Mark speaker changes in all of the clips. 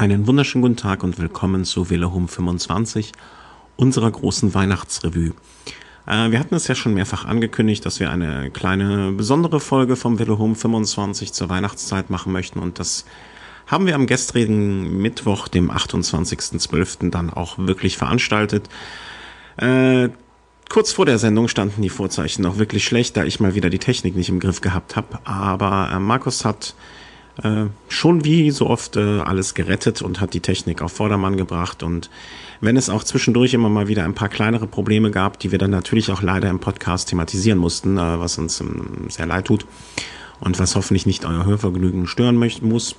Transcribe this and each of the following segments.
Speaker 1: Einen wunderschönen guten Tag und willkommen zu Wille Home 25, unserer großen Weihnachtsrevue. Äh, wir hatten es ja schon mehrfach angekündigt, dass wir eine kleine besondere Folge vom Wille Home 25 zur Weihnachtszeit machen möchten und das haben wir am gestrigen Mittwoch, dem 28.12. dann auch wirklich veranstaltet. Äh, kurz vor der Sendung standen die Vorzeichen noch wirklich schlecht, da ich mal wieder die Technik nicht im Griff gehabt habe, aber äh, Markus hat äh, schon wie so oft äh, alles gerettet und hat die Technik auf Vordermann gebracht. Und wenn es auch zwischendurch immer mal wieder ein paar kleinere Probleme gab, die wir dann natürlich auch leider im Podcast thematisieren mussten, äh, was uns ähm, sehr leid tut und was hoffentlich nicht euer Hörvergnügen stören möchte, muss,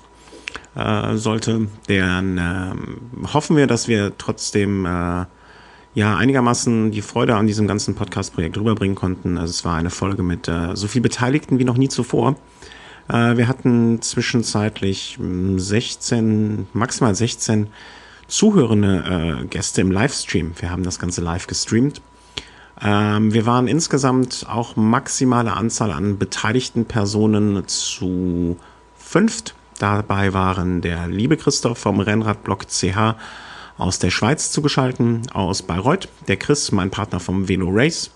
Speaker 1: äh, sollte, dann äh, hoffen wir, dass wir trotzdem äh, ja einigermaßen die Freude an diesem ganzen Podcast-Projekt rüberbringen konnten. Also es war eine Folge mit äh, so viel Beteiligten wie noch nie zuvor. Äh, wir hatten zwischenzeitlich 16, hm, maximal 16 zuhörende äh, Gäste im Livestream. Wir haben das Ganze live gestreamt. Ähm, wir waren insgesamt auch maximale Anzahl an beteiligten Personen zu fünft. Dabei waren der liebe Christoph vom Rennradblock CH aus der Schweiz zugeschalten, aus Bayreuth, der Chris, mein Partner vom Velo Race,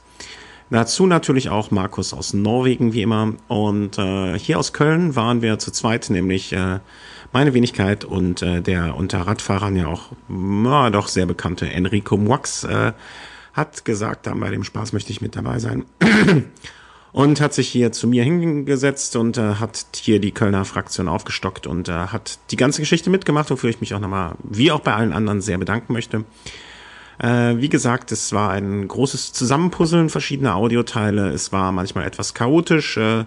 Speaker 1: Dazu natürlich auch Markus aus Norwegen, wie immer. Und äh, hier aus Köln waren wir zu zweit, nämlich äh, meine Wenigkeit und äh, der unter Radfahrern ja auch na, doch sehr bekannte Enrico Moix äh, hat gesagt, dann bei dem Spaß möchte ich mit dabei sein. und hat sich hier zu mir hingesetzt und äh, hat hier die Kölner Fraktion aufgestockt und äh, hat die ganze Geschichte mitgemacht, wofür ich mich auch nochmal, wie auch bei allen anderen, sehr bedanken möchte. Äh, wie gesagt, es war ein großes Zusammenpuzzeln verschiedener Audioteile. Es war manchmal etwas chaotisch. Äh,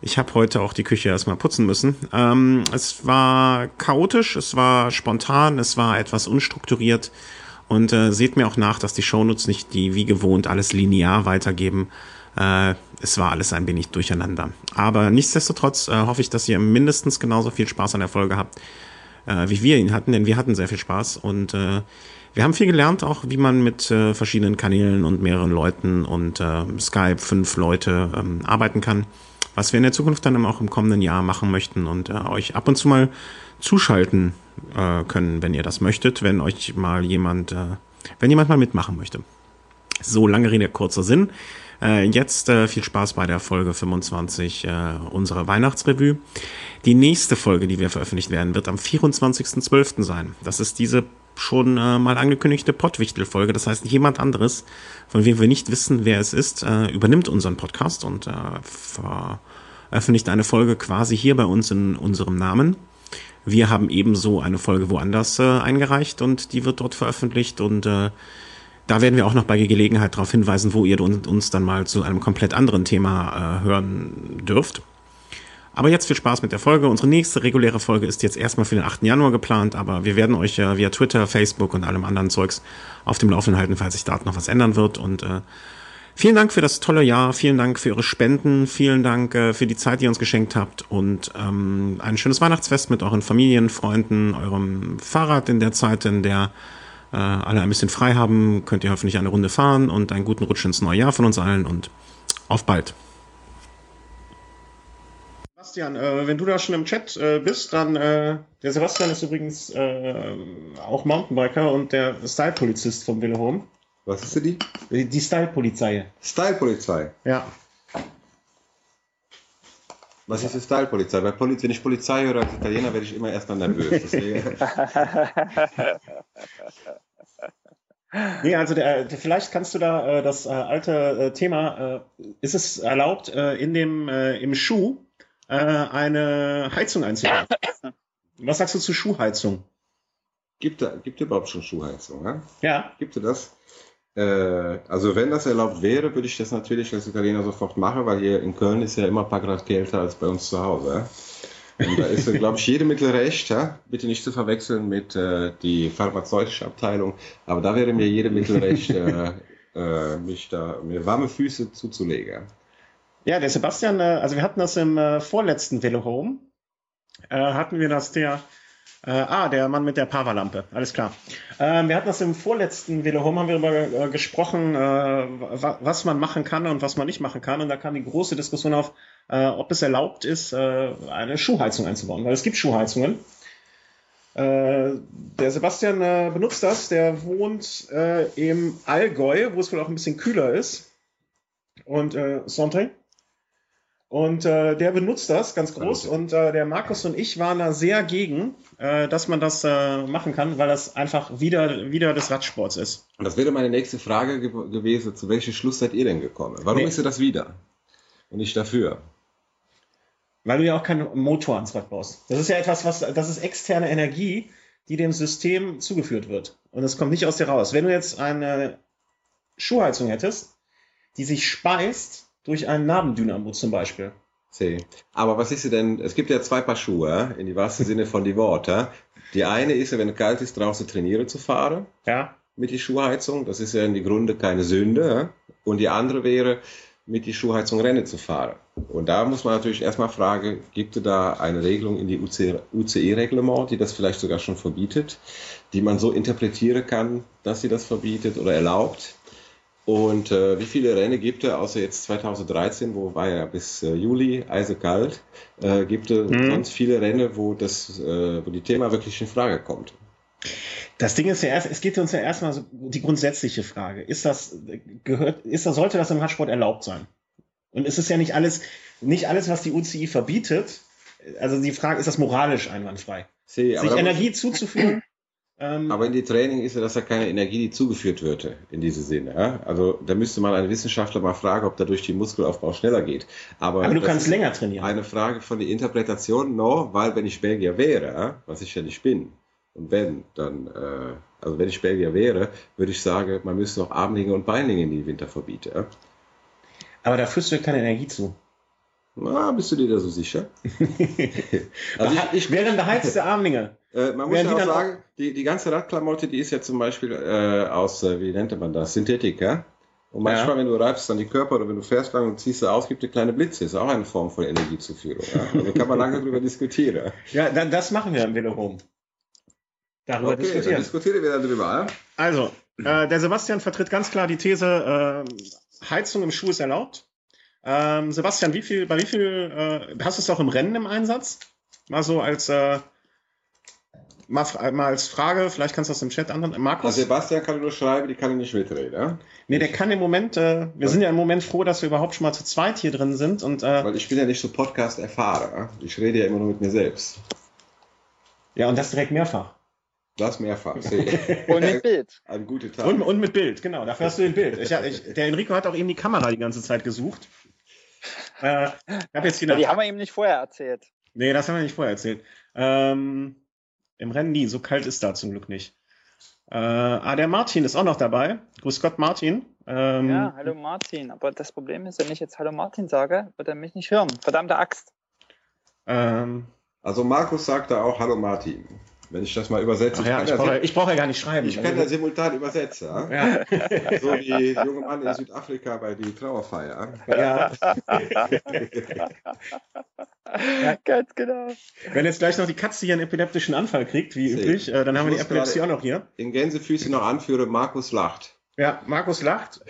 Speaker 1: ich habe heute auch die Küche erstmal putzen müssen. Ähm, es war chaotisch, es war spontan, es war etwas unstrukturiert. Und äh, seht mir auch nach, dass die Shownotes nicht die wie gewohnt alles linear weitergeben. Äh, es war alles ein wenig durcheinander. Aber nichtsdestotrotz äh, hoffe ich, dass ihr mindestens genauso viel Spaß an der Folge habt, äh, wie wir ihn hatten, denn wir hatten sehr viel Spaß. Und äh, wir haben viel gelernt, auch wie man mit äh, verschiedenen Kanälen und mehreren Leuten und äh, Skype fünf Leute ähm, arbeiten kann. Was wir in der Zukunft dann auch im kommenden Jahr machen möchten und äh, euch ab und zu mal zuschalten äh, können, wenn ihr das möchtet, wenn euch mal jemand, äh, wenn jemand mal mitmachen möchte. So lange Rede, kurzer Sinn. Äh, jetzt äh, viel Spaß bei der Folge 25 äh, unserer Weihnachtsrevue. Die nächste Folge, die wir veröffentlicht werden, wird am 24.12. sein. Das ist diese schon äh, mal angekündigte Pottwichtel-Folge. Das heißt, jemand anderes, von wem wir nicht wissen, wer es ist, äh, übernimmt unseren Podcast und äh, veröffentlicht eine Folge quasi hier bei uns in unserem Namen. Wir haben ebenso eine Folge woanders äh, eingereicht und die wird dort veröffentlicht und äh, da werden wir auch noch bei Gelegenheit darauf hinweisen, wo ihr uns dann mal zu einem komplett anderen Thema äh, hören dürft. Aber jetzt viel Spaß mit der Folge. Unsere nächste reguläre Folge ist jetzt erstmal für den 8. Januar geplant, aber wir werden euch ja via Twitter, Facebook und allem anderen Zeugs auf dem Laufenden halten, falls sich da noch was ändern wird. Und äh, vielen Dank für das tolle Jahr, vielen Dank für eure Spenden, vielen Dank äh, für die Zeit, die ihr uns geschenkt habt und ähm, ein schönes Weihnachtsfest mit euren Familien, Freunden, eurem Fahrrad in der Zeit, in der äh, alle ein bisschen frei haben, könnt ihr hoffentlich eine Runde fahren und einen guten Rutsch ins neue Jahr von uns allen und auf bald. Sebastian, äh, wenn du da schon im Chat äh, bist, dann äh, der Sebastian ist übrigens äh, auch Mountainbiker und der Style-Polizist vom Willehom.
Speaker 2: Was ist die?
Speaker 1: Die Style-Polizei.
Speaker 2: Style-Polizei?
Speaker 1: Ja.
Speaker 2: Was ist die Style-Polizei? Bei Poli wenn ich Polizei höre als Italiener, werde ich immer erst mal nervös.
Speaker 1: nee, also der, der, vielleicht kannst du da äh, das äh, alte äh, Thema, äh, ist es erlaubt, äh, in dem äh, im Schuh äh, eine Heizung einzubauen. Was sagst du zu Schuhheizung?
Speaker 2: Gibt es gibt überhaupt schon Schuhheizung? Ja.
Speaker 1: ja.
Speaker 2: Gibt es das? Äh, also wenn das erlaubt wäre, würde ich das natürlich als Italiener sofort machen, weil hier in Köln ist ja immer ein paar Grad kälter als bei uns zu Hause. Und da ist, glaube ich, jede Mittel recht. Ja? Bitte nicht zu verwechseln mit äh, die pharmazeutische Abteilung. Aber da wäre mir jede Mittel recht, äh, äh, mich da mir warme Füße zuzulegen.
Speaker 1: Ja, der Sebastian, äh, also wir hatten das im äh, vorletzten Velo Home, äh, hatten wir das der, äh, ah, der Mann mit der Powerlampe, alles klar. Ähm, wir hatten das im vorletzten Velo Home, haben wir darüber gesprochen, äh, was man machen kann und was man nicht machen kann. Und da kam die große Diskussion auf, äh, ob es erlaubt ist, eine Schuhheizung einzubauen. Weil es gibt Schuhheizungen. Der Sebastian benutzt das, der wohnt im Allgäu, wo es wohl auch ein bisschen kühler ist. Und äh, Sonntag. Und äh, der benutzt das ganz groß. Und äh, der Markus und ich waren da sehr gegen, äh, dass man das äh, machen kann, weil das einfach wieder, wieder des Radsports ist.
Speaker 2: Und das wäre meine nächste Frage ge gewesen. Zu welchem Schluss seid ihr denn gekommen? Warum nee. ist ihr das wieder? Und nicht dafür?
Speaker 1: Weil du ja auch keinen Motor ans Rad baust. Das ist ja etwas, was, das ist externe Energie, die dem System zugeführt wird. Und es kommt nicht aus dir raus. Wenn du jetzt eine Schuhheizung hättest, die sich speist durch einen Nabendynamo zum Beispiel.
Speaker 2: See. Aber was ist denn, es gibt ja zwei Paar Schuhe, in die wahrsten Sinne von die Worte. Die eine ist, wenn es kalt ist, draußen trainieren zu fahren.
Speaker 1: Ja.
Speaker 2: Mit die Schuhheizung. Das ist ja in die Grunde keine Sünde. Und die andere wäre, mit die Schuhheizung Rennen zu fahren. Und da muss man natürlich erstmal fragen, gibt es da eine Regelung in die UCE-Reglement, die das vielleicht sogar schon verbietet, die man so interpretieren kann, dass sie das verbietet oder erlaubt? Und äh, wie viele Rennen gibt es, außer jetzt 2013, wo war ja bis äh, Juli eisekalt, äh, gibt es mhm. sonst viele Rennen, wo das, äh, wo die Thema wirklich in Frage kommt?
Speaker 1: Das Ding ist ja erst, es geht uns ja erstmal so die grundsätzliche Frage. Ist das, gehört, ist das, sollte das im Radsport erlaubt sein? Und es ist ja nicht alles, nicht alles, was die UCI verbietet. Also die Frage, ist das moralisch einwandfrei? See, Sich Energie zuzuführen?
Speaker 2: Ähm, aber in die Training ist ja, dass da keine Energie, die zugeführt wird, in diese Sinne. Ja? Also da müsste man einen Wissenschaftler mal fragen, ob dadurch die Muskelaufbau schneller geht. Aber,
Speaker 1: aber du kannst länger trainieren.
Speaker 2: Eine Frage von der Interpretation, no, weil wenn ich Belgier wäre, was ich ja nicht bin, und wenn, dann, äh, also wenn ich Belgier wäre, würde ich sagen, man müsste auch Armlinge und Beinlinge in die Winter verbieten. Ja?
Speaker 1: Aber da führst du keine Energie zu.
Speaker 2: Na, bist du dir da so sicher?
Speaker 1: also ich, ich wären beheizte Armlinge.
Speaker 2: Äh, man muss ja auch sagen, die, die ganze Radklamotte, die ist ja zum Beispiel äh, aus, äh, wie nennt man das, Synthetik, ja? Und manchmal, ja. wenn du reibst dann die Körper oder wenn du fährst lang und ziehst sie aus, gibt es kleine Blitze. Ist auch eine Form von Energiezuführung. Ja? Also kann man lange darüber diskutieren.
Speaker 1: Ja, dann, das machen wir im Velohome. Darüber okay, diskutieren. Dann
Speaker 2: diskutieren wir darüber. Ja?
Speaker 1: Also, äh, der Sebastian vertritt ganz klar die These, äh, Heizung im Schuh ist erlaubt. Ähm, Sebastian, wie viel, bei wie viel, äh, hast du es auch im Rennen im Einsatz? Mal so als, äh, mal, mal als Frage, vielleicht kannst du das im Chat antworten. Markus?
Speaker 2: Also Sebastian kann nur schreiben, die kann nicht mitreden, ja?
Speaker 1: Nee, der kann im Moment, äh, wir sind ja im Moment froh, dass wir überhaupt schon mal zu zweit hier drin sind und, äh,
Speaker 2: Weil ich bin ja nicht so Podcast erfahrer. Ich rede ja immer nur mit mir selbst.
Speaker 1: Ja, und das direkt mehrfach.
Speaker 2: Das mehrfach.
Speaker 3: und mit Bild.
Speaker 1: Ein guter Tag. Und, und, mit Bild, genau. Dafür hast du den Bild. Ich, ich, der Enrico hat auch eben die Kamera die ganze Zeit gesucht.
Speaker 3: Äh, hab jetzt die, die haben wir ihm nicht vorher erzählt.
Speaker 1: Nee, das haben wir nicht vorher erzählt. Ähm, Im Rennen nie, so kalt ist da zum Glück nicht. Äh, ah, der Martin ist auch noch dabei. Grüß Gott, Martin.
Speaker 3: Ähm, ja, hallo Martin. Aber das Problem ist, wenn ich jetzt Hallo Martin sage, wird er mich nicht hören. Verdammte Axt.
Speaker 2: Ähm, also Markus sagte auch Hallo Martin. Wenn ich das mal übersetze.
Speaker 1: Ja, ich, ich, brauche, ich brauche ja gar nicht schreiben.
Speaker 2: Ich kann ja simultan übersetzen. Ja? So wie junge Mann in Südafrika bei die Trauerfeier. Ja.
Speaker 1: ja. Ganz genau. Wenn jetzt gleich noch die Katze hier einen epileptischen Anfall kriegt, wie üblich, äh, dann haben wir die Epilepsie auch noch hier.
Speaker 2: In Gänsefüße noch anführe, Markus lacht.
Speaker 1: Ja, Markus lacht.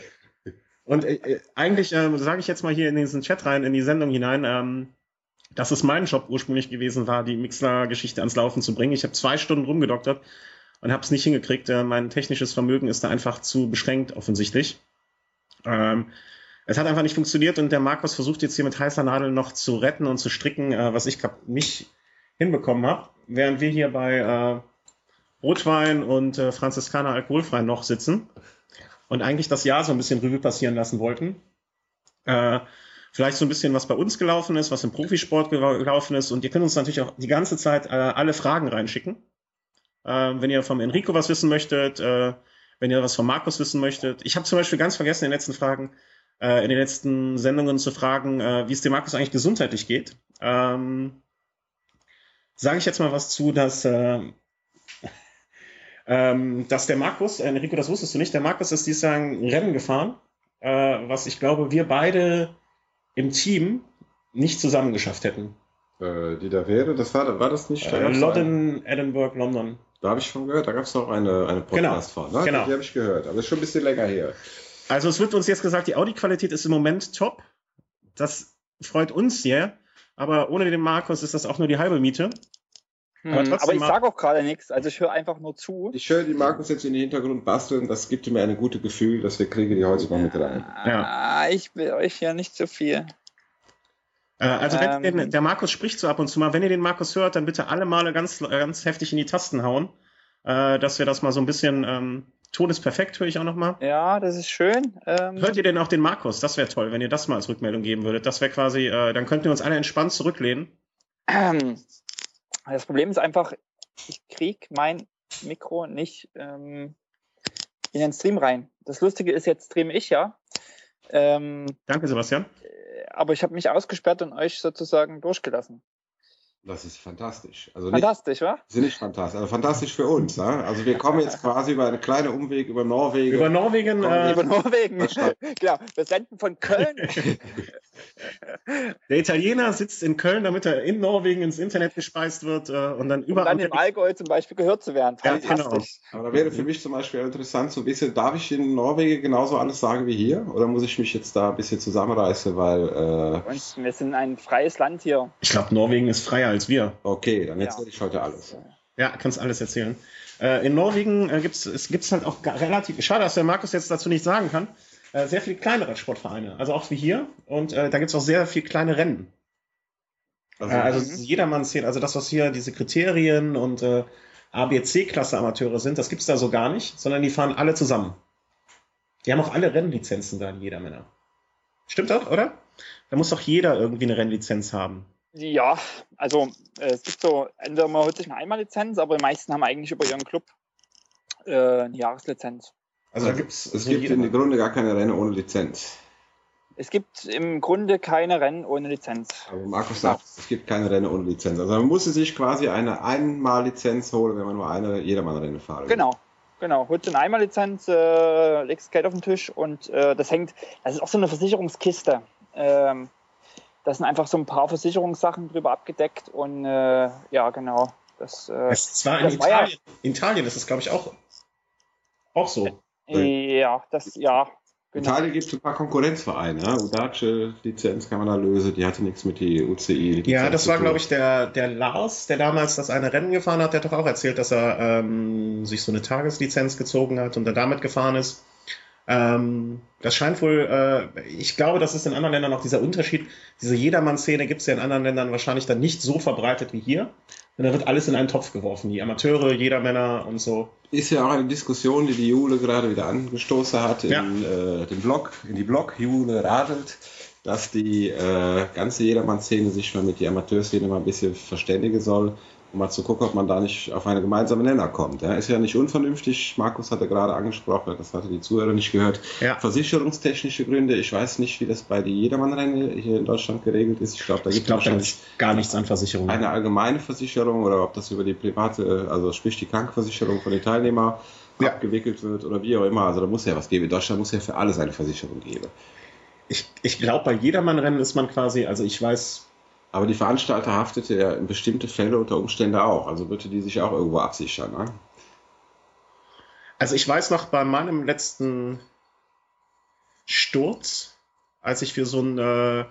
Speaker 1: Und äh, äh eigentlich äh, sage ich jetzt mal hier in diesen Chat rein, in die Sendung hinein, ähm, dass es mein Job ursprünglich gewesen war, die Mixler-Geschichte ans Laufen zu bringen. Ich habe zwei Stunden rumgedoktert und habe es nicht hingekriegt. Mein technisches Vermögen ist da einfach zu beschränkt, offensichtlich. Ähm, es hat einfach nicht funktioniert und der Markus versucht jetzt hier mit heißer Nadel noch zu retten und zu stricken, äh, was ich nicht hinbekommen habe, während wir hier bei äh, Rotwein und äh, Franziskaner alkoholfrei noch sitzen und eigentlich das Jahr so ein bisschen Revue passieren lassen wollten. Äh, vielleicht so ein bisschen, was bei uns gelaufen ist, was im Profisport gelaufen ist. Und ihr könnt uns natürlich auch die ganze Zeit äh, alle Fragen reinschicken. Äh, wenn ihr vom Enrico was wissen möchtet, äh, wenn ihr was von Markus wissen möchtet. Ich habe zum Beispiel ganz vergessen in den letzten Fragen, äh, in den letzten Sendungen zu fragen, äh, wie es dem Markus eigentlich gesundheitlich geht. Ähm, Sage ich jetzt mal was zu, dass äh, ähm, dass der Markus, Enrico, das wusstest du nicht, der Markus ist dieses Jahr ein Rennen gefahren, äh, was ich glaube, wir beide im Team nicht zusammengeschafft hätten.
Speaker 2: Äh, die da wäre, das war, war das nicht?
Speaker 1: Da äh, London, Edinburgh, London.
Speaker 2: Da habe ich schon gehört, da gab es noch eine, eine Podcast
Speaker 1: genau, von. Ne? Genau.
Speaker 2: Die habe ich gehört, aber ist schon ein bisschen länger her.
Speaker 1: Also es wird uns jetzt gesagt, die Audioqualität ist im Moment top. Das freut uns sehr, aber ohne den Markus ist das auch nur die halbe Miete.
Speaker 3: Aber, aber, ich sage auch gerade nichts, also ich höre einfach nur zu.
Speaker 2: Ich höre die Markus jetzt in den Hintergrund basteln, das gibt mir ein gutes Gefühl, dass wir kriegen die heute noch mit rein.
Speaker 3: Ja. Ah, ich will euch ja nicht zu so viel.
Speaker 1: Äh, also wenn ähm, der Markus spricht so ab und zu mal, wenn ihr den Markus hört, dann bitte alle Male ganz, ganz heftig in die Tasten hauen, äh, dass wir das mal so ein bisschen ähm, Ton ist perfekt, höre ich auch nochmal.
Speaker 3: Ja, das ist schön.
Speaker 1: Ähm, Hört ihr denn auch den Markus? Das wäre toll, wenn ihr das mal als Rückmeldung geben würdet. Das wäre quasi, äh, dann könnten wir uns alle entspannt zurücklehnen.
Speaker 3: Ähm, das Problem ist einfach, ich kriege mein Mikro nicht ähm, in den Stream rein. Das Lustige ist, jetzt streame ich ja.
Speaker 1: Ähm, Danke, Sebastian.
Speaker 3: Äh, aber ich habe mich ausgesperrt und euch sozusagen durchgelassen.
Speaker 2: Das ist fantastisch. Also
Speaker 3: fantastisch, wa?
Speaker 2: Sind nicht fantastisch. Also fantastisch für uns. Ja? Also wir kommen jetzt quasi über einen kleinen Umweg über Norwegen.
Speaker 1: Über Norwegen.
Speaker 3: Äh, über Norwegen. genau. Wir senden von Köln.
Speaker 1: Der Italiener sitzt in Köln, damit er in Norwegen ins Internet gespeist wird äh, und dann überall.
Speaker 3: Um dann im Allgäu zum Beispiel gehört zu werden.
Speaker 2: Ja, genau. Aber da wäre für mich zum Beispiel interessant zu wissen, darf ich in Norwegen genauso alles sagen wie hier? Oder muss ich mich jetzt da ein bisschen zusammenreißen, weil. Äh,
Speaker 3: wir sind ein freies Land hier.
Speaker 1: Ich glaube, Norwegen ist freier als wir.
Speaker 2: Okay, dann erzähle ja. ich heute alles.
Speaker 1: Ja, kannst alles erzählen. Äh, in Norwegen äh, gibt es gibt's halt auch relativ, schade, dass der Markus jetzt dazu nicht sagen kann, äh, sehr viele kleinere Sportvereine, also auch wie hier. Und äh, da gibt es auch sehr viele kleine Rennen. Also, äh, also jedermann zählt, also das, was hier diese Kriterien und äh, ABC-Klasse Amateure sind, das gibt es da so gar nicht, sondern die fahren alle zusammen. Die haben auch alle Rennlizenzen da, jeder Männer. Stimmt das, oder? Da muss doch jeder irgendwie eine Rennlizenz haben.
Speaker 3: Ja, also äh, es gibt so, entweder man holt sich eine Einmallizenz, aber die meisten haben eigentlich über ihren Club äh, eine Jahreslizenz.
Speaker 2: Also da gibt's, es gibt im Grunde gar keine Rennen ohne Lizenz.
Speaker 3: Es gibt im Grunde keine Rennen ohne Lizenz.
Speaker 2: Aber Markus sagt, es gibt keine Rennen ohne Lizenz. Also man muss sich quasi eine Einmal-Lizenz holen, wenn man nur eine Jedermann-Rennen fahren
Speaker 3: will. Genau, genau. Holt eine Einmal-Lizenz, äh, legst Geld auf den Tisch und äh, das hängt, das ist auch so eine Versicherungskiste. Ähm, da sind einfach so ein paar Versicherungssachen drüber abgedeckt und äh, ja, genau. Das,
Speaker 1: äh, es war in das Italien. War ja, Italien ist das, glaube ich, auch, auch so.
Speaker 3: Ja, das, ja.
Speaker 2: Genau. In Italien gibt es ein paar Konkurrenzvereine. Ne? Udace Lizenz kann man da lösen, die hatte nichts mit die UCI.
Speaker 1: -Lizenz ja, das war, glaube ich, der, der Lars, der damals das eine Rennen gefahren hat, der hat doch auch erzählt, dass er ähm, sich so eine Tageslizenz gezogen hat und dann damit gefahren ist. Ähm, das scheint wohl, äh, ich glaube, das ist in anderen Ländern auch dieser Unterschied. Diese Jedermann-Szene gibt es ja in anderen Ländern wahrscheinlich dann nicht so verbreitet wie hier. Und da wird alles in einen Topf geworfen. Die Amateure, Jedermänner und so.
Speaker 2: Ist ja auch eine Diskussion, die die Jule gerade wieder angestoßen hat in ja. äh, den Blog, in die Blog Jule radelt, dass die äh, ganze Jedermann-Szene sich mal mit der Amateurszene mal ein bisschen verständigen soll um mal zu gucken, ob man da nicht auf eine gemeinsame Nenner kommt. Ja, ist ja nicht unvernünftig. Markus hatte gerade angesprochen, das hatte die Zuhörer nicht gehört. Ja. Versicherungstechnische Gründe. Ich weiß nicht, wie das bei den Jedermann-Rennen hier in Deutschland geregelt ist. Ich glaube, da gibt
Speaker 1: es gar nichts an Versicherungen.
Speaker 2: Eine allgemeine Versicherung oder ob das über die private, also sprich die Krankenversicherung von den Teilnehmern ja. abgewickelt wird oder wie auch immer. Also da muss ja was geben. In Deutschland muss ja für alles eine Versicherung geben.
Speaker 1: Ich, ich glaube, bei Jedermann-Rennen ist man quasi, also ich weiß
Speaker 2: aber die Veranstalter haftete ja in bestimmte Fälle unter Umständen auch. Also würde die sich auch irgendwo absichern. Ne?
Speaker 1: Also ich weiß noch bei meinem letzten Sturz, als ich für so ein, äh,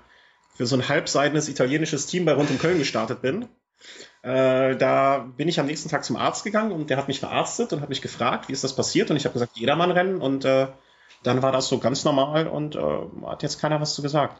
Speaker 1: für so ein halbseidenes italienisches Team bei Rund um Köln gestartet bin, äh, da bin ich am nächsten Tag zum Arzt gegangen und der hat mich verarztet und hat mich gefragt, wie ist das passiert? Und ich habe gesagt, jedermann rennen und äh, dann war das so ganz normal und äh, hat jetzt keiner was zu gesagt.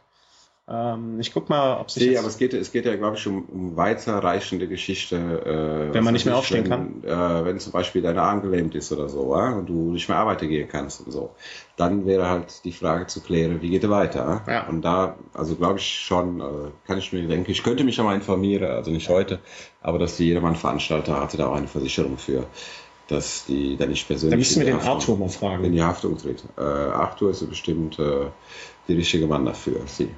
Speaker 1: Ähm, ich guck mal, ob sich.
Speaker 2: Nee, aber es geht, es geht ja, glaube ich, um, um weiterreichende Geschichte.
Speaker 1: Äh, wenn man nicht mehr aufstehen
Speaker 2: wenn, kann. Äh, wenn zum Beispiel deine Arm gelähmt ist oder so, äh, und du nicht mehr arbeiten gehen kannst und so, dann wäre halt die Frage zu klären, wie geht es weiter? Ja. Und da, also glaube ich schon, äh, kann ich mir denken, ich könnte mich ja mal informieren, also nicht heute, aber dass die Jedermann-Veranstalter hatte da auch eine Versicherung für dass die da nicht persönlich. Da
Speaker 1: müssen wir den Arthur mal fragen.
Speaker 2: In die Haftung tritt. Äh, Arthur ist bestimmt äh, die richtige Mann dafür. Sie.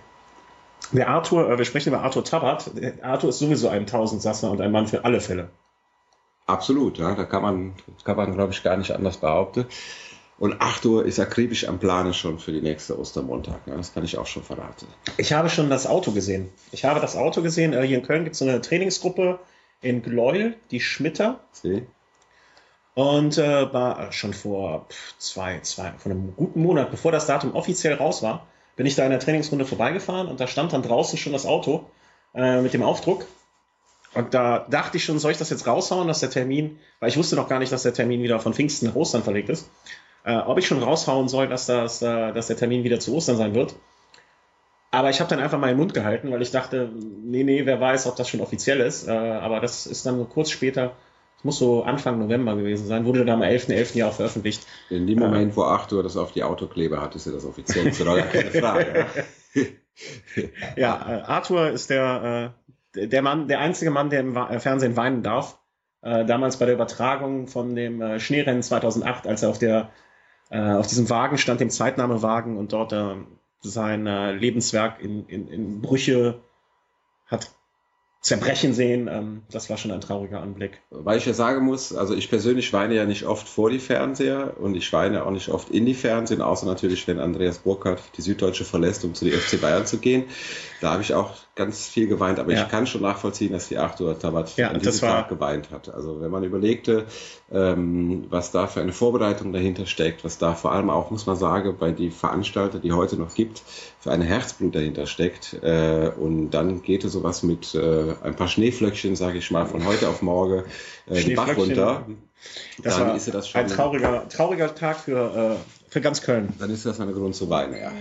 Speaker 1: Der Arthur, äh, wir sprechen über Arthur Tabat. Arthur ist sowieso ein Tausendsasser und ein Mann für alle Fälle.
Speaker 2: Absolut, ja, da kann man, kann man, glaube ich, gar nicht anders behaupten. Und Arthur ist akribisch am Plane schon für die nächste Ostermontag. Ja, das kann ich auch schon verraten.
Speaker 1: Ich habe schon das Auto gesehen. Ich habe das Auto gesehen. Äh, hier in Köln gibt es eine Trainingsgruppe in Gleuel, die Schmitter. Sie. Und äh, war schon vor zwei, zwei, vor einem guten Monat, bevor das Datum offiziell raus war, bin ich da in der Trainingsrunde vorbeigefahren und da stand dann draußen schon das Auto äh, mit dem Aufdruck. Und da dachte ich schon, soll ich das jetzt raushauen, dass der Termin, weil ich wusste noch gar nicht, dass der Termin wieder von Pfingsten nach Ostern verlegt ist, äh, ob ich schon raushauen soll, dass, das, äh, dass der Termin wieder zu Ostern sein wird. Aber ich habe dann einfach meinen Mund gehalten, weil ich dachte, nee, nee, wer weiß, ob das schon offiziell ist. Äh, aber das ist dann kurz später, muss so Anfang November gewesen sein, wurde dann am 11.11. .11. Jahr auch veröffentlicht.
Speaker 2: In dem Moment, wo Arthur das auf die Autokleber hat, ist ja das offiziell, war keine Frage.
Speaker 1: ja, äh, Arthur ist der, äh, der Mann, der einzige Mann, der im äh, Fernsehen weinen darf. Äh, damals bei der Übertragung von dem äh, Schneerennen 2008, als er auf der äh, auf diesem Wagen stand, dem Zeitnahmewagen und dort äh, sein äh, Lebenswerk in, in, in Brüche hat zerbrechen sehen. Ähm, das war schon ein trauriger Anblick.
Speaker 2: Weil ich ja sagen muss, also ich persönlich weine ja nicht oft vor die Fernseher und ich weine auch nicht oft in die Fernsehen, außer natürlich, wenn Andreas Burkhardt die Süddeutsche verlässt, um zu die FC Bayern zu gehen. Da habe ich auch ganz viel geweint, aber
Speaker 1: Ja.
Speaker 2: ich kann schon nachvollziehen, dass die Arthur Tabat
Speaker 1: Ja,
Speaker 2: an diesem
Speaker 1: war-
Speaker 2: Tag geweint hat. Also wenn man überlegte, ähm, was da für eine Vorbereitung dahinter steckt, was da vor allem auch, muss man sagen, bei die Veranstalter, die heute noch gibt, für eine Herzblut dahinter steckt. Äh, und dann geht es sowas mit äh, ein paar Schneeflöckchen, sage ich mal, von heute auf morgen äh, den Bach runter.
Speaker 1: Das
Speaker 2: dann
Speaker 1: war
Speaker 2: ist ja das schon
Speaker 1: ein trauriger, trauriger Tag für, äh, für ganz Köln.
Speaker 2: dann ist das ein Grund zu weinen, ja.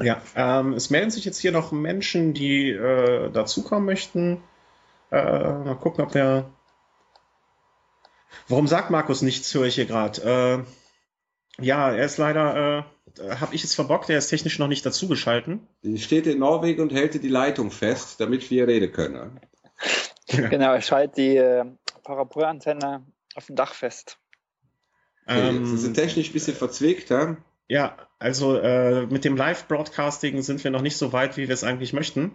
Speaker 1: Ja, ähm, es melden sich jetzt hier noch Menschen, die äh, dazukommen möchten. Äh, mal gucken, ob der. Warum sagt Markus nichts, höre ich hier gerade. Äh, ja, er ist leider, äh, habe ich es verbockt, er ist technisch noch nicht dazugeschalten.
Speaker 2: Die steht in Norwegen und hält die Leitung fest, damit wir reden können.
Speaker 3: Genau, ich schalte die äh, Parabolantenne auf dem Dach fest.
Speaker 2: Okay,
Speaker 1: Ähm,
Speaker 2: Sie sind technisch ein bisschen verzwickt, ja?
Speaker 1: Ja, also äh, mit dem Live-Broadcasting sind wir noch nicht so weit, wie wir es eigentlich möchten.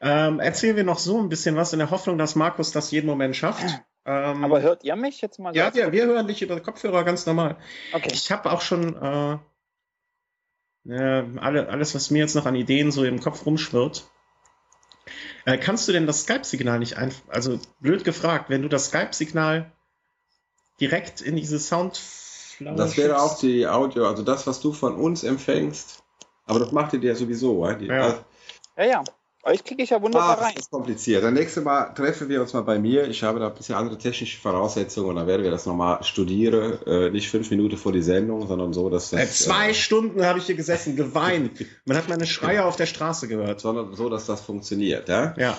Speaker 1: Ähm, erzählen wir noch so ein bisschen was in der Hoffnung, dass Markus das jeden Moment schafft. Ähm,
Speaker 3: Aber hört ihr mich jetzt mal?
Speaker 1: ja, wir, wir hören dich über Kopfhörer ganz normal.
Speaker 3: Okay.
Speaker 1: Ich habe auch schon äh, äh, alle, alles, was mir jetzt noch an Ideen so im Kopf rumschwirrt. Äh, kannst du denn das Skype-Signal nicht einfach, also blöd gefragt, wenn du das Skype-Signal direkt in diese Sound
Speaker 2: Das wäre auch die Audio, also das, was du von uns empfängst. Aber das macht ihr ja sowieso, ja? Die,
Speaker 1: Ja.
Speaker 3: Ja, ja. Euch kriege ich ja
Speaker 2: Ah,
Speaker 3: wunderbar
Speaker 2: das
Speaker 3: rein.
Speaker 2: ist kompliziert. Dann nächste Mal treffen wir uns mal bei mir. Ich habe da ein bisschen andere technische Voraussetzungen und dann werden wir das nochmal studieren. Äh, nicht fünf Minuten vor die Sendung, sondern so, dass das.
Speaker 1: Äh, zwei
Speaker 2: äh,
Speaker 1: Stunden habe ich hier gesessen, geweint. Man hat meine Schreie auf der Straße gehört.
Speaker 2: sondern so, dass das funktioniert, ja?
Speaker 1: Ja.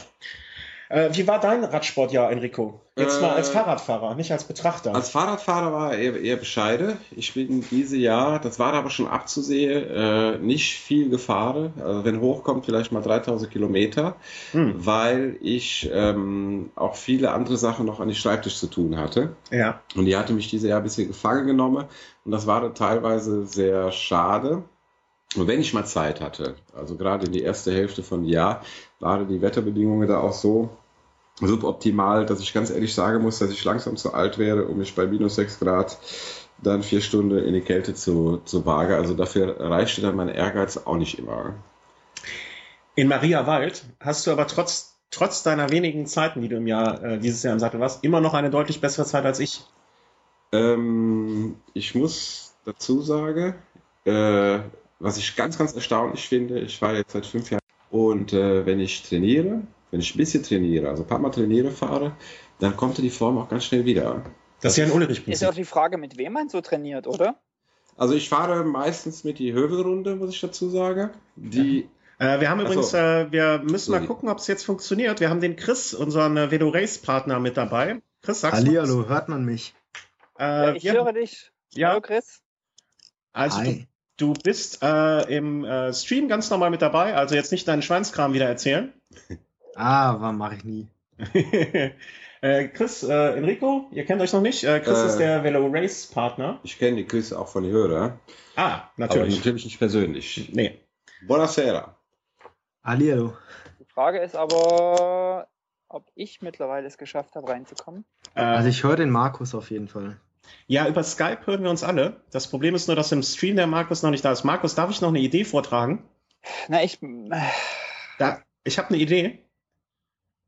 Speaker 1: Äh, wie war dein Radsportjahr, Enrico? Jetzt
Speaker 2: Äh,
Speaker 1: mal als Fahrradfahrer, nicht als Betrachter.
Speaker 2: Als Fahrradfahrer war er eher, eher bescheiden. Ich bin diese Jahr, das war aber schon abzusehen, äh, nicht viel gefahren. Also wenn hochkommt, vielleicht mal 3000 Kilometer,
Speaker 1: Hm.
Speaker 2: weil ich ähm, auch viele andere Sachen noch an die Schreibtisch zu tun hatte.
Speaker 1: ja.
Speaker 2: Und die hatte mich dieses Jahr ein bisschen gefangen genommen. Und das war teilweise sehr schade. Und wenn ich mal Zeit hatte, also gerade in die erste Hälfte von Jahr, waren die Wetterbedingungen da auch so suboptimal, dass ich ganz ehrlich sagen muss, dass ich langsam zu alt wäre, um mich bei minus 6 Grad dann vier Stunden in die Kälte zu, zu wagen. Also dafür reichte dann mein Ehrgeiz auch nicht immer.
Speaker 1: In Mariawald hast du aber trotz, trotz deiner wenigen Zeiten, die du im Jahr, äh, dieses Jahr im Sattel warst, immer noch eine deutlich bessere Zeit als ich.
Speaker 2: Ähm, ich muss dazu sagen, äh, was ich ganz, ganz erstaunlich finde, ich war jetzt seit fünf Jahren und äh, wenn ich trainiere, wenn ich ein bisschen trainiere, also ein paar Mal trainiere, fahre, dann kommt die Form auch ganz schnell wieder.
Speaker 1: Das ist ja ein
Speaker 3: Ist auch die Frage, mit wem man so trainiert, oder?
Speaker 2: Also ich fahre meistens mit die Hövelrunde, muss ich dazu sagen. Die,
Speaker 1: Äh, wir haben übrigens,
Speaker 2: so.
Speaker 1: äh, wir müssen mal gucken, ob es jetzt funktioniert. Wir haben den Chris, unseren äh, Velo Race Partner, mit dabei. Chris, sagst du
Speaker 4: Hallihallo, hört man mich?
Speaker 1: was?
Speaker 3: Ja,
Speaker 1: Äh,
Speaker 3: ich
Speaker 1: wir-
Speaker 3: höre dich.
Speaker 1: ja,
Speaker 3: Hallo Chris.
Speaker 1: also du,
Speaker 4: Hi.
Speaker 1: du bist äh, im äh, Stream ganz normal mit dabei, also jetzt nicht deinen Schweinskram wieder erzählen.
Speaker 4: Ah, was mache ich nie.
Speaker 1: äh, Chris, äh, Enrico, ihr kennt euch noch nicht. Äh, Chris
Speaker 2: Äh.
Speaker 1: ist der Velo Race Partner.
Speaker 2: ich kenne die Grüße auch von den Hörern,
Speaker 1: Ah,
Speaker 2: aber
Speaker 1: natürlich.
Speaker 2: natürlich nicht persönlich.
Speaker 1: Nee.
Speaker 2: Buonasera.
Speaker 4: Hallihallo.
Speaker 3: Die Frage ist aber, ob ich mittlerweile es geschafft habe, reinzukommen.
Speaker 1: Äh,
Speaker 4: Also ich höre den Markus auf jeden Fall.
Speaker 1: Ja, über Skype hören wir uns alle. Das Problem ist nur, dass im Stream der Markus noch nicht da ist. Markus, darf ich noch eine Idee vortragen?
Speaker 3: Na, ich.
Speaker 1: Da, ich habe eine Idee.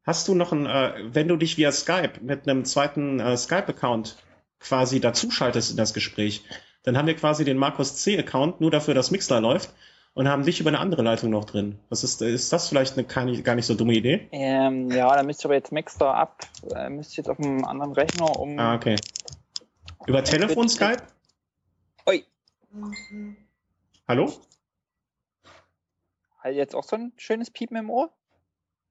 Speaker 1: Hast du noch ein, äh, wenn du dich via Skype mit einem zweiten äh, Skype-Account quasi dazuschaltest in das Gespräch, dann haben wir quasi den Markus C-Account nur dafür, dass Mixler läuft. und haben dich über eine andere Leitung noch drin. Was ist, ist das vielleicht eine gar nicht, gar nicht so dumme Idee?
Speaker 3: Ähm, ja, da müsste ich aber jetzt Maxstar ab, äh, müsste ich jetzt auf einem anderen Rechner um.
Speaker 1: Ah, okay. Über Telefon, Skype?
Speaker 3: Ui.
Speaker 1: Hallo?
Speaker 3: Hat jetzt auch so ein schönes Piepen im Ohr?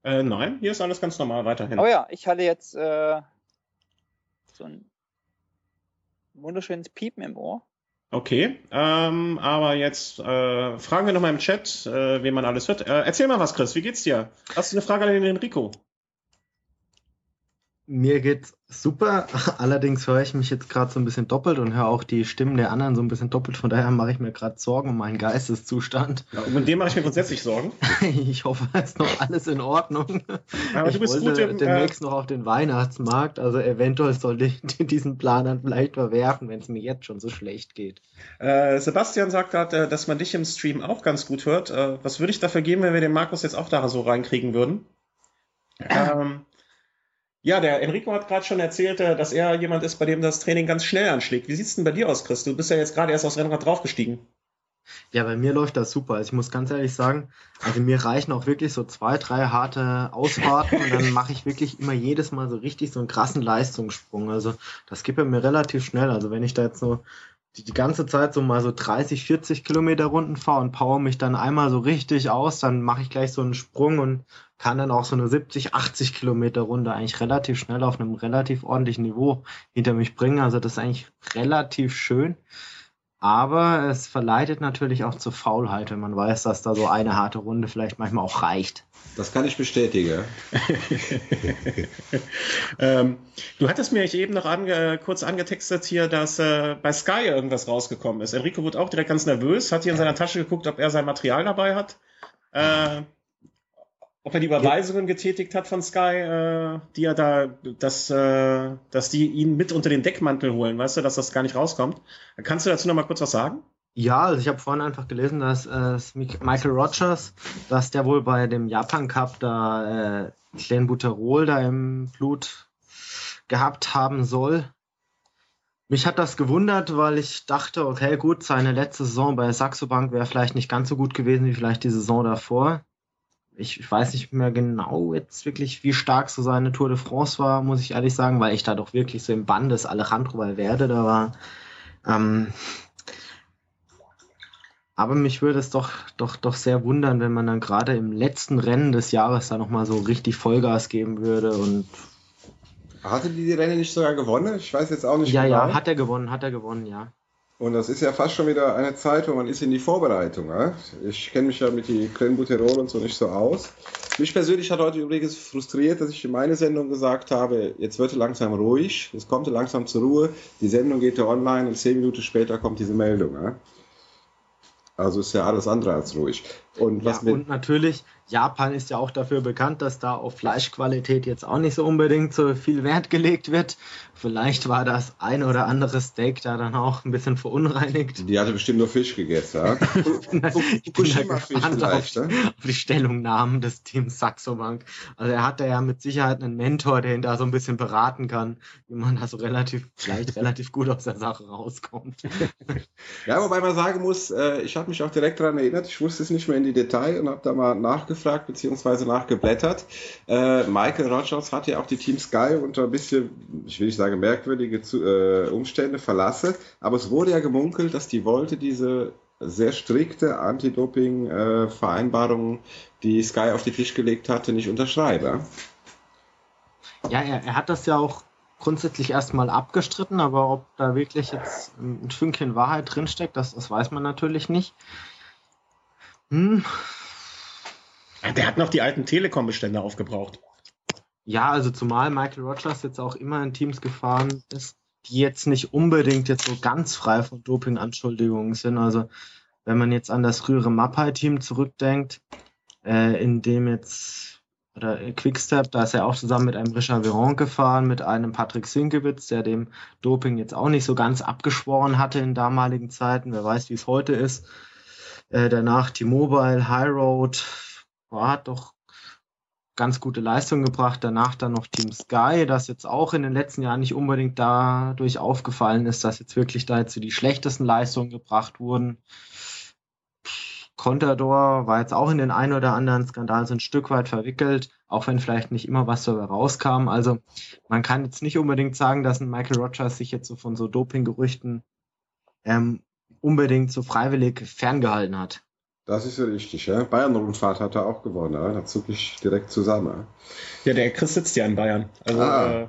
Speaker 1: Äh, nein, hier ist alles ganz normal weiterhin.
Speaker 3: Oh ja, ich hatte jetzt äh, so ein wunderschönes Piepen im Ohr.
Speaker 1: Okay, ähm, aber jetzt äh, fragen wir nochmal im Chat, äh, wen man alles hört. Äh, erzähl mal was, Chris, wie geht's dir? Hast du eine Frage an den Enrico?
Speaker 4: Mir geht's super. Allerdings höre ich mich jetzt gerade so ein bisschen doppelt und höre auch die Stimmen der anderen so ein bisschen doppelt. Von daher mache ich mir gerade Sorgen um meinen Geisteszustand.
Speaker 1: Ja, und mit dem mache ich mir grundsätzlich Sorgen.
Speaker 4: ich hoffe, es ist noch alles in Ordnung.
Speaker 1: Aber
Speaker 4: ich
Speaker 1: du bist
Speaker 4: wollte
Speaker 1: gut im, äh,
Speaker 4: demnächst noch auf den Weihnachtsmarkt. Also eventuell sollte ich diesen Plan dann vielleicht verwerfen, wenn es mir jetzt schon so schlecht geht.
Speaker 1: Äh, Sebastian sagt gerade, äh, dass man dich im Stream auch ganz gut hört. Äh, was würde ich dafür geben, wenn wir den Markus jetzt auch da so reinkriegen würden? Ähm, ja, der Enrico hat gerade schon erzählt, äh, dass er jemand ist, bei dem das Training ganz schnell anschlägt. Wie sieht's denn bei dir aus, Chris? Du bist ja jetzt gerade erst aufs Rennrad draufgestiegen.
Speaker 4: Ja, bei mir läuft das super. Also ich muss ganz ehrlich sagen, also mir reichen auch wirklich so zwei, drei harte Ausfahrten und dann mache ich wirklich immer jedes Mal so richtig so einen krassen Leistungssprung. Also das geht bei mir relativ schnell. Also wenn ich da jetzt so die, die ganze Zeit so mal so 30, 40 Kilometer Runden fahre und power mich dann einmal so richtig aus, dann mache ich gleich so einen Sprung und kann dann auch so eine 70, 80 Kilometer Runde eigentlich relativ schnell auf einem relativ ordentlichen Niveau hinter mich bringen. Also das ist eigentlich relativ schön. Aber es verleitet natürlich auch zur Faulheit, wenn man weiß, dass da so eine harte Runde vielleicht manchmal auch reicht.
Speaker 2: Das kann ich bestätigen.
Speaker 1: ähm, du hattest mir eben noch ange kurz angetextet hier, dass äh, bei Sky irgendwas rausgekommen ist. Enrico wird auch direkt ganz nervös, hat hier in seiner Tasche geguckt, ob er sein Material dabei hat. Äh, ob er die Überweisungen getätigt hat von Sky, äh, die er da, dass, äh, dass die ihn mit unter den Deckmantel holen, weißt du, dass das gar nicht rauskommt. Kannst du dazu noch mal kurz was sagen?
Speaker 4: Ja, also ich habe vorhin einfach gelesen, dass äh, Michael Rogers, dass der wohl bei dem Japan Cup da äh, Clenbuterol da im Blut gehabt haben soll. Mich hat das gewundert, weil ich dachte, okay, gut, seine letzte Saison bei Saxo Bank wäre vielleicht nicht ganz so gut gewesen wie vielleicht die Saison davor ich weiß nicht mehr genau jetzt wirklich, wie stark so seine Tour de France war, muss ich ehrlich sagen, weil ich da doch wirklich so im Bann des Alejandro Valverde da war. Ähm, aber mich würde es doch, doch, doch sehr wundern, wenn man dann gerade im letzten Rennen des Jahres da nochmal so richtig Vollgas geben würde und
Speaker 2: hatte die die Rennen nicht sogar gewonnen? Ich weiß jetzt auch nicht
Speaker 4: ja, genau. Ja, hat er gewonnen, hat er gewonnen, ja.
Speaker 2: Und das ist ja fast schon wieder eine Zeit, wo man ist in die Vorbereitung. Ja? Ich kenne mich ja mit die Clenbuterol und so nicht so aus. Mich persönlich hat heute übrigens frustriert, dass ich in meine Sendung gesagt habe, jetzt wird langsam ruhig, es kommt langsam zur Ruhe, die Sendung geht ja online und zehn Minuten später kommt diese Meldung. Ja? Also ist ja alles andere als ruhig.
Speaker 4: Und, was ja, und natürlich, Japan ist ja auch dafür bekannt, dass da auf Fleischqualität jetzt auch nicht so unbedingt so viel Wert gelegt wird. Vielleicht war das ein oder andere Steak da dann auch ein bisschen verunreinigt.
Speaker 2: Die hatte bestimmt nur Fisch gegessen, ja?
Speaker 4: Fukushima-Fisch vielleicht, auf, ne? auf die Stellungnahmen des Teams Saxo Bank. Also er hat da ja mit Sicherheit einen Mentor, der ihn da so ein bisschen beraten kann, wie man da so relativ, vielleicht relativ gut aus der Sache rauskommt.
Speaker 2: ja, wobei man sagen muss, äh, ich habe mich auch direkt daran erinnert, ich wusste es nicht mehr in die Detail und habe da mal nachgefragt bzw. nachgeblättert. Äh, Michael Rogers hat ja auch die Team Sky unter ein bisschen, ich will nicht sagen merkwürdige äh, Umstände verlassen, aber es wurde ja gemunkelt, dass die wollte diese sehr strikte Anti-Doping-Vereinbarung, die Sky auf den Tisch gelegt hatte, nicht unterschreiben.
Speaker 4: Ja, er, er hat das ja auch grundsätzlich erstmal abgestritten, aber ob da wirklich jetzt ein Fünkchen Wahrheit drinsteckt, das, das weiß man natürlich nicht.
Speaker 1: Hm. Der hat noch die alten Telekom-Bestände aufgebraucht.
Speaker 4: Ja, also zumal Michael Rogers jetzt auch immer in Teams gefahren ist, die jetzt nicht unbedingt jetzt so ganz frei von Doping-Anschuldigungen sind. Also wenn man jetzt an das frühere Mapai-Team zurückdenkt, äh, in dem jetzt oder Quickstep, da ist er auch zusammen mit einem Richard Veron gefahren, mit einem Patrick Sinkewitz, der dem Doping jetzt auch nicht so ganz abgeschworen hatte in damaligen Zeiten. Wer weiß, wie es heute ist. Äh, danach T-Mobile, High Hat doch ganz gute Leistung gebracht. Danach dann noch Team Sky, das jetzt auch in den letzten Jahren nicht unbedingt dadurch aufgefallen ist, dass jetzt wirklich da jetzt so die schlechtesten Leistungen gebracht wurden. Contador war jetzt auch in den ein oder anderen Skandal so ein Stück weit verwickelt, auch wenn vielleicht nicht immer was dabei rauskam. Also man kann jetzt nicht unbedingt sagen, dass ein Michael Rogers sich jetzt so von so Dopinggerüchten ähm, unbedingt so freiwillig ferngehalten hat.
Speaker 2: Das ist ja richtig, ja. Bayern-Rundfahrt hat er auch gewonnen, ja. da zucke ich direkt zusammen.
Speaker 1: Ja, der Chris sitzt ja in Bayern. Also, ah. äh,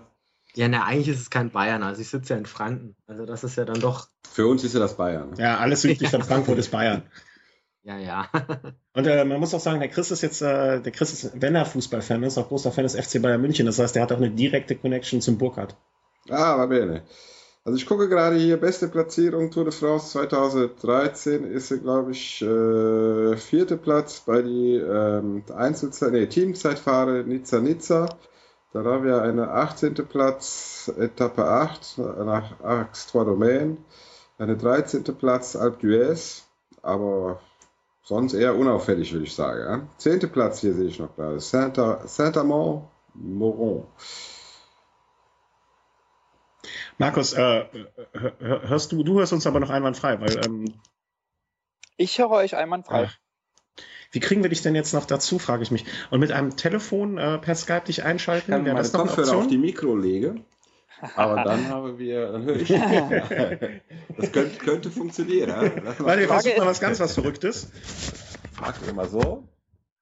Speaker 4: ja, ne, eigentlich ist es kein Bayern, also ich sitze ja in Franken. Also das ist ja dann doch.
Speaker 2: Für uns ist ja das Bayern.
Speaker 1: Ja, alles südlich von Frankfurt ist Bayern.
Speaker 4: Ja, ja.
Speaker 1: Und äh, man muss auch sagen, der Chris ist jetzt, äh, der Chris ist, wenn er Fußballfan ist, auch großer Fan des FC Bayern München. Das heißt, der hat auch eine direkte Connection zum Burkhardt.
Speaker 2: Ah, va bene. Also ich gucke gerade hier, beste Platzierung Tour de France 2013 ist glaube ich, äh, vierte Platz bei die ähm, Einzelzeit, nee, Teamzeitfahrer Nizza Nizza. Dann haben wir eine 18. Platz, Etappe 8 nach Arx-Trois-Domaines. Eine 13. Platz, Alpe d'Huez. Aber sonst eher unauffällig, würde ich sagen. Ja? 10. Platz hier sehe ich noch gerade. Saint-Amand-Moron.
Speaker 1: Markus, äh, hörst du, du hörst uns aber noch einwandfrei, weil ähm,
Speaker 3: ich höre euch einwandfrei. Ach,
Speaker 1: wie kriegen wir dich denn jetzt noch dazu, frage ich mich. Und mit einem Telefon äh, per Skype dich einschalten?
Speaker 2: Ich kann meine Kopfhörer auf die Mikro legen. Aber dann haben wir, dann höre ich. das könnte, könnte funktionieren. Ja?
Speaker 1: Weil wir versuchen mal was ganz was Verrücktes.
Speaker 2: Wir mal so.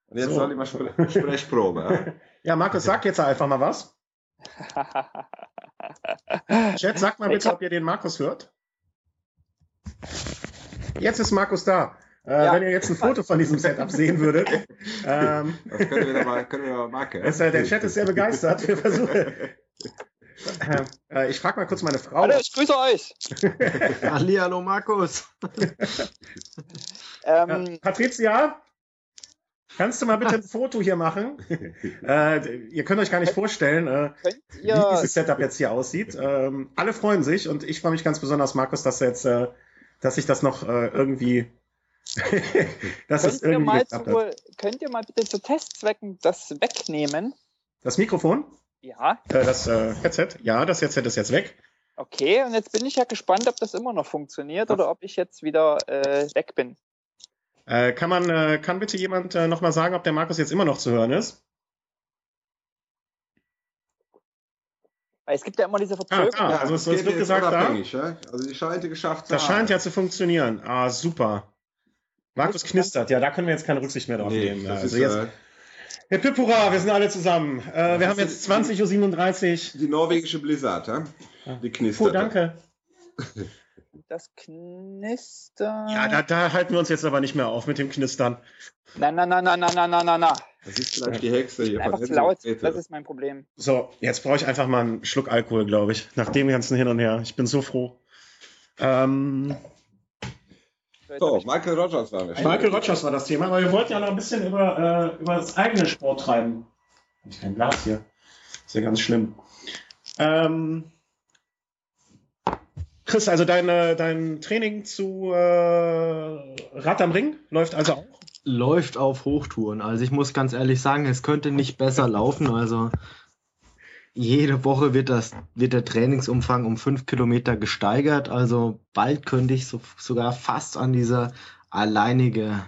Speaker 2: Und jetzt so. soll ich mal Spre Sprechprobe. Ja?
Speaker 1: ja, Markus, sag jetzt einfach mal was. Chat, sag mal bitte, ob ihr den Markus hört. Jetzt ist Markus da. Äh, ja. Wenn ihr jetzt ein Foto von diesem Setup sehen würdet.
Speaker 2: Ähm, das können wir mal, können wir mal machen.
Speaker 1: Ist, äh, der Chat ist sehr begeistert. Wir versuchen. Äh, äh, ich frage mal kurz meine Frau.
Speaker 3: Hallo, ich grüße euch.
Speaker 4: Hallihallo, Markus.
Speaker 1: ähm, Patricia, kannst du mal bitte ein Foto hier machen? äh, ihr könnt euch gar nicht vorstellen, äh, wie dieses Setup jetzt hier aussieht. Ähm, alle freuen sich und ich freue mich ganz besonders, Markus, dass jetzt, äh, dass ich das noch äh, irgendwie
Speaker 3: das könnt, ist ihr mal zu, könnt ihr mal bitte zu Testzwecken das wegnehmen?
Speaker 1: Das Mikrofon?
Speaker 3: Ja.
Speaker 1: Äh, das äh, Headset? Ja, das Headset ist jetzt weg.
Speaker 3: Okay, und jetzt bin ich ja gespannt, ob das immer noch funktioniert Was? oder ob ich jetzt wieder äh, weg bin.
Speaker 1: Äh, kann man, äh, kann bitte jemand äh, nochmal sagen, ob der Markus jetzt immer noch zu hören ist?
Speaker 3: Es gibt ja immer diese Verzögerung.
Speaker 1: Ah, ah, also es, es wird gesagt, da.
Speaker 2: Ja? Also die scheint geschafft
Speaker 1: zu Das haben. scheint ja zu funktionieren. Ah, super. Markus knistert, ja, da können wir jetzt keine Rücksicht mehr drauf nee, nehmen. Also jetzt, äh, Herr Pippura, wir sind alle zusammen. Äh, wir haben jetzt 20.37
Speaker 2: Uhr. Die norwegische Blizzard, ja? Die knistert.
Speaker 1: Oh, danke.
Speaker 3: Das Knistern.
Speaker 1: Ja, da, da, halten wir uns jetzt aber nicht mehr auf mit dem Knistern.
Speaker 3: Nein, nein, nein, nein, nein, nein, nein, nein.
Speaker 2: Das ist vielleicht die Hexe hier.
Speaker 3: Einfach zu laut, das ist mein Problem.
Speaker 1: So, jetzt brauche ich einfach mal einen Schluck Alkohol, glaube ich. Nach dem ganzen Hin und Her. Ich bin so froh. Ähm,
Speaker 2: so, Michael Rogers war
Speaker 1: wir. Michael Rogers war das Thema, aber wir wollten ja noch ein bisschen über, äh, über das eigene Sport treiben. Hab ich kein Glas hier. Ist ja ganz schlimm. Ähm, Chris, also deine, dein Training zu äh, Rad am Ring läuft also auch?
Speaker 4: Läuft auf Hochtouren. Also ich muss ganz ehrlich sagen, es könnte nicht besser laufen. Also jede Woche wird, das, wird der Trainingsumfang um fünf Kilometer gesteigert. Also bald könnte ich so, sogar fast an diese alleinige,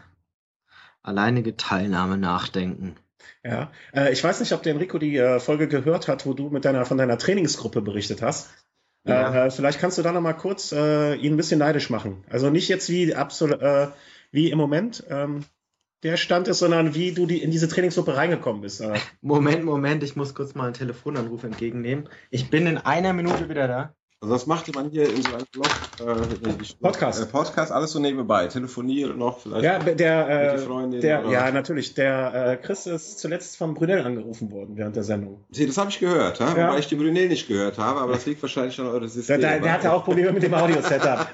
Speaker 4: alleinige Teilnahme nachdenken.
Speaker 1: Ja, äh, ich weiß nicht, ob der Enrico die äh, Folge gehört hat, wo du mit deiner, von deiner Trainingsgruppe berichtet hast. Ja. Äh, vielleicht kannst du da noch mal kurz äh, ihn ein bisschen neidisch machen. Also nicht jetzt wie, absolut, äh, wie im Moment, ähm, der Stand ist, sondern wie du die, in diese Trainingsgruppe reingekommen bist.
Speaker 4: Moment, Moment, ich muss kurz mal einen Telefonanruf entgegennehmen. Ich bin in einer Minute wieder da.
Speaker 2: Also das macht man hier in so einem Blog,
Speaker 1: äh, Podcast.
Speaker 2: Äh, Podcast, alles so nebenbei. Telefonieren noch vielleicht.
Speaker 1: Ja, der, äh, der ja, natürlich. Der äh, Chris ist zuletzt vom Brunel angerufen worden während der Sendung.
Speaker 2: Sie, das habe ich gehört, ja? wobei ich die Brunel nicht gehört habe, aber das liegt wahrscheinlich an eurem System.
Speaker 1: Der, der, der hatte auch Probleme mit dem Audio-Setup.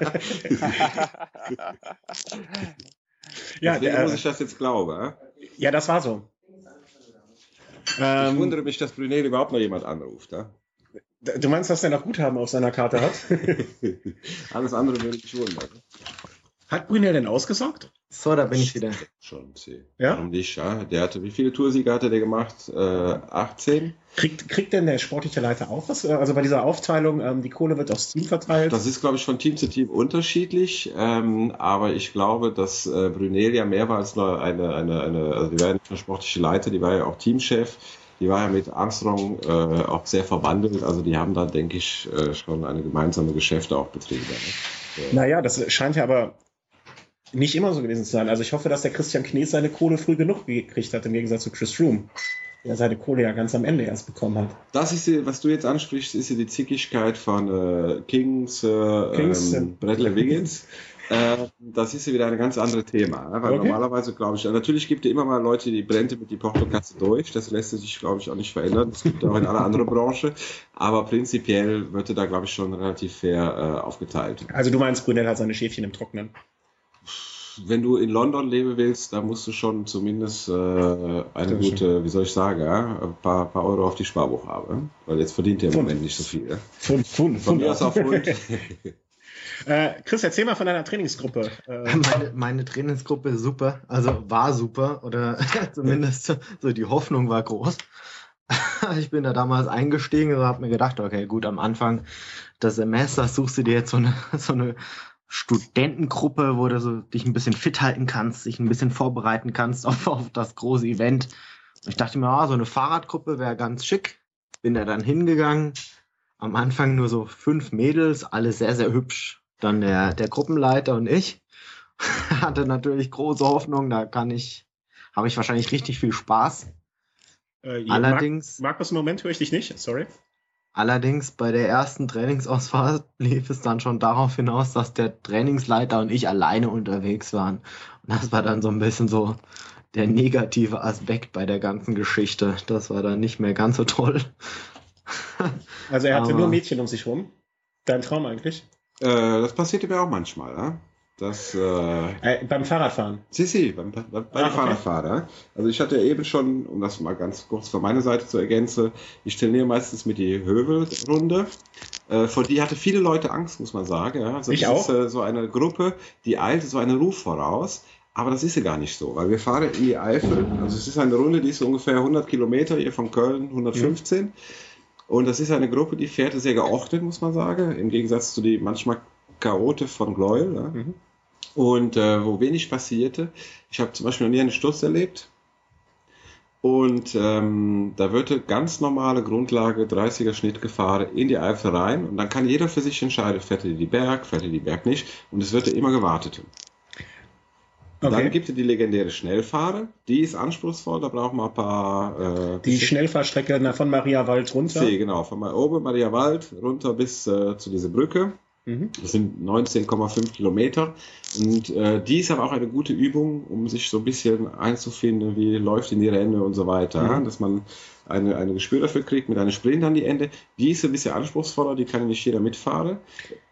Speaker 2: ja, Deswegen der, muss ich das jetzt glauben.
Speaker 1: Ja, das war so.
Speaker 2: Ich ähm, wundere mich, dass Brunel überhaupt noch jemand anruft. Ja?
Speaker 1: Du meinst, dass der noch Guthaben auf seiner Karte hat?
Speaker 2: Alles andere würde ich wundern.
Speaker 1: Hat Brunel denn ausgesorgt?
Speaker 4: So, da bin ich wieder.
Speaker 2: Schon, C.
Speaker 1: Ja?
Speaker 2: Warum nicht, ja? Der hatte, wie viele Toursiege hatte der gemacht? Äh, 18?
Speaker 1: Kriegt, kriegt denn der sportliche Leiter auch was? Also bei dieser Aufteilung, ähm, die Kohle wird aufs Team verteilt.
Speaker 2: Das ist, glaube ich, von Team zu Team unterschiedlich. Ähm, aber ich glaube, dass äh, Brunel ja mehr war als nur eine, eine, eine, also die war ja nicht nur sportliche Leiter, die war ja auch Teamchef. Die war ja mit Armstrong äh, auch sehr verwandelt. Also die haben da, denke ich, äh, schon eine gemeinsame Geschäfte auch betrieben. Ne?
Speaker 1: Naja, das scheint ja aber nicht immer so gewesen zu sein. Also ich hoffe, dass der Christian Knies seine Kohle früh genug gekriegt hat, im Gegensatz zu Chris Room, der seine Kohle ja ganz am Ende erst bekommen hat.
Speaker 2: Das ist, die, was du jetzt ansprichst, ist ja die Zickigkeit von äh, Kings, äh,
Speaker 1: Kings,
Speaker 2: ähm, Bradley Wiggins. äh, das ist ja wieder ein ganz anderes Thema. Ne? Weil
Speaker 1: Okay.
Speaker 2: normalerweise, glaube ich, natürlich gibt es immer mal Leute, die brennt mit die Portokasse durch. Das lässt sich, glaube ich, auch nicht verändern. Das gibt es auch in aller anderen Branche. Aber prinzipiell wird da, glaube ich, schon relativ fair äh, aufgeteilt.
Speaker 1: Also du meinst, Brunel hat seine Schäfchen im Trocknen.
Speaker 2: Wenn du in London leben willst, dann musst du schon zumindest äh, eine gute, wie soll ich sagen, ein paar, paar Euro auf die Sparbuch haben. Weil jetzt verdient er im
Speaker 1: Pfund.
Speaker 2: Moment nicht so viel.
Speaker 1: Pfund, Pfund,
Speaker 2: Von mir aus auch Pfund.
Speaker 1: Äh, Chris, erzähl mal von deiner Trainingsgruppe. Äh,
Speaker 4: Meine, meine Trainingsgruppe ist super, also war super oder zumindest so, die Hoffnung war groß. Ich bin da damals eingestiegen und habe mir gedacht, okay, gut, am Anfang des Semesters suchst du dir jetzt so eine, so eine Studentengruppe, wo du so dich ein bisschen fit halten kannst, dich ein bisschen vorbereiten kannst auf, auf das große Event. Ich dachte mir, ah, so eine Fahrradgruppe wäre ganz schick. Bin da dann hingegangen. Am Anfang nur so fünf Mädels, alle sehr, sehr hübsch. Dann der, der Gruppenleiter und ich. Hatte natürlich große Hoffnung, da kann ich, habe ich wahrscheinlich richtig viel Spaß.
Speaker 1: äh, ja,
Speaker 4: Allerdings,
Speaker 1: Marc, Markus, im Moment höre ich dich nicht. Sorry.
Speaker 4: allerdings bei der ersten Trainingsausfahrt lief es dann schon darauf hinaus, dass der Trainingsleiter und ich alleine unterwegs waren. Und das war dann so ein bisschen so der negative Aspekt bei der ganzen Geschichte. Das war dann nicht mehr ganz so toll.
Speaker 1: Also er hatte
Speaker 4: Aber-
Speaker 1: nur Mädchen um sich rum. Dein Traum eigentlich?
Speaker 2: Äh, das passierte mir auch manchmal, ja. Das, äh,
Speaker 1: Äh, beim Fahrradfahren.
Speaker 2: sie, sie, beim, beim, beim
Speaker 1: Ah, okay.
Speaker 2: Fahrradfahrer. Also ich hatte eben schon, um das mal ganz kurz von meiner Seite zu ergänzen, ich trainiere meistens mit die Hövelrunde. Äh, vor die hatte viele Leute Angst, muss man sagen. Ja. Also
Speaker 1: Ich
Speaker 2: das
Speaker 1: auch.
Speaker 2: ist äh, so eine Gruppe, die eilt so einen Ruf voraus. Aber das ist ja gar nicht so, weil wir fahren in die Eifel. Also es ist eine Runde, die ist so ungefähr 100 Kilometer hier von Köln, 115. Und das ist eine Gruppe, die fährt sehr geordnet, muss man sagen, im Gegensatz zu die manchmal Chaote von Gleuel. Ja.
Speaker 1: Mhm.
Speaker 2: Und äh, wo wenig passierte. Ich habe zum Beispiel noch nie einen Sturz erlebt. Und ähm, da wird eine ganz normale Grundlage 30er Schnitt gefahren in die Eifel rein und dann kann jeder für sich entscheiden, fährt er die Berg, fährt er die Berg nicht und es wird immer gewartet. Dann
Speaker 1: Okay.
Speaker 2: gibt es die legendäre Schnellfahrer, die ist anspruchsvoll, da braucht man ein paar äh,
Speaker 1: Die Schnellfahrstrecke nach- von Maria Wald runter.
Speaker 2: See, genau, von oben Maria Wald runter bis äh, zu dieser Brücke.
Speaker 1: Mhm.
Speaker 2: Das sind 19,5 Kilometer. Und äh, die ist aber auch eine gute Übung, um sich so ein bisschen einzufinden, wie läuft in die Rennen und so weiter.
Speaker 1: Mhm.
Speaker 2: Dass man eine, eine Gespür dafür kriegt mit einem Sprint an die Ende. Die ist ein bisschen anspruchsvoller, die kann nicht jeder mitfahren.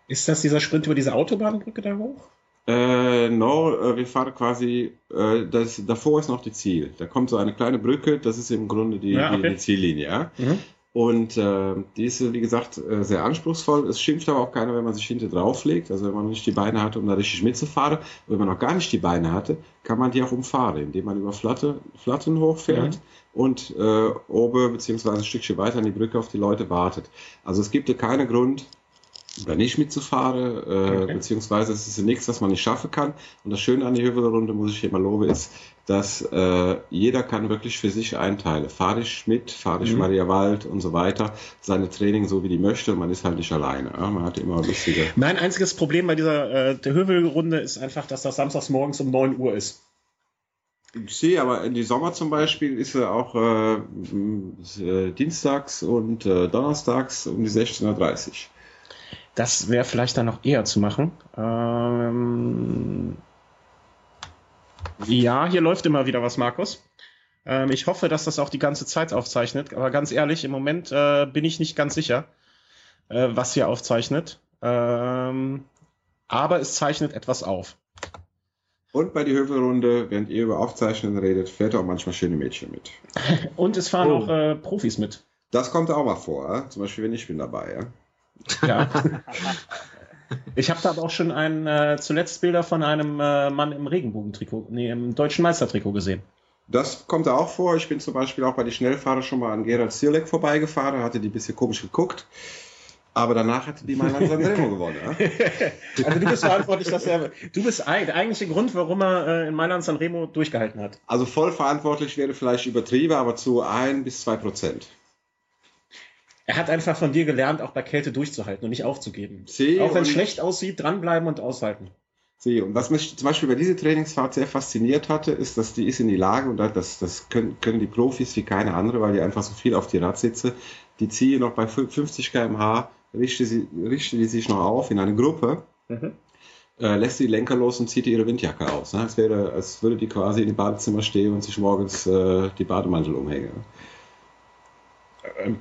Speaker 1: Ist das dieser Sprint über diese Autobahnbrücke da hoch?
Speaker 2: Äh, no, äh, wir fahren quasi, äh, das, davor ist noch die Ziel. Da kommt so eine kleine Brücke, das ist im Grunde die,
Speaker 1: Ja, okay.
Speaker 2: die, die Ziellinie. Ja?
Speaker 1: Mhm.
Speaker 2: Und äh, die ist, wie gesagt, äh, sehr anspruchsvoll. Es schimpft aber auch keiner, wenn man sich hinter drauf legt. Also wenn man nicht die Beine hatte, um da richtig mitzufahren. Und wenn man noch gar nicht die Beine hatte, kann man die auch umfahren, indem man über Flatte, Flatten hochfährt
Speaker 1: Mhm.
Speaker 2: und äh, oben beziehungsweise ein Stückchen weiter an die Brücke auf die Leute wartet. Also es gibt ja keinen Grund, da nicht mitzufahren, äh,
Speaker 1: Okay.
Speaker 2: beziehungsweise es ist nichts, was man nicht schaffen kann. Und das Schöne an der Hövelrunde, muss ich immer loben, ist, dass äh, jeder kann wirklich für sich einteilen. Fahre ich mit, fahre ich
Speaker 1: Mhm.
Speaker 2: Maria Wald und so weiter, seine Training so wie die möchte und man ist halt nicht alleine. Ja? Man hat immer lustige.
Speaker 1: Mein einziges Problem bei dieser äh, der Hövelrunde ist einfach, dass das samstags morgens um 9 Uhr ist.
Speaker 2: Ich sehe, aber in die Sommer zum Beispiel ist er auch äh, äh, dienstags und äh, donnerstags um die 16.30 Uhr.
Speaker 1: Das wäre vielleicht dann noch eher zu machen. Ähm, ja, hier läuft immer wieder was, Markus. Ähm, ich hoffe, dass das auch die ganze Zeit aufzeichnet. Aber ganz ehrlich, im Moment äh, bin ich nicht ganz sicher, äh, was hier aufzeichnet. Ähm, aber es zeichnet etwas auf.
Speaker 2: Und bei die Hövelrunde, während ihr über Aufzeichnen redet, fährt auch manchmal schöne Mädchen mit.
Speaker 1: Und es fahren
Speaker 4: Oh.
Speaker 1: auch äh, Profis mit.
Speaker 2: Das kommt auch mal vor. Zum Beispiel, wenn ich bin dabei. Ja?
Speaker 1: Ja. Ich habe da aber auch schon ein, äh, zuletzt Bilder von einem äh, Mann im Regenbogentrikot, nee, im deutschen Meistertrikot gesehen.
Speaker 2: Das kommt da auch vor. Ich bin zum Beispiel auch bei den Schnellfahrern schon mal an Gerald Zierleck vorbeigefahren, hatte die ein bisschen komisch geguckt. Aber danach hatte die Mailand Sanremo gewonnen. Ja?
Speaker 1: also du bist verantwortlich, dass er. Du bist der eigentliche Grund, warum er äh, in Mailand Sanremo durchgehalten hat.
Speaker 2: Also voll verantwortlich wäre vielleicht übertrieben, aber zu ein bis zwei Prozent.
Speaker 1: Er hat einfach von dir gelernt, auch bei Kälte durchzuhalten und nicht aufzugeben. Sie auch wenn es schlecht aussieht, dranbleiben und aushalten.
Speaker 2: Sie, und was mich zum Beispiel bei dieser Trainingsfahrt sehr fasziniert hatte, ist, dass die ist in die Lage, und das, das können, können die Profis wie keine andere, weil die einfach so viel auf die Rad sitzen, die ziehen noch bei 50 km/h richtet sie, richtet die sich noch auf in eine Gruppe, mhm. äh, lässt die Lenker los und zieht ihre Windjacke aus. Ne? Als, wäre, als würde die quasi in dem Badezimmer stehen und sich morgens äh, die Bademantel umhängen. Ähm.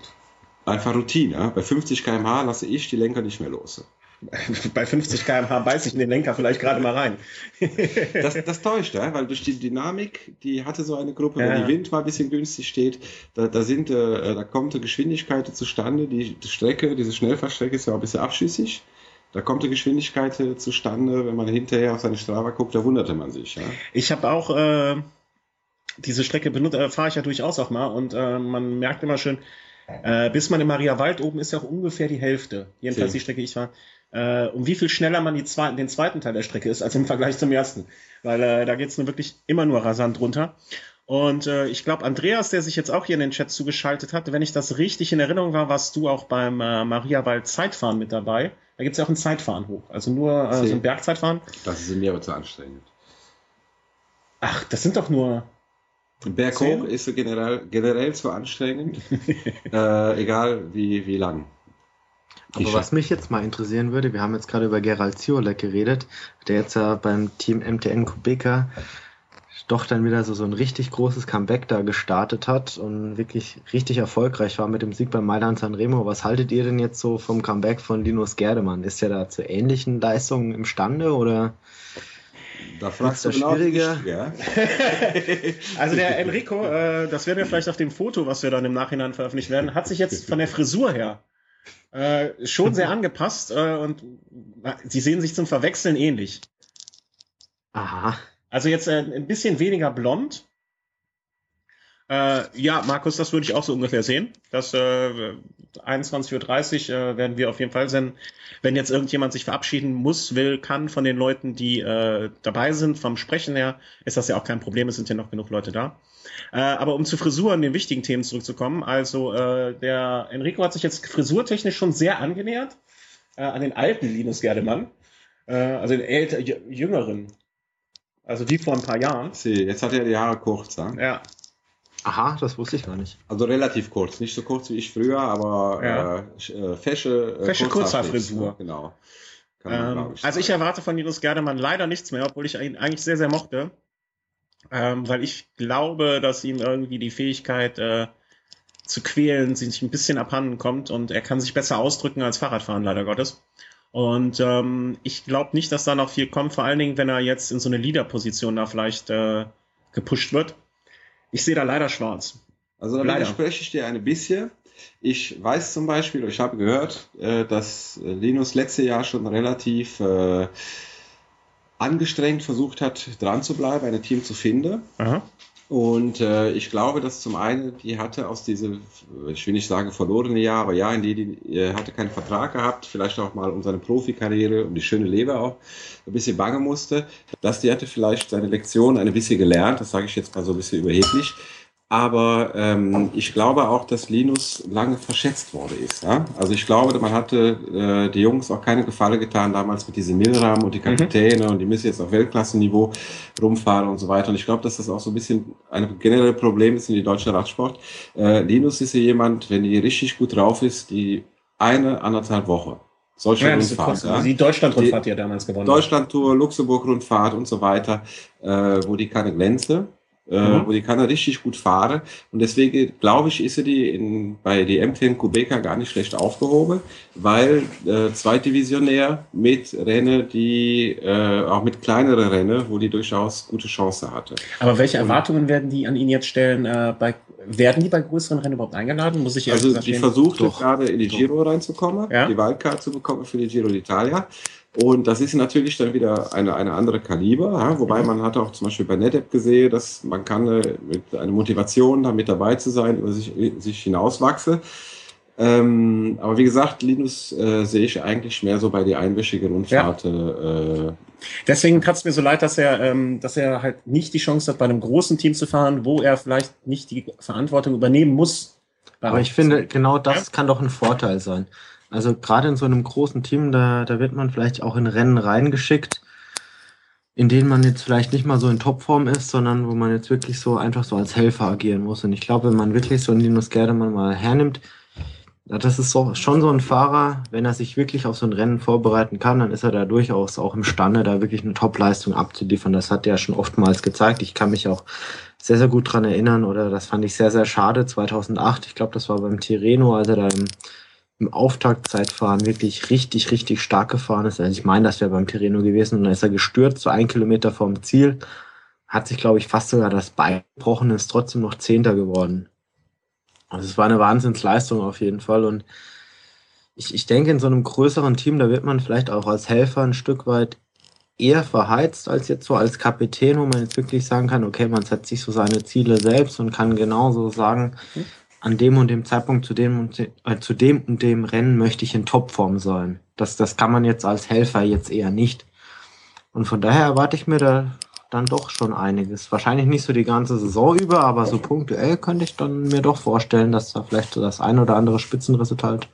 Speaker 2: Einfach Routine. Bei 50 km/h lasse ich die Lenker nicht mehr los.
Speaker 1: Bei 50 km/h beiß ich in den Lenker vielleicht gerade mal rein.
Speaker 2: das, das täuscht, ja? weil durch die Dynamik, die hatte so eine Gruppe, ja. wenn die Wind mal ein bisschen günstig steht, da, da, sind, äh, da kommt eine Geschwindigkeit zustande. Die, die Strecke, diese Schnellfahrstrecke ist ja auch ein bisschen abschüssig. Da kommt eine Geschwindigkeit zustande, wenn man hinterher auf seine Strava guckt, da wunderte man sich. Ja?
Speaker 1: Ich habe auch äh, diese Strecke benutzt, äh, fahre ich ja durchaus auch mal und äh, man merkt immer schön, äh, bis man in Maria Wald oben ist ja auch ungefähr die Hälfte. Jedenfalls okay. die Strecke ich war äh, um wie viel schneller man die zwei, den zweiten Teil der Strecke ist als im Vergleich zum ersten. Weil äh, da geht's nur wirklich immer nur rasant runter. Und äh, ich glaube, Andreas, der sich jetzt auch hier in den Chat zugeschaltet hat, wenn ich das richtig in Erinnerung war, warst du auch beim äh, Mariawald Zeitfahren mit dabei. Da gibt's ja auch ein Zeitfahren hoch. Also nur äh, so ein Bergzeitfahren.
Speaker 2: Das ist mir aber zu anstrengend.
Speaker 1: Ach, das sind doch nur.
Speaker 2: Berghoch ist generell, generell zu anstrengend. äh, egal wie, wie lang.
Speaker 4: Aber was mich jetzt mal interessieren würde, wir haben jetzt gerade über Gerald Ziolek geredet, der jetzt ja beim Team MTN Kubeka doch dann wieder so, so ein richtig großes Comeback da gestartet hat und wirklich richtig erfolgreich war mit dem Sieg beim Mailand Sanremo. Was haltet ihr denn jetzt so vom Comeback von Linus Gerdemann? Ist er da zu ähnlichen Leistungen imstande oder?
Speaker 2: Da fragst du genau
Speaker 1: schwieriger. Ja. also der Enrico, äh, das werden wir vielleicht auf dem Foto, was wir dann im Nachhinein veröffentlichen werden, hat sich jetzt von der Frisur her äh, schon sehr angepasst äh, und äh, sie sehen sich zum Verwechseln ähnlich.
Speaker 4: Aha.
Speaker 1: Also jetzt äh, ein bisschen weniger blond. Äh, ja, Markus, das würde ich auch so ungefähr sehen. Das äh, 21.30 Uhr äh, werden wir auf jeden Fall senden. Wenn jetzt irgendjemand sich verabschieden muss, will, kann von den Leuten, die äh, dabei sind, vom Sprechen her, ist das ja auch kein Problem. Es sind ja noch genug Leute da. Äh, aber um zu Frisuren, den wichtigen Themen zurückzukommen, also äh, der Enrico hat sich jetzt frisurtechnisch schon sehr angenähert äh, an den alten Linus Gerdemann, äh, also den älter, jüngeren, also wie vor ein paar Jahren.
Speaker 2: Sie, jetzt hat er die Haare kurz,
Speaker 1: ja? Ja.
Speaker 4: Aha, das wusste ich gar nicht.
Speaker 2: Also relativ kurz, nicht so kurz wie ich früher, aber ja. äh, äh fesche,
Speaker 1: äh, fesche Kurzhaarfrisur.
Speaker 2: Genau.
Speaker 1: Ähm, ich also ich erwarte von Linus Gerdemann leider nichts mehr, obwohl ich ihn eigentlich sehr, sehr mochte ähm, weil ich glaube, dass ihm irgendwie die Fähigkeit äh, zu quälen sich ein bisschen abhanden kommt und er kann sich besser ausdrücken als Fahrradfahren, leider Gottes. Und ähm, ich glaube nicht, dass da noch viel kommt, vor allen Dingen, wenn er jetzt in so eine Leader-Position da vielleicht äh, gepusht wird. Ich sehe da leider schwarz.
Speaker 2: Also da spreche ich dir ein bisschen. Ich weiß zum Beispiel, ich habe gehört, äh, dass Linus letztes Jahr schon relativ äh, angestrengt versucht hat, dran zu bleiben, ein Team zu finden. Aha. Und äh, ich glaube, dass zum einen, die hatte aus diesem, ich will nicht sagen verlorene Jahr, aber ja, in die, die äh, hatte keinen Vertrag gehabt, vielleicht auch mal um seine Profikarriere, um die schöne Leber auch ein bisschen bange musste, dass die hatte vielleicht seine Lektion ein bisschen gelernt, das sage ich jetzt mal so ein bisschen überheblich, aber ähm, ich glaube auch, dass Linus lange verschätzt worden ist. Ja? Also ich glaube, man hatte äh, die Jungs auch keine Gefallen getan damals mit diesem Milram und die Kapitäne mhm. und die müssen jetzt auf Weltklasseniveau rumfahren und so weiter. Und ich glaube, dass das auch so ein bisschen ein generelles Problem ist in die deutsche Radsport. Äh, Linus ist ja jemand, wenn die richtig gut drauf ist, die eine, anderthalb Woche
Speaker 1: solche ja, Rundfahrt. Ja. Die Deutschland-Rundfahrt, die er damals gewonnen
Speaker 2: Deutschland-Tour, Luxemburg-Rundfahrt und so weiter, äh, wo die keine Glänze mhm. wo die kann er richtig gut fahren. Und deswegen glaube ich, ist er die in, bei die M10 Kubeka gar nicht schlecht aufgehoben, weil äh, Zweitdivisionär mit Rennen, die äh, auch mit kleineren Rennen, wo die durchaus gute Chance hatte.
Speaker 1: Aber welche Erwartungen werden die an ihn jetzt stellen äh, bei werden die bei größeren Rennen überhaupt eingeladen? Muss ich
Speaker 2: Also die versucht gerade in die Giro reinzukommen,
Speaker 1: Ja.
Speaker 2: die Wildcard zu bekommen für die Giro d'Italia. Und das ist natürlich dann wieder eine, eine andere Kaliber, ja? wobei man hat auch zum Beispiel bei NetApp gesehen, dass man kann äh, mit einer Motivation da mit dabei zu sein, über sich, sich hinauswachse. Ähm, aber wie gesagt, Linus äh, sehe ich eigentlich mehr so bei die einwöchigen Rundfahrten. Äh,
Speaker 1: Deswegen tat es mir so leid, dass er, ähm, dass er halt nicht die Chance hat, bei einem großen Team zu fahren, wo er vielleicht nicht die Verantwortung übernehmen muss.
Speaker 4: Aber ich finde, genau das kann doch ein Vorteil sein. Also gerade in so einem großen Team, da, da wird man vielleicht auch in Rennen reingeschickt, in denen man jetzt vielleicht nicht mal so in Topform ist, sondern wo man jetzt wirklich so einfach so als Helfer agieren muss. Und ich glaube, wenn man wirklich so einen Linus Gerdemann mal hernimmt, das ist so, schon so ein Fahrer, wenn er sich wirklich auf so ein Rennen vorbereiten kann, dann ist er da durchaus auch imstande, da wirklich eine Top-Leistung abzuliefern. Das hat er ja schon oftmals gezeigt. Ich kann mich auch sehr, sehr gut dran erinnern oder das fand ich sehr, sehr schade 2008. Ich glaube, das war beim Tirreno, als er da im, im Auftaktzeitfahren wirklich richtig, richtig stark gefahren ist. Also ich meine, das wäre beim Tirreno gewesen und dann ist er gestürzt, so ein Kilometer vom Ziel, hat sich, glaube ich, fast sogar das Bein gebrochen, ist trotzdem noch Zehnter geworden. Also es war eine Wahnsinnsleistung auf jeden Fall und ich, ich denke, in so einem größeren Team, da wird man vielleicht auch als Helfer ein Stück weit eher verheizt als jetzt so als Kapitän, wo man jetzt wirklich sagen kann, okay, man setzt sich so seine Ziele selbst und kann genauso sagen, an dem und dem Zeitpunkt zu dem und de, äh, zu dem und dem Rennen möchte ich in Topform sein. Das, das kann man jetzt als Helfer jetzt eher nicht. Und von daher erwarte ich mir da dann doch schon einiges. Wahrscheinlich nicht so die ganze Saison über, aber so punktuell könnte ich dann mir doch vorstellen, dass da vielleicht so das ein oder andere Spitzenresultat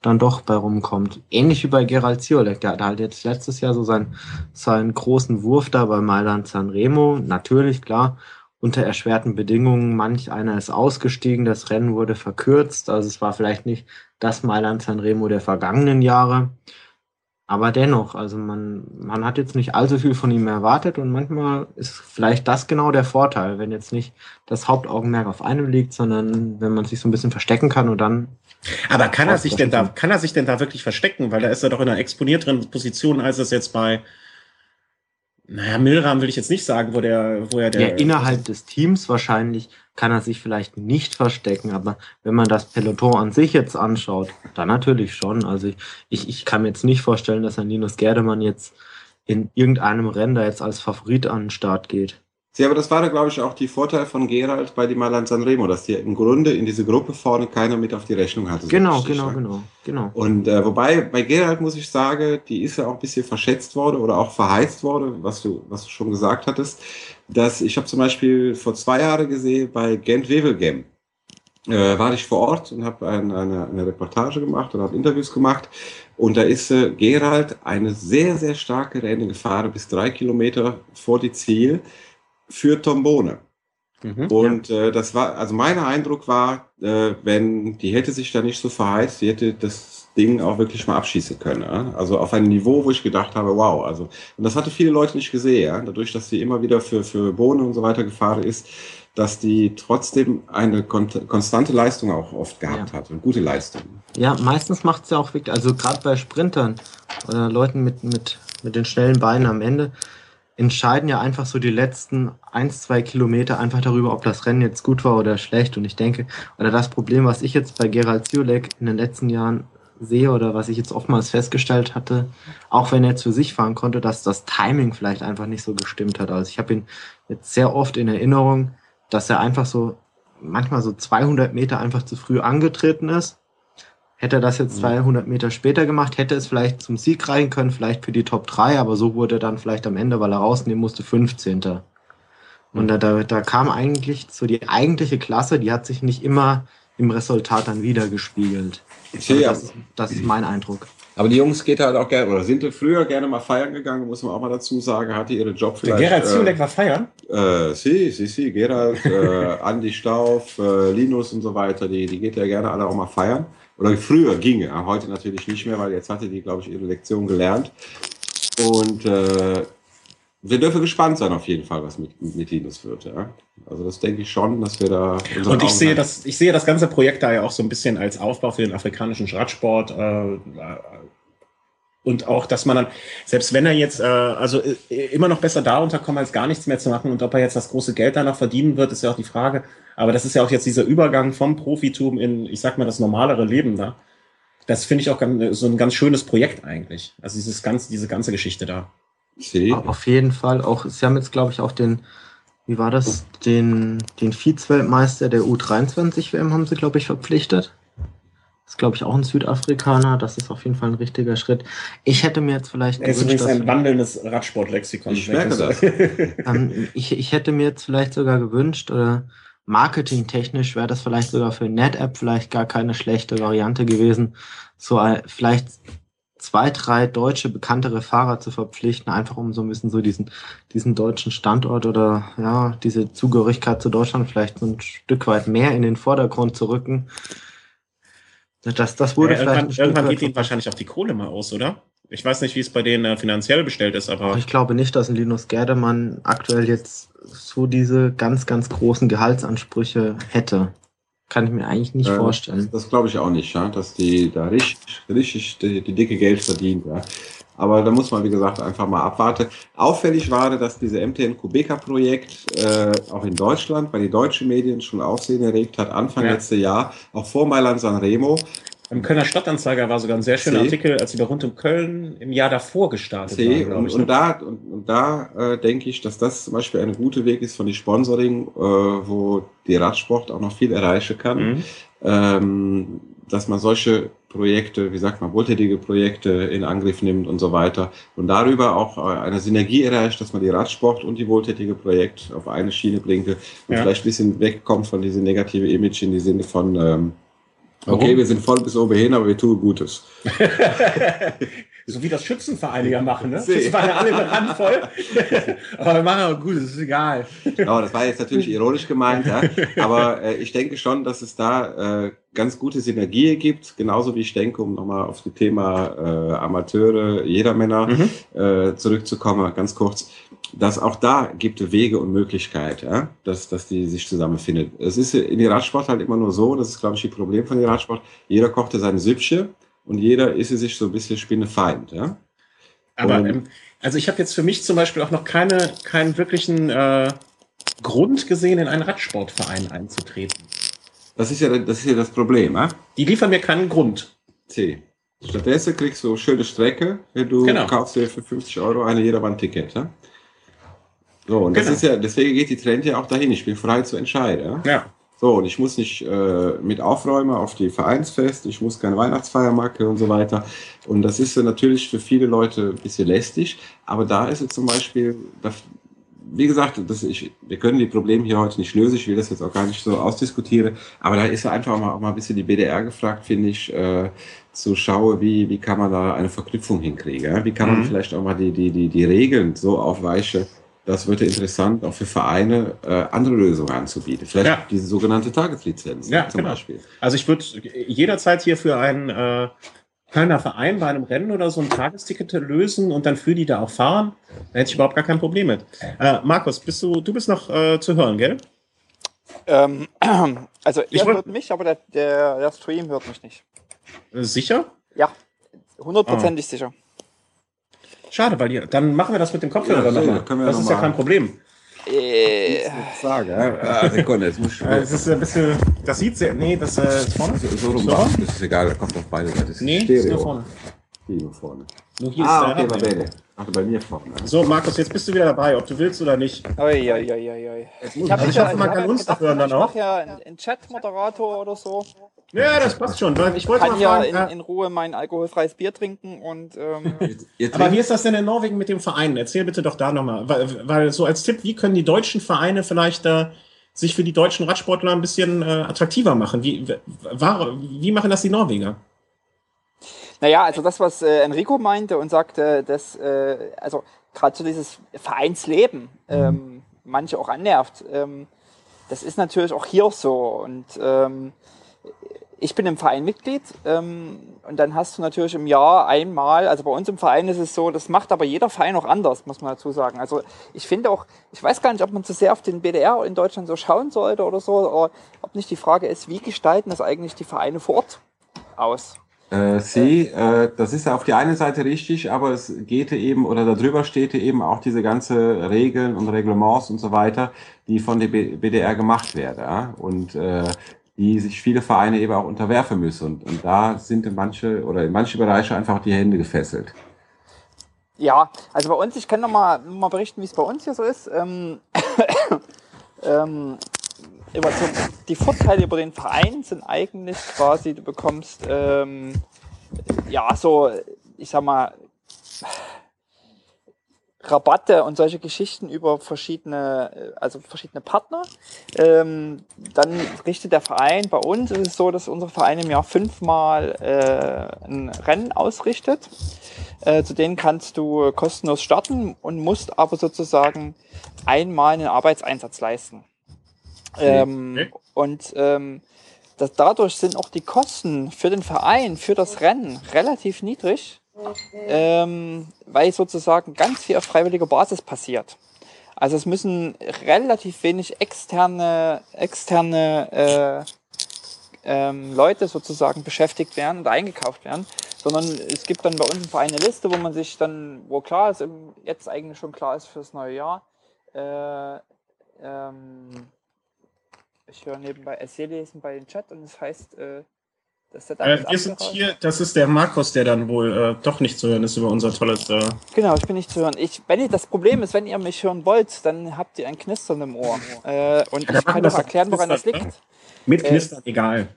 Speaker 4: dann doch bei rumkommt. Ähnlich wie bei Gerald Ziolek, der hatte halt jetzt letztes Jahr so seinen, seinen großen Wurf da bei Mailand Sanremo. Natürlich, klar, unter erschwerten Bedingungen. Manch einer ist ausgestiegen, das Rennen wurde verkürzt. Also es war vielleicht nicht das Mailand Sanremo der vergangenen Jahre. Aber dennoch, also man, man hat jetzt nicht allzu viel von ihm erwartet und manchmal ist vielleicht das genau der Vorteil, wenn jetzt nicht das Hauptaugenmerk auf einem liegt, sondern wenn man sich so ein bisschen verstecken kann und dann.
Speaker 1: Aber kann er sich denn da, kann er sich denn da wirklich verstecken? Weil da ist er doch in einer exponierteren Position, als es jetzt bei, naja, Milram will ich jetzt nicht sagen, wo der, wo er der.
Speaker 4: Ja, innerhalb des Teams wahrscheinlich kann er sich vielleicht nicht verstecken, aber wenn man das Peloton an sich jetzt anschaut, dann natürlich schon. Also ich, ich, ich kann mir jetzt nicht vorstellen, dass ein Linus Gerdemann jetzt in irgendeinem Rennen da jetzt als Favorit an den Start geht.
Speaker 2: Sie, aber das war da, glaube ich, auch die Vorteil von Gerald bei dem Mailand Sanremo, dass hier im Grunde in diese Gruppe vorne keiner mit auf die Rechnung hatte. so
Speaker 4: Genau, genau,
Speaker 2: ja.
Speaker 4: genau, genau.
Speaker 2: Und äh, wobei bei Gerald muss ich sagen, die ist ja auch ein bisschen verschätzt worden oder auch verheizt worden, was du, was du schon gesagt hattest. Dass ich habe zum Beispiel vor zwei Jahren gesehen bei Gent Wevelgem. Äh, war ich vor Ort und habe ein, eine, eine Reportage gemacht und habe Interviews gemacht. Und da ist äh, Gerald eine sehr, sehr starke Rennen gefahren, bis drei Kilometer vor die Ziel für Tombone.
Speaker 1: Mhm.
Speaker 2: Und äh, das war, also mein Eindruck war, äh, wenn die hätte sich da nicht so verheizt, die hätte das Ding auch wirklich mal abschießen können. Ja? Also auf einem Niveau, wo ich gedacht habe, wow, also und das hatte viele Leute nicht gesehen, ja? dadurch, dass sie immer wieder für für Bohnen und so weiter gefahren ist, dass die trotzdem eine kon konstante Leistung auch oft gehabt
Speaker 4: Ja.
Speaker 2: hat und gute Leistung.
Speaker 4: Ja, meistens macht es ja auch wirklich, also gerade bei Sprintern oder Leuten mit, mit, mit den schnellen Beinen am Ende, entscheiden ja einfach so die letzten eins, zwei Kilometer einfach darüber, ob das Rennen jetzt gut war oder schlecht. Und ich denke, oder das Problem, was ich jetzt bei Gerald Ziolek in den letzten Jahren sehe oder was ich jetzt oftmals festgestellt hatte, auch wenn er für sich fahren konnte, dass das Timing vielleicht einfach nicht so gestimmt hat. Also ich habe ihn jetzt sehr oft in Erinnerung, dass er einfach so manchmal so 200 Meter einfach zu früh angetreten ist. Hätte er das jetzt
Speaker 2: Mhm.
Speaker 4: 200 Meter später gemacht, hätte es vielleicht zum Sieg reichen können, vielleicht für die Top 3, aber so wurde er dann vielleicht am Ende, weil er rausnehmen musste, 15. Und da, da, da kam eigentlich so die eigentliche Klasse, die hat sich nicht immer im Resultat dann wieder gespiegelt. Also
Speaker 2: Ja.
Speaker 4: das, ist, das ist mein Eindruck.
Speaker 2: Aber die Jungs geht halt auch gerne, oder sind früher gerne mal feiern gegangen, muss man auch mal dazu sagen, hatte ihre Job
Speaker 1: Der
Speaker 2: vielleicht.
Speaker 1: Gerald
Speaker 2: äh,
Speaker 1: war feiern.
Speaker 2: Äh, sie, sie, sie, Gerald, äh, Andi Stauf, äh, Linus und so weiter, die, die geht ja gerne alle auch mal feiern. Oder früher ginge, heute natürlich nicht mehr, weil jetzt hatte die, glaube ich, ihre Lektion gelernt. Und äh, wir dürfen gespannt sein auf jeden Fall, was mit, mit Linus wird. Ja? Also das denke ich schon, dass wir da...
Speaker 1: Und ich
Speaker 2: Augen
Speaker 1: sehe das, ich sehe das ganze Projekt da ja auch so ein bisschen als Aufbau für den afrikanischen Radsport. Äh, und auch, dass man dann, selbst wenn er jetzt, äh, also äh, immer noch besser darunter kommt, als gar nichts mehr zu machen und ob er jetzt das große Geld danach verdienen wird, ist ja auch die Frage. Aber das ist ja auch jetzt dieser Übergang vom Profitum in, ich sag mal, das normalere Leben da. Das finde ich auch ganz, so ein ganz schönes Projekt eigentlich. Also dieses ganze, diese ganze Geschichte da.
Speaker 4: See. Auf jeden Fall. Auch, Sie haben jetzt, glaube ich, auch den, wie war das, den, den Vize-Weltmeister der U23-WM haben Sie, glaube ich, verpflichtet. Das ist, glaube ich, auch ein Südafrikaner. Das ist auf jeden Fall ein richtiger Schritt. Ich hätte mir jetzt vielleicht.
Speaker 1: Er ist übrigens ein wandelndes Radsportlexikon.
Speaker 2: Ich merke das.
Speaker 4: ähm, ich, ich hätte mir jetzt vielleicht sogar gewünscht, oder marketingtechnisch wäre das vielleicht sogar für NetApp vielleicht gar keine schlechte Variante gewesen, so vielleicht zwei, drei deutsche bekanntere Fahrer zu verpflichten, einfach um so ein bisschen so diesen, diesen deutschen Standort oder ja, diese Zugehörigkeit zu Deutschland vielleicht so ein Stück weit mehr in den Vordergrund zu rücken.
Speaker 1: Das, das wurde ja, vielleicht irgendwann, irgendwann geht ihnen wahrscheinlich auch die Kohle mal aus, oder? Ich weiß nicht, wie es bei denen äh, finanziell bestellt ist, aber.
Speaker 4: Ich glaube nicht, dass ein Linus Gerdemann aktuell jetzt so diese ganz, ganz großen Gehaltsansprüche hätte. Kann ich mir eigentlich nicht äh, vorstellen.
Speaker 2: Das, das glaube ich auch nicht, ja? dass die da richtig, richtig die, die dicke Geld verdient. Ja? Aber da muss man, wie gesagt, einfach mal abwarten. Auffällig war, dass diese MTN Kubeka-Projekt äh, auch in Deutschland bei den deutschen Medien schon Aufsehen erregt hat, Anfang ja. letztes Jahr, auch vor Mailand Sanremo.
Speaker 1: Im Kölner Stadtanzeiger war sogar ein sehr schöner C. Artikel, als sie da rund um Köln im Jahr davor gestartet
Speaker 2: C. waren. Und, ich, und, ne? da, und, und da äh, denke ich, dass das zum Beispiel ein guter Weg ist von dem Sponsoring, äh, wo die Radsport auch noch viel erreichen kann. Mhm. Ähm, dass man solche Projekte, wie sagt man, wohltätige Projekte in Angriff nimmt und so weiter. Und darüber auch äh, eine Synergie erreicht, dass man die Radsport und die wohltätige Projekt auf eine Schiene bringt und ja. vielleicht ein bisschen wegkommt von diesem negative Image in die Sinne von ähm, Warum? Okay, wir sind voll bis oben hin, aber wir tun Gutes.
Speaker 1: so wie das Schützenvereine ja machen, ne? Schützenvereine alle mit Hand voll. aber wir machen auch Gutes, ist egal.
Speaker 2: Ja, das war jetzt natürlich ironisch gemeint, ja. Aber äh, ich denke schon, dass es da äh, ganz gute Synergie gibt, genauso wie ich denke, um nochmal auf das Thema äh, Amateure, Jedermänner mhm. äh, zurückzukommen, ganz kurz dass auch da gibt Wege und Möglichkeiten, ja, dass, dass die sich zusammenfinden. Es ist in der Radsport halt immer nur so, das ist, glaube ich, die Problem von der Radsport, jeder kochte seine Süppchen und jeder ist sich so ein bisschen Spinnefeind, ja.
Speaker 1: Aber, ähm, also ich habe jetzt für mich zum Beispiel auch noch keine, keinen wirklichen äh, Grund gesehen, in einen Radsportverein einzutreten.
Speaker 2: Das ist ja das, ist ja das Problem, ja?
Speaker 1: Die liefern mir keinen Grund.
Speaker 2: C. Stattdessen kriegst du schöne Strecke, wenn du genau. kaufst dir für 50 Euro eine Jedermann-Ticket. Ja? So, und genau. das ist ja, deswegen geht die Trend ja auch dahin. Ich bin frei zu entscheiden. Ja. So, und ich muss nicht äh, mit aufräumen auf die Vereinsfest, ich muss keine Weihnachtsfeier machen und so weiter. Und das ist ja natürlich für viele Leute ein bisschen lästig, aber da ist es zum Beispiel, wie gesagt, das, ich, wir können die Probleme hier heute nicht lösen, ich will das jetzt auch gar nicht so ausdiskutieren, aber da ist ja einfach auch mal, auch mal ein bisschen die BDR gefragt, finde ich, äh, zu schauen, wie, wie kann man da eine Verknüpfung hinkriegen. Wie kann man mhm. vielleicht auch mal die, die, die, die Regeln so aufweichen, das wird interessant, auch für Vereine äh, andere Lösungen anzubieten. Vielleicht ja. diese sogenannte Tageslizenz
Speaker 1: ja, zum genau. Beispiel. Also ich würde jederzeit hier für einen äh, Kölner Verein bei einem Rennen oder so ein Tagesticket lösen und dann für die da auch fahren. Da hätte ich überhaupt gar kein Problem mit. Äh, Markus, bist du, du bist noch äh, zu hören, gell?
Speaker 3: Ähm, also ihr hört mich, aber der, der, der Stream hört mich nicht.
Speaker 1: Sicher?
Speaker 3: Ja, hundertprozentig ah. sicher.
Speaker 1: Schade, weil die, dann machen wir das mit dem Kopfhörer ja, nochmal. Das noch ist mal. ja kein Problem.
Speaker 2: Äh, Frage, ja. Sekunde, jetzt muss ich
Speaker 1: Das ist ein bisschen, das sieht sehr, nee, das äh, ist vorne. So,
Speaker 2: so rum so. das ist egal, da kommt auf beide Seiten.
Speaker 1: Nee, Stereo. ist nur vorne.
Speaker 2: Hier nur vorne.
Speaker 1: Nur hier ah,
Speaker 2: ist okay, der. Ach, bei mir vorne.
Speaker 1: So, Markus, jetzt bist du wieder dabei, ob du willst oder nicht.
Speaker 3: Oi, oi, oi, oi.
Speaker 1: Ich, hab, also ich hoffe, man kann uns doch hören dann auch.
Speaker 3: Ich mache ja einen Chat-Moderator oder so.
Speaker 1: Ja, das passt schon. Ich wollte
Speaker 3: kann mal fragen, ja in, in, Ruhe mein alkoholfreies Bier trinken und. Ähm
Speaker 1: Aber wie ist das denn in Norwegen mit dem Verein? Erzähl bitte doch da nochmal. Weil, weil so als Tipp, wie können die deutschen Vereine vielleicht äh, sich für die deutschen Radsportler ein bisschen äh, attraktiver machen? Wie, war, wie machen das die Norweger?
Speaker 3: Naja, also das, was äh, Enrico meinte und sagte, dass, äh, also gerade so dieses Vereinsleben ähm, manche auch annervt, ähm, das ist natürlich auch hier so. Und ähm, ich bin im Verein Mitglied ähm, und dann hast du natürlich im Jahr einmal, also bei uns im Verein ist es so, das macht aber jeder Verein auch anders, muss man dazu sagen. Also ich finde auch, ich weiß gar nicht, ob man zu sehr auf den BDR in Deutschland so schauen sollte oder so, oder ob nicht die Frage ist, wie gestalten das eigentlich die Vereine vor Ort aus?
Speaker 2: Äh, C, äh, das ist auf die eine Seite richtig, aber es geht eben, oder darüber steht eben auch diese ganze Regeln und Reglements und so weiter, die von der BDR gemacht werden. Ja? Und äh, die sich viele Vereine eben auch unterwerfen müssen. Und, und da sind in manche oder in manche Bereiche einfach die Hände gefesselt.
Speaker 3: Ja, also bei uns, ich kann noch mal, mal berichten, wie es bei uns hier so ist. Ähm, ähm, über so, die Vorteile über den Verein sind eigentlich quasi, du bekommst ähm, ja so, ich sag mal, Rabatte und solche Geschichten über verschiedene, also verschiedene Partner. Ähm, dann richtet der Verein, bei uns ist es so, dass unser Verein im Jahr fünfmal äh, ein Rennen ausrichtet. Äh, zu denen kannst du kostenlos starten und musst aber sozusagen einmal einen Arbeitseinsatz leisten. Ähm, okay. Und ähm, das, dadurch sind auch die Kosten für den Verein, für das Rennen relativ niedrig, ähm, weil sozusagen ganz viel auf freiwilliger Basis passiert. Also es müssen relativ wenig externe, externe äh, ähm, Leute sozusagen beschäftigt werden oder eingekauft werden, sondern es gibt dann bei uns im Verein eine Liste, wo man sich dann, wo klar ist, jetzt eigentlich schon klar ist fürs neue Jahr, äh, ähm, ich höre nebenbei Essay lesen bei den Chat und es heißt, äh,
Speaker 1: dass der äh, Wir sind hier, das ist der Markus, der dann wohl äh, doch nicht zu hören ist über unser tolles. Äh
Speaker 3: genau, ich bin nicht zu hören. Ich, wenn ihr, das Problem ist, wenn ihr mich hören wollt, dann habt ihr ein Knistern im Ohr. Äh, und ja, ich kann doch erklären, woran das liegt. Ne?
Speaker 1: Mit äh, Knistern, egal.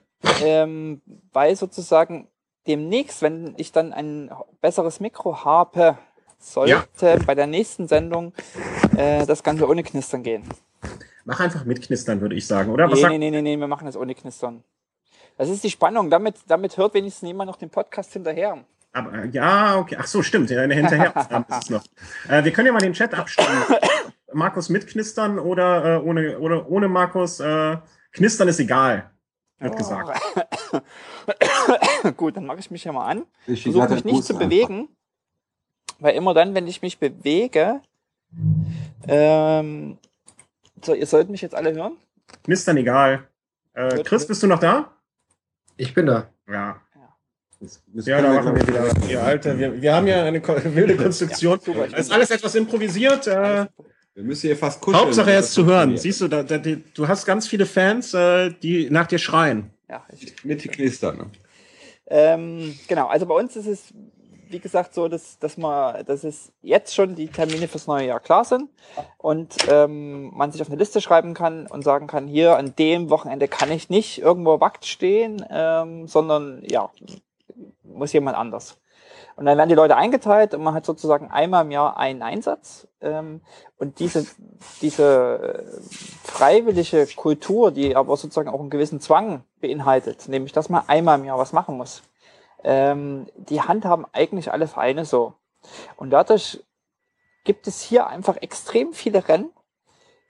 Speaker 3: Ähm, weil sozusagen demnächst, wenn ich dann ein besseres Mikro habe, sollte ja. bei der nächsten Sendung äh, das Ganze ohne Knistern gehen.
Speaker 1: Mach einfach mit Knistern, würde ich sagen, oder?
Speaker 3: Was nee, nee, nee, nee, wir machen das ohne Knistern. Das ist die Spannung. Damit, damit hört wenigstens jemand noch den Podcast hinterher.
Speaker 1: Aber äh, ja, okay. Ach so, stimmt. Ja, hinterher ist es noch. Äh, wir können ja mal den Chat abstimmen. Markus mit Knistern oder äh, ohne, oder ohne Markus. Äh, knistern ist egal, wird oh. gesagt.
Speaker 3: Gut, dann mache ich mich ja mal an. Ich versuche mich nicht zu bewegen. Weil immer dann, wenn ich mich bewege, ähm, so, ihr sollt mich jetzt alle hören.
Speaker 1: Knistern egal. Äh, Chris, bist du noch da?
Speaker 4: Ich bin da.
Speaker 1: Ja. Ja, da machen wir wieder. Ja, Alter, wir, wir haben ja eine wilde Konstruktion. Ja, es ist alles etwas improvisiert. Äh,
Speaker 2: wir müssen hier fast kuscheln.
Speaker 1: Hauptsache er ist zu hören. Siehst du, da, da, die, du hast ganz viele Fans, äh, die nach dir schreien.
Speaker 3: Ja, ich,
Speaker 2: mit Knistern. Ne?
Speaker 3: Ähm, genau, also bei uns ist es wie gesagt, so, dass, dass man, dass es jetzt schon die Termine fürs neue Jahr klar sind und ähm, man sich auf eine Liste schreiben kann und sagen kann, hier an dem Wochenende kann ich nicht irgendwo wackt stehen, ähm, sondern ja, muss jemand anders. Und dann werden die Leute eingeteilt und man hat sozusagen einmal im Jahr einen Einsatz. Ähm, und diese, diese freiwillige Kultur, die aber sozusagen auch einen gewissen Zwang beinhaltet, nämlich dass man einmal im Jahr was machen muss, ähm, die handhaben eigentlich alle Vereine so. Und dadurch gibt es hier einfach extrem viele Rennen,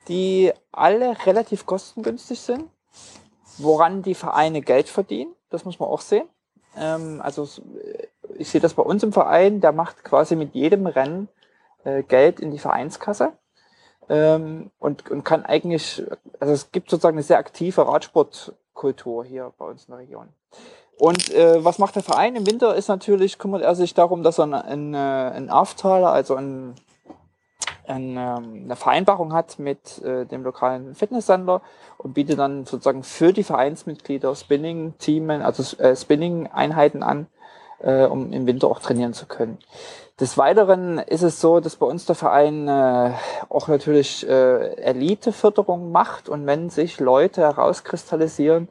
Speaker 3: die alle relativ kostengünstig sind, woran die Vereine Geld verdienen. Das muss man auch sehen. Ähm, also ich sehe das bei uns im Verein, der macht quasi mit jedem Rennen äh, Geld in die Vereinskasse. Ähm, und, und kann eigentlich, also es gibt sozusagen eine sehr aktive Radsportkultur hier bei uns in der Region. Und äh, was macht der Verein im Winter? Ist natürlich, kümmert er sich darum, dass er einen, einen Auftaler, also ein, ein, ähm, eine Vereinbarung hat mit äh, dem lokalen Fitnesssender und bietet dann sozusagen für die Vereinsmitglieder Spinning-Teamen, also äh, Spinning-Einheiten an, äh, um im Winter auch trainieren zu können. Des Weiteren ist es so, dass bei uns der Verein äh, auch natürlich äh, Eliteförderung macht und wenn sich Leute herauskristallisieren,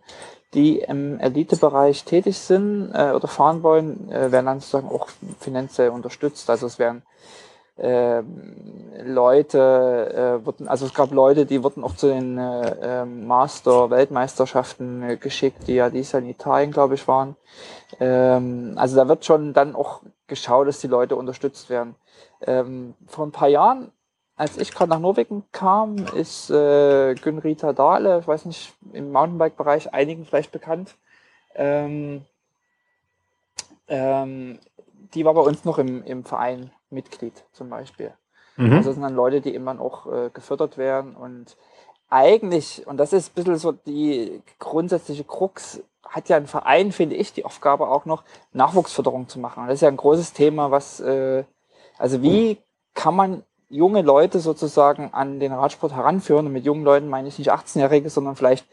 Speaker 3: die im Elitebereich tätig sind äh, oder fahren wollen, äh, werden dann sozusagen auch finanziell unterstützt. Also es werden äh, Leute, äh, wurden, also es gab Leute, die wurden auch zu den äh, ähm, Master-Weltmeisterschaften äh, geschickt, die ja dieses Jahr in Italien, glaube ich, waren. Ähm, also da wird schon dann auch geschaut, dass die Leute unterstützt werden. Ähm, vor ein paar Jahren als ich gerade nach Norwegen kam, ist äh, Günrita Dahle, ich weiß nicht, im Mountainbike-Bereich einigen vielleicht bekannt. Ähm, ähm, die war bei uns noch im, im Verein Mitglied zum Beispiel. Mhm. Also das sind dann Leute, die immer auch äh, gefördert werden und eigentlich, und das ist ein bisschen so die grundsätzliche Krux, hat ja ein Verein, finde ich, die Aufgabe auch noch, Nachwuchsförderung zu machen. Und das ist ja ein großes Thema, was, äh, also wie kann man junge Leute sozusagen an den Radsport heranführen? Und mit jungen Leuten meine ich nicht 18-Jährige, sondern vielleicht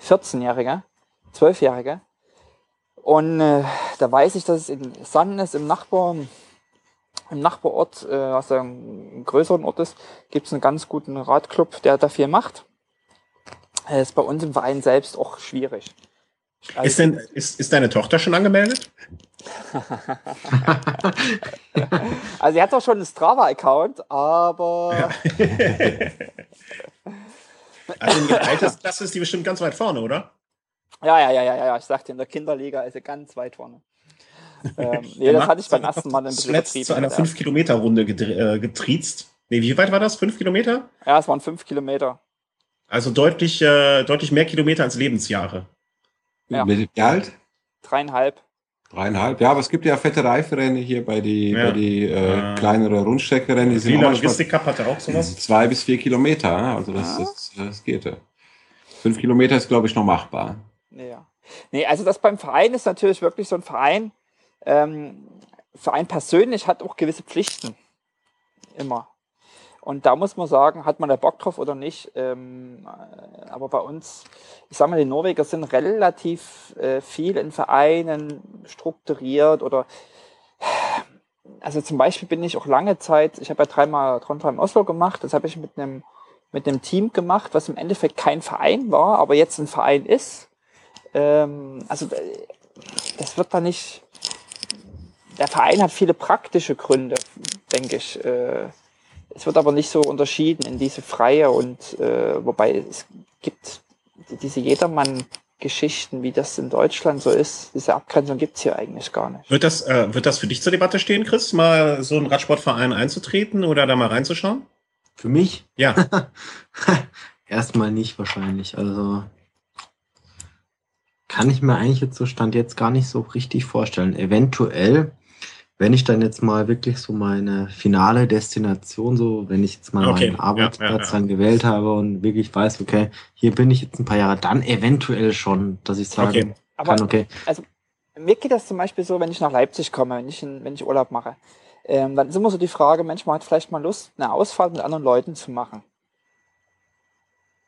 Speaker 3: 14-Jährige, 12-Jährige. Und äh, da weiß ich, dass es in Sannes im Nachbar, im Nachbarort, äh, was ja ein größeren Ort ist, gibt es einen ganz guten Radclub, der da viel macht. Das ist bei uns im Verein selbst auch schwierig.
Speaker 1: Also, ist, denn, ist, ist deine Tochter schon angemeldet?
Speaker 3: also sie hat doch schon einen Strava-Account, aber...
Speaker 1: Also in der Altersklasse ist die bestimmt ganz weit vorne, oder?
Speaker 3: Ja, ja, ja, ja, ja. Ich sagte, in der Kinderliga ist sie ganz weit vorne. ähm, nee, das hatte ich beim ersten Mal ein
Speaker 1: bisschen Zuletzt zu einer 5-Kilometer-Runde äh, getriezt. Nee, wie weit war das? 5 Kilometer?
Speaker 3: Ja, es waren 5 Kilometer.
Speaker 1: Also deutlich, äh, deutlich mehr Kilometer als Lebensjahre.
Speaker 2: Ja. Wie alt?
Speaker 3: Dreieinhalb.
Speaker 2: Dreieinhalb, ja, aber es gibt ja fette Reiferennen hier bei die, ja. bei die äh, ja. kleinere Rundstreckerennen. Die
Speaker 1: sind Logistik Cup hatte auch sowas.
Speaker 2: Zwei bis vier Kilometer, also das, ja. das, das geht. Fünf Kilometer ist, glaube ich, noch machbar.
Speaker 3: Ja. Nee, also das beim Verein ist natürlich wirklich so ein Verein. Ähm, Verein persönlich hat auch gewisse Pflichten. Immer. Und da muss man sagen, hat man da Bock drauf oder nicht. Ähm, äh, aber bei uns, ich sage mal, die Norweger sind relativ äh, viel in Vereinen strukturiert oder also zum Beispiel bin ich auch lange Zeit, ich habe ja dreimal Trondheim Oslo gemacht, das habe ich mit einem mit einem Team gemacht, was im Endeffekt kein Verein war, aber jetzt ein Verein ist. Ähm, also das wird da nicht. Der Verein hat viele praktische Gründe, denke ich. Äh, es wird aber nicht so unterschieden in diese freie und äh, wobei es gibt diese Jedermann-Geschichten, wie das in Deutschland so ist. Diese Abgrenzung gibt es hier eigentlich gar nicht.
Speaker 1: Wird das, äh, wird das für dich zur Debatte stehen, Chris, mal so einen Radsportverein einzutreten oder da mal reinzuschauen?
Speaker 4: Für mich?
Speaker 1: Ja.
Speaker 4: Erstmal nicht wahrscheinlich. Also kann ich mir eigentlich jetzt so Stand jetzt gar nicht so richtig vorstellen. Eventuell wenn ich dann jetzt mal wirklich so meine finale Destination, so wenn ich jetzt mal okay. meinen Arbeitsplatz ja, ja, ja. dann gewählt habe und wirklich weiß, okay, hier bin ich jetzt ein paar Jahre, dann eventuell schon, dass ich sagen okay. kann, okay.
Speaker 3: Also mir geht das zum Beispiel so, wenn ich nach Leipzig komme, wenn ich, in, wenn ich Urlaub mache, ähm, dann ist immer so die Frage, Mensch, man hat vielleicht mal Lust, eine Ausfahrt mit anderen Leuten zu machen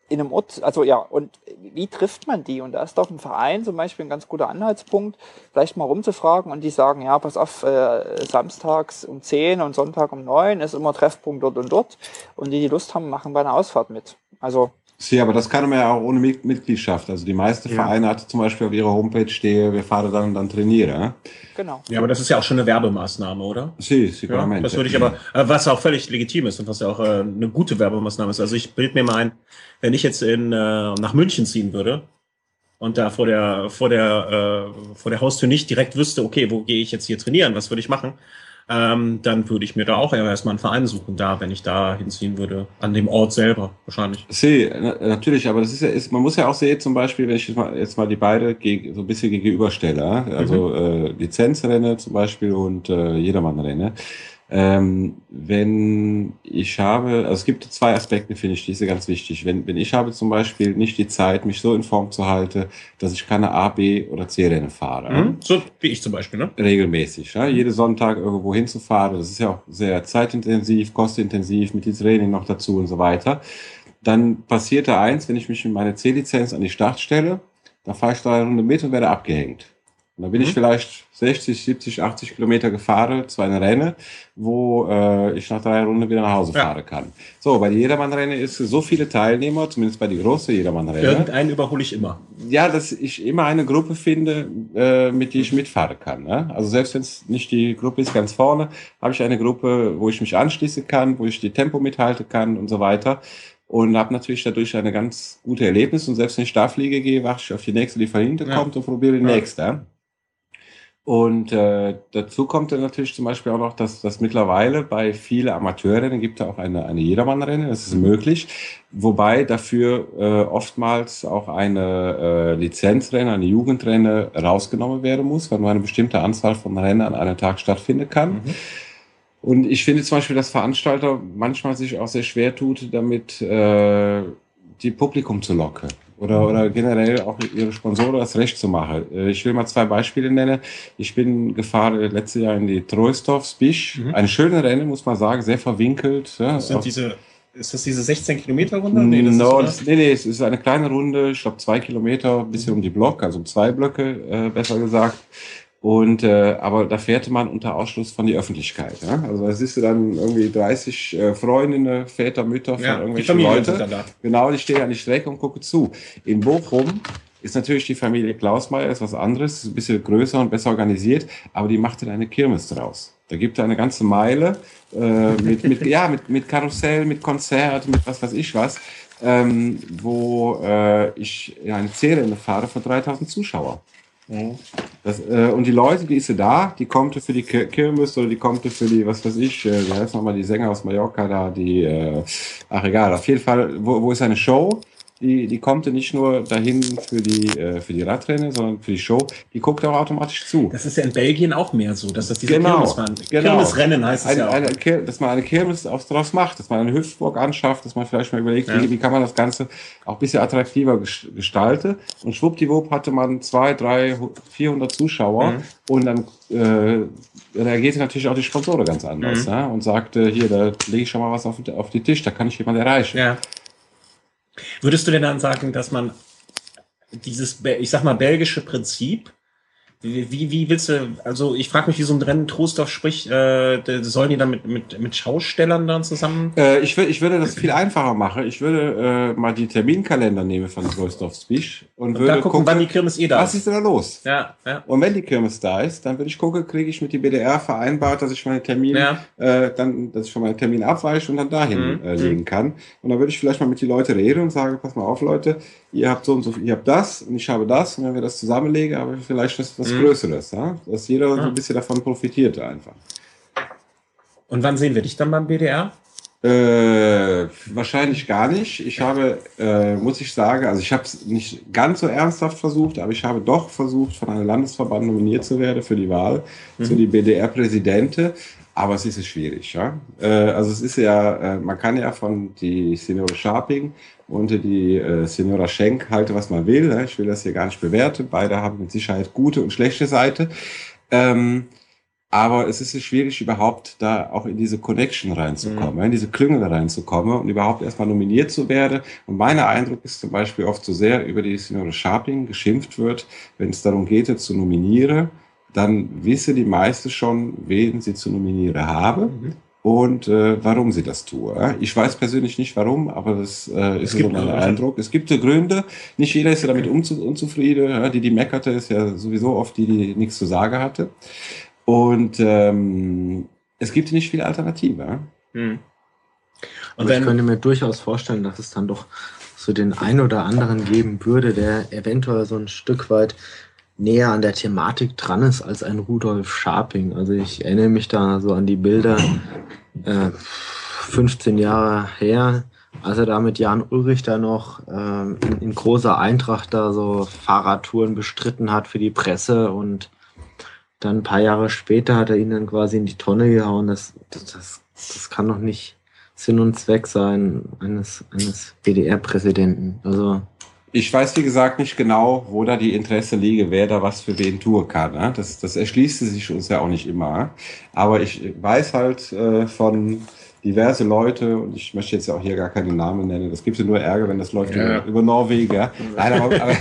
Speaker 3: in einem Ort, also ja, und wie trifft man die? Und da ist doch ein Verein zum Beispiel ein ganz guter Anhaltspunkt, vielleicht mal rumzufragen und die sagen, ja, pass auf, äh, samstags um 10 und Sonntag um 9 ist immer Treffpunkt dort und dort. Und die, die Lust haben, machen bei einer Ausfahrt mit. Also
Speaker 2: Sie, aber das kann man ja auch ohne Mitgliedschaft. Also die meisten ja. Vereine hatte zum Beispiel auf ihrer Homepage stehe, wir fahren dann und dann trainieren.
Speaker 1: Genau. Ja, aber das ist ja auch schon eine Werbemaßnahme, oder?
Speaker 2: Sie, Sie
Speaker 1: ja, Das würde ich aber, äh, was auch völlig legitim ist und was ja auch äh, eine gute Werbemaßnahme ist. Also ich bild mir mal ein, wenn ich jetzt in, äh, nach München ziehen würde und da vor der, vor der, vor der Haustür nicht direkt wüsste, okay, wo gehe ich jetzt hier trainieren, was würde ich machen? Ähm, dann würde ich mir da auch erstmal einen Verein suchen, da, wenn ich da hinziehen würde, an dem Ort selber wahrscheinlich.
Speaker 2: See, natürlich, aber das ist ja, ist, man muss ja auch sehen, zum Beispiel, wenn ich jetzt mal, jetzt mal die beide geg so ein bisschen gegenüberstelle, also mhm. äh, Lizenzrenne zum Beispiel und äh, Jedermannrenne. Ähm, wenn ich habe, also es gibt zwei Aspekte, finde ich, die sind ganz wichtig. Wenn, wenn ich habe zum Beispiel nicht die Zeit, mich so in Form zu halten, dass ich keine A, B oder C-Rennen fahre.
Speaker 1: Mhm, so wie ich zum Beispiel, ne?
Speaker 2: Regelmäßig. Ja? Jede Sonntag irgendwo hinzufahren, das ist ja auch sehr zeitintensiv, kostintensiv, mit dem Training noch dazu und so weiter. Dann passiert da eins, wenn ich mich mit meiner C-Lizenz an die Start stelle, dann fahre ich da eine Runde mit und werde abgehängt. Und dann bin mhm. ich vielleicht 60, 70, 80 Kilometer gefahren zu einer Renne, wo äh, ich nach drei Runden wieder nach Hause ja. fahren kann. So, bei der Jedermann-Renne ist so viele Teilnehmer, zumindest bei der großen Jedermann-Renne.
Speaker 1: Irgendeinen überhole ich immer.
Speaker 2: Ja, dass ich immer eine Gruppe finde, äh, mit der ich mitfahren kann. Ne? Also selbst wenn es nicht die Gruppe ist ganz vorne, habe ich eine Gruppe, wo ich mich anschließen kann, wo ich die Tempo mithalten kann und so weiter und habe natürlich dadurch eine ganz gute Erlebnis und selbst wenn ich da fliege gehe, warte ich auf die nächste, die von hinten ja. kommt und probiere die nächste. Und äh, dazu kommt dann natürlich zum Beispiel auch noch, dass dass mittlerweile bei vielen Amateurrennen gibt es auch eine, eine Jedermannrennen, das ist möglich, wobei dafür äh, oftmals auch eine äh, Lizenzrennen, eine Jugendrenne rausgenommen werden muss, weil nur eine bestimmte Anzahl von Rennen an einem Tag stattfinden kann. Mhm. Und ich finde zum Beispiel, dass Veranstalter manchmal sich auch sehr schwer tut, damit äh, die Publikum zu locken oder, oder generell auch ihre Sponsoren das Recht zu machen. Äh, ich will mal zwei Beispiele nennen. Ich bin gefahren letztes Jahr in die Troisdorf Spisch. Mhm. Eine schöne Rennen, muss man sagen, sehr verwinkelt.
Speaker 1: Das sind diese ist das diese 16 Kilometer Runde?
Speaker 2: Nee, das no, ist, das, nee, nee, es ist eine kleine Runde, ich glaube zwei Kilometer, ein bisschen um die Block, also um zwei Blöcke, äh, besser gesagt. Und äh, aber da fährte man unter Ausschluss von der Öffentlichkeit. Ja? Also da siehst du dann irgendwie 30 äh, Freundinnen, Väter, Mütter von ja, irgendwelchen Leuten. Genau, die stehen an die Strecke und gucken zu. In Bochum ist natürlich die Familie Klausmeier ist was anderes, ist ein bisschen größer und besser organisiert, aber die machte da eine Kirmes draus. Da gibt es eine ganze Meile äh, mit, mit, ja, mit, mit Karussell, mit Konzert, mit was weiß ich was, ähm, wo äh, ich eine Serie fahre von 3000 Zuschauer. Mhm. Das, äh, und die Leute, die ist sie da, die kommt für die Kirmes oder die kommt für die, was weiß ich, äh, wie heißt nochmal die Sänger aus Mallorca da, die, äh, ach egal, auf jeden Fall, wo, wo ist eine Show? Die, die kommt ja nicht nur dahin für die, äh, für die Radrennen, sondern für die Show. Die guckt auch automatisch zu.
Speaker 1: Das ist ja in Belgien auch mehr so, dass das diese
Speaker 2: genau, Kirmesfahren,
Speaker 1: genau. Kirmesrennen heißt es eine,
Speaker 2: ja auch. Eine, dass man eine Kirmes daraus macht, dass man eine Hüftburg anschafft, dass man vielleicht mal überlegt, ja. wie, wie kann man das Ganze auch ein bisschen attraktiver gestalten. Und schwuppdiwupp hatte man zwei, drei, vierhundert Zuschauer mhm. und dann äh, reagierte natürlich auch die Sponsoren ganz anders mhm. ja, und sagte, hier, da lege ich schon mal was auf, auf den Tisch, da kann ich jemand erreichen.
Speaker 1: Ja. Würdest du denn dann sagen, dass man dieses, ich sag mal, belgische Prinzip wie, wie, willst du, also ich frage mich, wie so ein Rennen Trostorf spricht, äh, sollen die dann mit, mit, mit Schaustellern dann zusammen?
Speaker 2: Äh, ich, will, ich würde das viel einfacher machen. Ich würde äh, mal die Terminkalender nehmen von Trostorf Speech und, und würde
Speaker 1: gucken, gucken, wann die Kirmes eh da
Speaker 2: was ist. Was ist denn da los?
Speaker 1: Ja, ja.
Speaker 2: Und wenn die Kirmes da ist, dann würde ich gucken, kriege ich mit die BDR vereinbart, dass ich meine Termin, ja. äh, dann, dass ich von meinem Termin abweiche und dann dahin mhm. äh, legen mhm. kann. Und dann würde ich vielleicht mal mit die Leute reden und sagen, pass mal auf, Leute, ihr habt so und so, ihr habt das und ich habe das und wenn wir das zusammenlegen, aber vielleicht was, was mhm. Größeres, ja? dass jeder so ein bisschen davon profitiert einfach.
Speaker 1: Und wann sehen wir dich dann beim BDR?
Speaker 2: Äh, wahrscheinlich gar nicht. Ich habe, äh, muss ich sagen, also ich habe es nicht ganz so ernsthaft versucht, aber ich habe doch versucht, von einem Landesverband nominiert zu werden für die Wahl mhm. zu die BDR-Präsidente. Aber es ist schwierig, ja. Äh, also es ist ja, äh, man kann ja von die Seniore Sharping und die äh, Senora Schenk halte, was man will. Ne? Ich will das hier gar nicht bewerten. Beide haben mit Sicherheit gute und schlechte Seite. Ähm, aber es ist schwierig, überhaupt da auch in diese Connection reinzukommen, mhm. in diese Klüngel reinzukommen und überhaupt erstmal nominiert zu werden. Und mein Eindruck ist zum Beispiel oft so sehr über die Senora Sharping geschimpft wird, wenn es darum geht, zu nominieren dann wisse die meiste schon, wen sie zu nominieren habe mhm. und äh, warum sie das tue. Ich weiß persönlich nicht warum, aber das äh, ist so mein Eindruck. Es gibt Gründe. Nicht jeder ist ja damit unzu unzufrieden. Ja, die, die meckerte, ist ja sowieso oft die, die nichts zu sagen hatte. Und ähm, es gibt nicht viele Alternative.
Speaker 4: Mhm. Und ich könnte mir durchaus vorstellen, dass es dann doch so den einen oder anderen geben würde, der eventuell so ein Stück weit näher an der Thematik dran ist als ein Rudolf Scharping. Also ich erinnere mich da so an die Bilder äh, 15 Jahre her, als er da mit Jan Ulrich da noch äh, in, in, großer Eintracht da so Fahrradtouren bestritten hat für die Presse und dann ein paar Jahre später hat er ihn dann quasi in die Tonne gehauen. Das, das, das, das kann doch nicht Sinn und Zweck sein eines, eines BDR-Präsidenten. Also
Speaker 2: ich weiß, wie gesagt, nicht genau, wo da die Interesse liege, wer da was für wen tun kann. Ne? Das, das erschließt sich uns ja auch nicht immer. Aber ich weiß halt äh, von diverse Leute, und ich möchte jetzt ja auch hier gar keine Namen nennen, das gibt ja nur Ärger, wenn das läuft ja. über, über Norwegen. Ja. Nein, aber, aber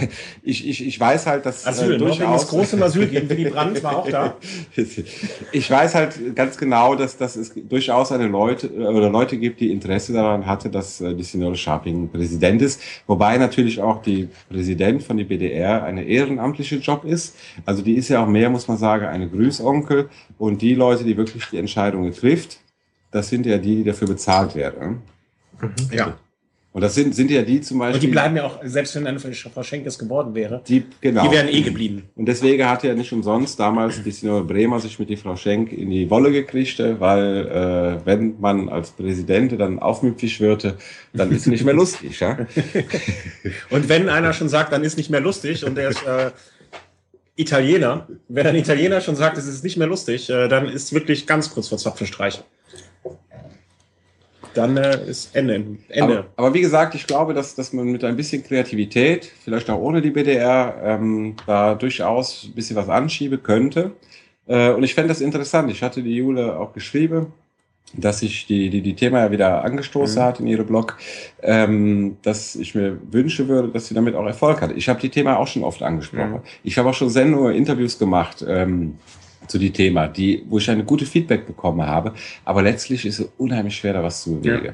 Speaker 2: ich, ich, ich weiß halt, dass
Speaker 1: Asyl, äh, durchaus... große Asyl geben, Willy Brandt war auch da.
Speaker 2: ich weiß halt ganz genau, dass, dass es durchaus eine Leute oder Leute gibt, die Interesse daran hatte, dass äh, die Signore Sharping Präsident ist, wobei natürlich auch die Präsident von der BDR eine ehrenamtliche Job ist. Also die ist ja auch mehr, muss man sagen, eine Grüßonkel und die Leute, die wirklich die Entscheidungen trifft, das sind ja die, die dafür bezahlt werden.
Speaker 1: Mhm. Ja.
Speaker 2: Und das sind, sind ja die zum Beispiel. Und
Speaker 1: die bleiben ja auch, selbst wenn eine Frau Schenkes geworden wäre,
Speaker 2: die, genau.
Speaker 1: die wären eh geblieben.
Speaker 2: Und deswegen hat ja nicht umsonst damals die Signore Bremer sich mit die Frau Schenk in die Wolle gekriegt, weil äh, wenn man als Präsident dann aufmüpfig würde, dann ist es nicht mehr lustig. ja?
Speaker 1: und wenn einer schon sagt, dann ist nicht mehr lustig und der ist äh, Italiener, wenn ein Italiener schon sagt, es ist nicht mehr lustig, äh, dann ist wirklich ganz kurz vor Zapfenstreich. Dann äh, ist Ende.
Speaker 2: Ende. Aber, aber, wie gesagt, ich glaube, dass, dass man mit ein bisschen Kreativität, vielleicht auch ohne die BDR, ähm, da durchaus ein bisschen was anschieben könnte. Äh, und ich fände das interessant. Ich hatte die Jule auch geschrieben, dass sich die, die, die Thema ja wieder angestoßen mhm. hat in ihre Blog, ähm, dass ich mir wünschen würde, dass sie damit auch Erfolg hat. Ich habe die Thema auch schon oft angesprochen. Mhm. Ich habe auch schon Sendungen, Interviews gemacht. Ähm, zu die Thema, die, wo ich eine gute Feedback bekommen habe. Aber letztlich ist es unheimlich schwer, da was zu bewegen. Ja.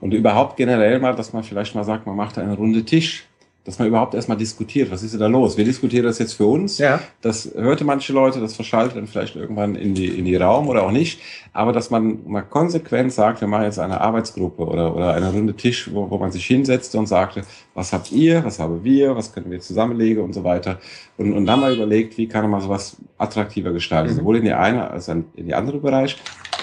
Speaker 2: Und überhaupt generell mal, dass man vielleicht mal sagt, man macht eine Runde Tisch dass man überhaupt erstmal diskutiert, was ist da los? Wir diskutieren das jetzt für uns. Ja. Das hörte manche Leute, das verschaltet dann vielleicht irgendwann in die, in die Raum oder auch nicht. Aber dass man mal konsequent sagt, wir machen jetzt eine Arbeitsgruppe oder, oder eine Runde Tisch, wo, wo man sich hinsetzt und sagte, was habt ihr, was haben wir, was können wir zusammenlegen und so weiter. Und, und dann mal überlegt, wie kann man sowas attraktiver gestalten, mhm. sowohl in die eine als auch in die andere Bereich.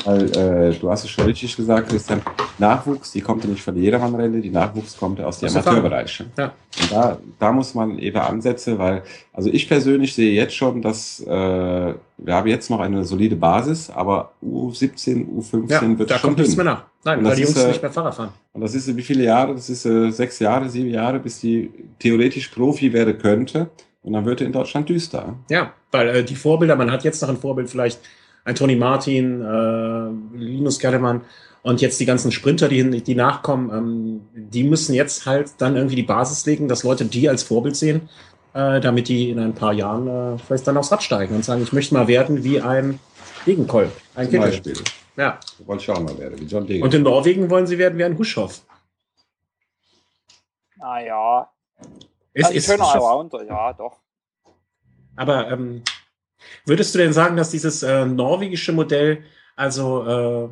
Speaker 2: Weil äh, du hast es schon richtig gesagt, Christian, Nachwuchs, die kommt ja nicht von der Jedermann-Rente, die Nachwuchs kommt aus dem Amateurbereich. Ja. Und da, da muss man eben Ansätze, weil, also ich persönlich sehe jetzt schon, dass äh, wir haben jetzt noch eine solide Basis, aber U17, U15 ja, wird
Speaker 1: da
Speaker 2: schon
Speaker 1: kommt nichts mehr nach. Nein, weil die Jungs ist, nicht mehr Fahrrad fahren.
Speaker 2: Und das ist wie viele Jahre? Das ist äh, sechs Jahre, sieben Jahre, bis die theoretisch Profi werden könnte. Und dann wird er in Deutschland düster.
Speaker 1: Ja, weil äh, die Vorbilder, man hat jetzt noch ein Vorbild vielleicht ein Tony Martin, äh, Linus Kellermann und jetzt die ganzen Sprinter, die, die nachkommen, ähm, die müssen jetzt halt dann irgendwie die Basis legen, dass Leute die als Vorbild sehen, äh, damit die in ein paar Jahren äh, vielleicht dann aufs Rad steigen und sagen, ich möchte mal werden wie ein Degenkolb, ein Zum Beispiel.
Speaker 2: Ja. Wir wollen schauen mal werden, wie
Speaker 1: John Degen. Und in Norwegen wollen sie werden wie ein Huschow.
Speaker 3: Naja. Ist, ist ein schöner Allrounder, ja, doch.
Speaker 1: Aber ähm, Würdest du denn sagen, dass dieses äh, norwegische Modell, also äh,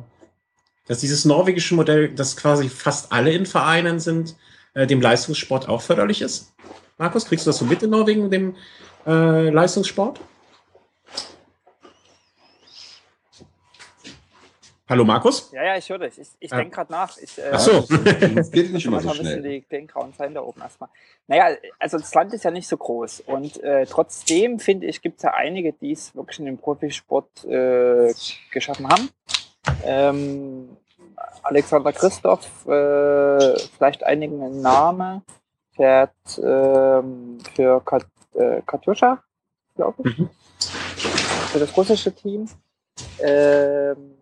Speaker 1: dass dieses norwegische Modell, das quasi fast alle in Vereinen sind, äh, dem Leistungssport auch förderlich ist? Markus, kriegst du das so mit in Norwegen, dem äh, Leistungssport? Hallo Markus?
Speaker 3: Ja, ja, ich höre dich. Ich, ich ah. denke gerade nach. Ich,
Speaker 1: äh, Ach so.
Speaker 2: das geht nicht immer so schnell.
Speaker 3: Die, den grauen Zeilen da oben erstmal. Naja, also das Land ist ja nicht so groß. Und äh, trotzdem, finde ich, gibt es ja einige, die es wirklich in den Profisport äh, geschaffen haben. Ähm, Alexander Christoph, äh, vielleicht einigen ein Name, fährt ähm, für Kat äh, Katjuscha, glaube ich. Mhm. Für das russische Team. Ähm,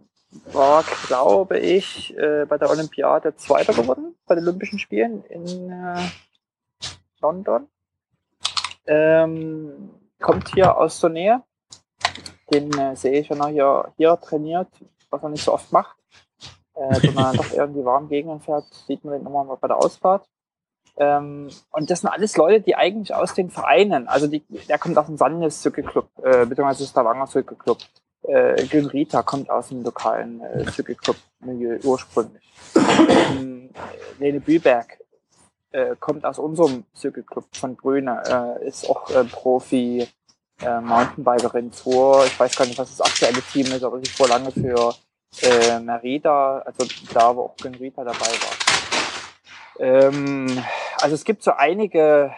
Speaker 3: war, glaube ich, äh, bei der Olympiade Zweiter geworden, bei den Olympischen Spielen in äh, London. Ähm, kommt hier aus der Nähe. Den äh, sehe ich, wenn er hier, hier trainiert, was er nicht so oft macht. Äh, sondern doch eher in die warmen Gegenden fährt, sieht man den immer mal bei der Ausfahrt. Ähm, und das sind alles Leute, die eigentlich aus den Vereinen, also die, der kommt aus dem Sandes Club, äh, beziehungsweise Stavanger Club. Äh, Günrita kommt aus dem lokalen äh, Cycleclub-Milieu ursprünglich. Ähm, Lene Büberg äh, kommt aus unserem Cycleclub von Brüne, äh, ist auch äh, Profi äh, Mountainbikerin vor, ich weiß gar nicht, was das aktuelle Team ist, aber sie vor lange für äh, Merida, also da, wo auch Günrita dabei war. Ähm, also es gibt so einige,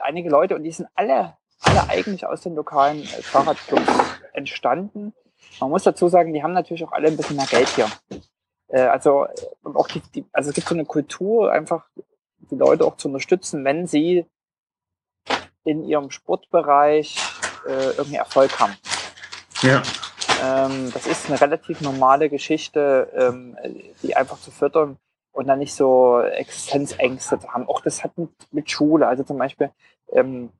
Speaker 3: einige Leute und die sind alle, alle eigentlich aus den lokalen äh, Fahrradclubs entstanden. Man muss dazu sagen, die haben natürlich auch alle ein bisschen mehr Geld hier. Äh, also auch die, die, also es gibt so eine Kultur, einfach die Leute auch zu unterstützen, wenn sie in ihrem Sportbereich äh, irgendwie Erfolg haben.
Speaker 1: Ja.
Speaker 3: Ähm, das ist eine relativ normale Geschichte, ähm, die einfach zu fördern und dann nicht so Existenzängste zu haben. Auch das hat mit, mit Schule, also zum Beispiel ähm,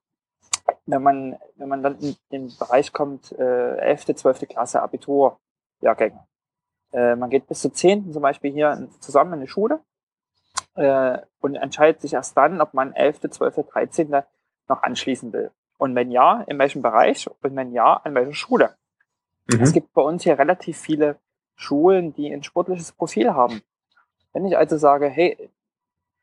Speaker 3: wenn man, wenn man dann in den Bereich kommt, äh, 11., 12. Klasse, Abiturjahrgänge. Äh, man geht bis zur 10. zum Beispiel hier zusammen in die Schule äh, und entscheidet sich erst dann, ob man 11., 12., 13. noch anschließen will. Und wenn ja, in welchem Bereich und wenn ja, an welcher Schule. Mhm. Es gibt bei uns hier relativ viele Schulen, die ein sportliches Profil haben. Wenn ich also sage, hey,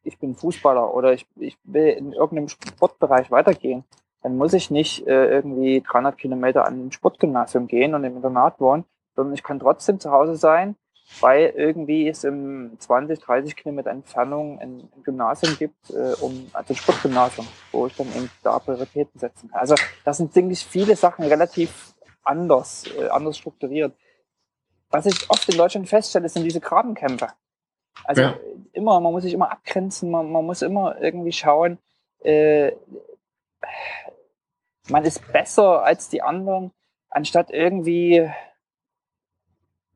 Speaker 3: ich bin Fußballer oder ich, ich will in irgendeinem Sportbereich weitergehen, dann muss ich nicht äh, irgendwie 300 Kilometer an ein Sportgymnasium gehen und im Internat wohnen, sondern ich kann trotzdem zu Hause sein, weil irgendwie es im 20, 30 Kilometer Entfernung ein, Gymnasium gibt, äh, um, also ein Sportgymnasium, wo ich dann eben da Prioritäten setzen kann. Also das sind, denke ich, viele Sachen relativ anders, äh, anders strukturiert. Was ich oft in Deutschland feststelle, sind diese Grabenkämpfe. Also ja. immer, man muss sich immer abgrenzen, man, man muss immer irgendwie schauen, äh, man ist besser als die anderen, anstatt irgendwie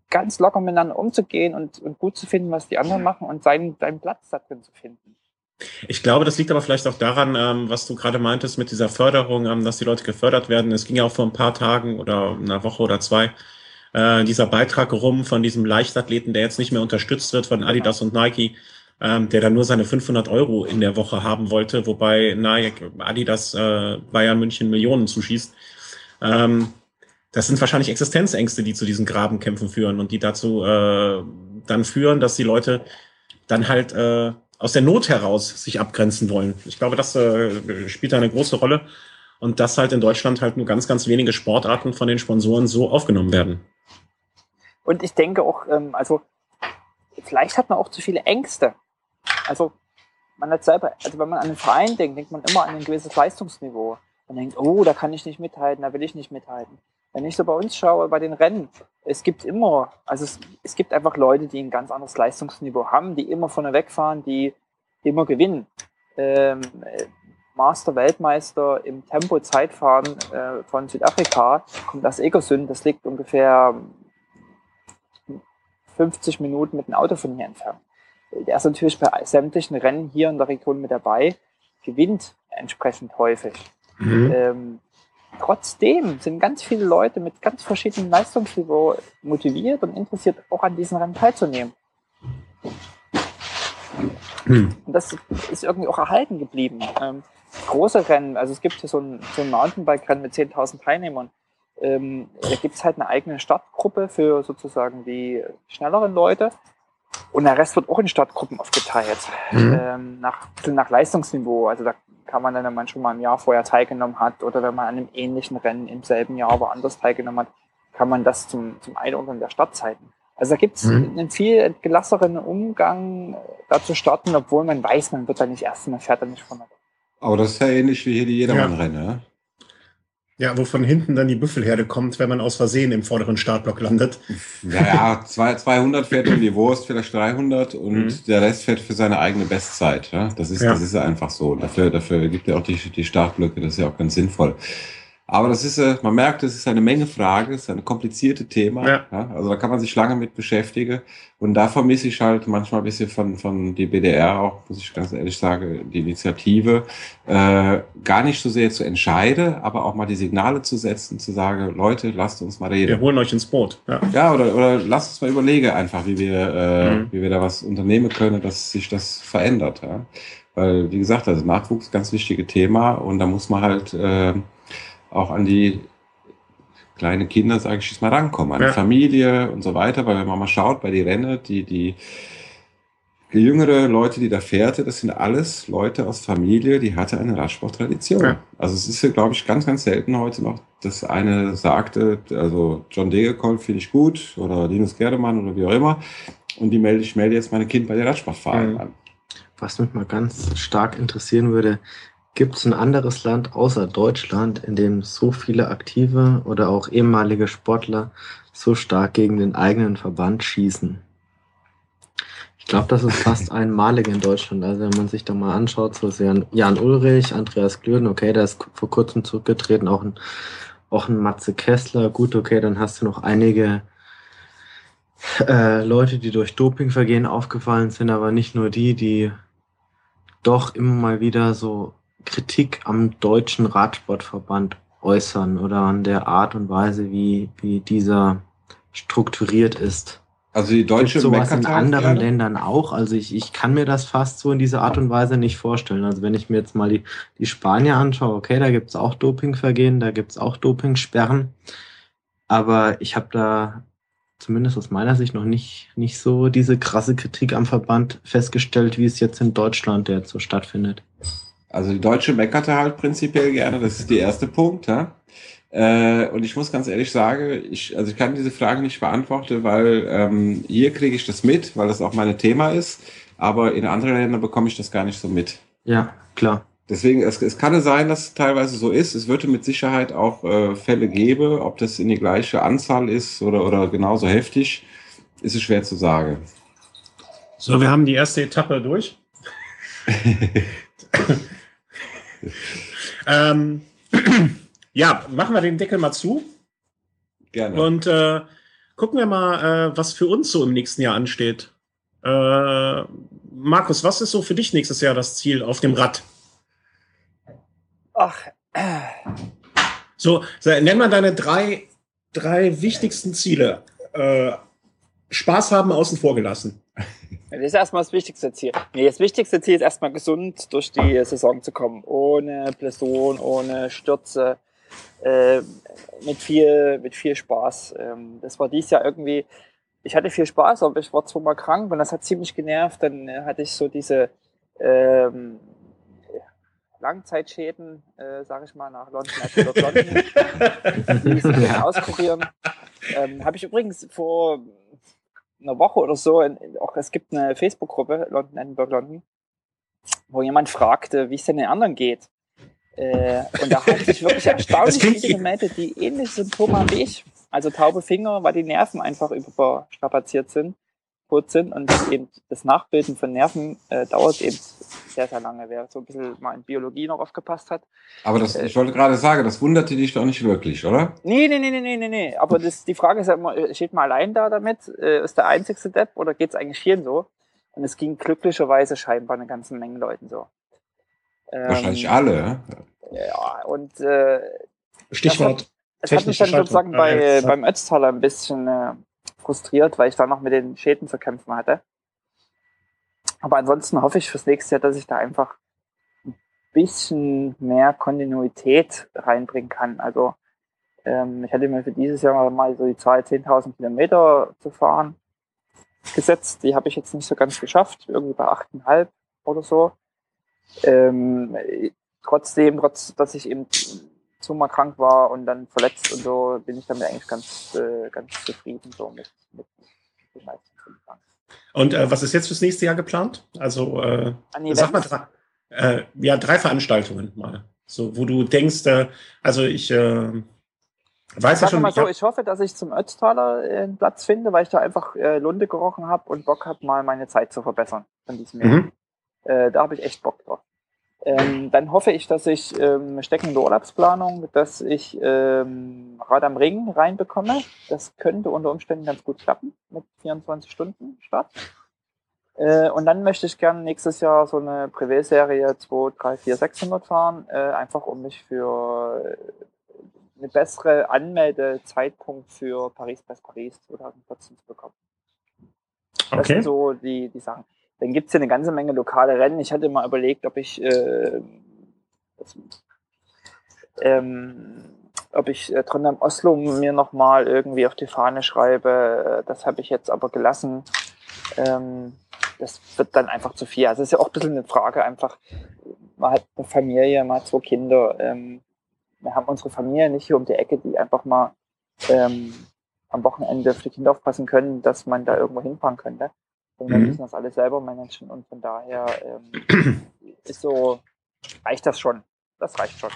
Speaker 3: ganz locker miteinander umzugehen und, und gut zu finden, was die anderen machen und seinen, seinen Platz da drin zu finden.
Speaker 1: Ich glaube, das liegt aber vielleicht auch daran, ähm, was du gerade meintest mit dieser Förderung, ähm, dass die Leute gefördert werden. Es ging ja auch vor ein paar Tagen oder einer Woche oder zwei äh, dieser Beitrag rum von diesem Leichtathleten, der jetzt nicht mehr unterstützt wird von Adidas und Nike, ähm, der dann nur seine 500 Euro in der Woche haben wollte, wobei Nike, Adidas äh, Bayern München Millionen zuschießt. Ähm, das sind wahrscheinlich Existenzängste, die zu diesen Grabenkämpfen führen und die dazu äh, dann führen, dass die Leute dann halt äh, aus der Not heraus sich abgrenzen wollen. Ich glaube, das äh, spielt eine große Rolle und dass halt in Deutschland halt nur ganz, ganz wenige Sportarten von den Sponsoren so aufgenommen werden.
Speaker 3: Und ich denke auch, ähm, also vielleicht hat man auch zu viele Ängste. Also man hat selber, also wenn man an einen Verein denkt, denkt man immer an ein gewisses Leistungsniveau. Man denkt, oh, da kann ich nicht mithalten, da will ich nicht mithalten. Wenn ich so bei uns schaue, bei den Rennen, es gibt immer, also es, es gibt einfach Leute, die ein ganz anderes Leistungsniveau haben, die immer vorne wegfahren, die immer gewinnen. Ähm, Master Weltmeister im Tempo-Zeitfahren äh, von Südafrika kommt aus Egersund, das liegt ungefähr 50 Minuten mit dem Auto von hier entfernt. Der ist natürlich bei sämtlichen Rennen hier in der Region mit dabei, gewinnt entsprechend häufig. Mhm. Ähm, trotzdem sind ganz viele Leute mit ganz verschiedenen Leistungsniveau motiviert und interessiert, auch an diesen Rennen teilzunehmen. Hm. Und das ist irgendwie auch erhalten geblieben. Ähm, große Rennen, also es gibt hier so ein, so ein Mountainbike-Rennen mit 10.000 Teilnehmern. Ähm, da gibt es halt eine eigene Startgruppe für sozusagen die schnelleren Leute. Und der Rest wird auch in Startgruppen aufgeteilt. Mhm. Ähm, nach, nach Leistungsniveau. Also da kann man dann, wenn man schon mal im Jahr vorher teilgenommen hat oder wenn man an einem ähnlichen Rennen im selben Jahr woanders teilgenommen hat, kann man das zum, zum Einordnen der Startzeiten. Also da gibt es mhm. einen viel gelasseren Umgang, da zu starten, obwohl man weiß, man wird da nicht erst, man fährt da nicht von der
Speaker 2: Aber das ist ja ähnlich wie hier die Jedermann-Rennen, ja.
Speaker 1: Ja, wo von hinten dann die Büffelherde kommt, wenn man aus Versehen im vorderen Startblock landet.
Speaker 2: Ja, ja, 200 fährt um die Wurst, vielleicht 300 und mhm. der Rest fährt für seine eigene Bestzeit. Ja? Das ist, ja. das ist einfach so. Dafür, dafür gibt er auch die, die Startblöcke. Das ist ja auch ganz sinnvoll. Aber das ist, äh, man merkt, es ist eine Menge Frage, es ist ein kompliziertes Thema. Ja. ja. Also da kann man sich lange mit beschäftigen. Und da vermisse ich halt manchmal ein bisschen von, von die BDR auch, muss ich ganz ehrlich sagen, die Initiative, äh, gar nicht so sehr zu entscheiden, aber auch mal die Signale zu setzen, zu sagen, Leute, lasst uns mal reden.
Speaker 1: Wir holen euch ins Boot.
Speaker 2: Ja, ja oder, oder lasst uns mal überlegen einfach, wie wir, äh, mhm. wie wir da was unternehmen können, dass sich das verändert. Ja? Weil, wie gesagt, also Nachwuchs ganz wichtige Thema und da muss man halt äh, auch an die kleine Kinder, sage ich jetzt mal, rankommen, an ja. die Familie und so weiter, weil wenn man mal schaut bei die Rennen, die, die, die jüngere Leute, die da fährte, das sind alles Leute aus Familie, die hatte eine Radsporttradition. Ja. Also es ist, glaube ich, ganz, ganz selten heute noch, dass eine sagte, also John Degekolb finde ich gut oder Linus Gerdemann oder wie auch immer und die melde ich melde jetzt meine Kind bei der Radsportfahrer mhm. an.
Speaker 4: Was mich mal ganz stark interessieren würde, Gibt es ein anderes Land außer Deutschland, in dem so viele aktive oder auch ehemalige Sportler so stark gegen den eigenen Verband schießen? Ich glaube, das ist fast einmalig in Deutschland. Also wenn man sich da mal anschaut, so ist Jan, Jan Ulrich, Andreas Glöden, okay, der ist vor kurzem zurückgetreten, auch ein, auch ein Matze Kessler, gut, okay, dann hast du noch einige äh, Leute, die durch Dopingvergehen aufgefallen sind, aber nicht nur die, die doch immer mal wieder so Kritik am deutschen Radsportverband äußern oder an der Art und Weise, wie, wie dieser strukturiert ist.
Speaker 2: Also die deutsche
Speaker 4: Gibt sowas in anderen? Ländern auch. Also ich, ich kann mir das fast so in dieser Art und Weise nicht vorstellen. Also wenn ich mir jetzt mal die, die Spanier anschaue, okay, da gibt's auch Dopingvergehen, da gibt's auch Dopingsperren. Aber ich habe da zumindest aus meiner Sicht noch nicht, nicht so diese krasse Kritik am Verband festgestellt, wie es jetzt in Deutschland jetzt so stattfindet.
Speaker 2: Also die Deutsche meckerte halt prinzipiell gerne, das ist der erste Punkt. Ja? Äh, und ich muss ganz ehrlich sagen, ich, also ich kann diese Frage nicht beantworten, weil ähm, hier kriege ich das mit, weil das auch mein Thema ist, aber in anderen Ländern bekomme ich das gar nicht so mit.
Speaker 4: Ja, klar.
Speaker 2: Deswegen, es, es kann sein, dass es teilweise so ist. Es würde mit Sicherheit auch äh, Fälle geben, ob das in die gleiche Anzahl ist oder, oder genauso heftig, ist es schwer zu sagen.
Speaker 1: So, wir haben die erste Etappe durch. ähm, ja, machen wir den Deckel mal zu.
Speaker 2: Gerne.
Speaker 1: Und äh, gucken wir mal, äh, was für uns so im nächsten Jahr ansteht. Äh, Markus, was ist so für dich nächstes Jahr das Ziel auf dem Rad?
Speaker 3: Ach, äh,
Speaker 1: So, nenn mal deine drei, drei wichtigsten Ziele. Äh, Spaß haben außen vor gelassen.
Speaker 3: Das ist erstmal das wichtigste Ziel. Nee, das wichtigste Ziel ist erstmal gesund durch die Saison zu kommen. Ohne Blessuren, ohne Stürze, äh, mit viel, mit viel Spaß. Ähm, das war dieses Jahr irgendwie, ich hatte viel Spaß, aber ich war zweimal krank und das hat ziemlich genervt. Dann äh, hatte ich so diese ähm, Langzeitschäden, äh, sage ich mal, nach London, London. Die auskurieren. Ähm, Habe ich übrigens vor einer Woche oder so, in, auch es gibt eine Facebook-Gruppe, London, Edinburgh, London, wo jemand fragte, wie es denn den anderen geht. Äh, und da haben sich wirklich erstaunlich viele gemeldet, die ähnliche Symptome haben wie ich. Also taube Finger, weil die Nerven einfach überstrapaziert sind, kurz sind und eben das Nachbilden von Nerven äh, dauert eben sehr, sehr lange. Wer so ein bisschen mal in Biologie noch aufgepasst hat.
Speaker 2: Aber das, ich wollte gerade sagen, das wunderte dich doch nicht wirklich, oder?
Speaker 3: Nee, nee, nee, nee, nee, nee, nee. Aber das, die Frage ist ja immer, äh, steht man allein da damit? Äh, ist der einzigste Depp oder geht's eigentlich vielen so? Und es ging glücklicherweise scheinbar eine ganze Menge Leuten so. Ähm,
Speaker 2: Wahrscheinlich alle.
Speaker 3: Ja, und äh,
Speaker 1: Stichwort.
Speaker 3: es hat mich dann sozusagen
Speaker 1: Schaltung.
Speaker 3: bei,
Speaker 1: Ah, jetzt.
Speaker 3: beim Ötztaler ein bisschen äh, frustriert, weil ich da noch mit den Schäden zu kämpfen hatte. Aber ansonsten hoffe ich fürs nächste Jahr, dass ich da einfach ein bisschen mehr Kontinuität reinbringen kann. Also ähm, ich hatte mir für dieses Jahr mal so die Zahl 10.000 Kilometer zu fahren gesetzt. Die habe ich jetzt nicht so ganz geschafft, irgendwie bei 8,5 oder so. Ähm, trotzdem, trotz dass ich eben zweimal krank war und dann verletzt und so, bin ich damit eigentlich ganz, äh, ganz zufrieden so mit, mit den meisten Umfang.
Speaker 1: Und äh, was ist jetzt fürs nächste Jahr geplant? Also, äh, sag mal drei, äh, ja, drei Veranstaltungen mal. So, wo du denkst, äh, also ich äh, weiß ja schon,
Speaker 3: mal
Speaker 1: ich
Speaker 3: so, ich hoffe, dass ich zum Ötztaler äh, einen Platz finde, weil ich da einfach äh, Lunde gerochen habe und Bock habe, mal meine Zeit zu verbessern von diesem Jahr.
Speaker 1: mhm.
Speaker 3: Äh, da habe ich echt Bock drauf. Ähm, dann hoffe ich, dass ich ähm, steckende Urlaubsplanung, dass ich ähm, Rad am Ring reinbekomme. Das könnte unter Umständen ganz gut klappen mit 24 Stunden Start. Äh, und dann möchte ich gerne nächstes Jahr so eine Privé-Serie 2, 3, 4, 600 fahren, äh, einfach um mich für äh, eine bessere Anmeldezeitpunkt für Paris-Paris 2014 zu bekommen. Das
Speaker 1: okay.
Speaker 3: sind so die, die Sachen. Dann gibt's hier eine ganze Menge lokale Rennen. Ich hatte mal überlegt, ob ich, äh, das, ähm, ob ich äh, Trondheim Oslo mir nochmal irgendwie auf die Fahne schreibe. Äh, Das habe ich jetzt aber gelassen. Ähm, das wird dann einfach zu viel. Also es ist ja auch ein bisschen eine Frage einfach. Man hat eine Familie, man hat zwei Kinder. Ähm, wir haben unsere Familie nicht hier um die Ecke, die einfach mal ähm, am Wochenende auf die Kinder aufpassen können, dass man da irgendwo hinfahren könnte. Und wir
Speaker 1: Mhm.
Speaker 3: müssen das alles selber managen und von daher ähm, ist so, reicht das schon. Das reicht schon.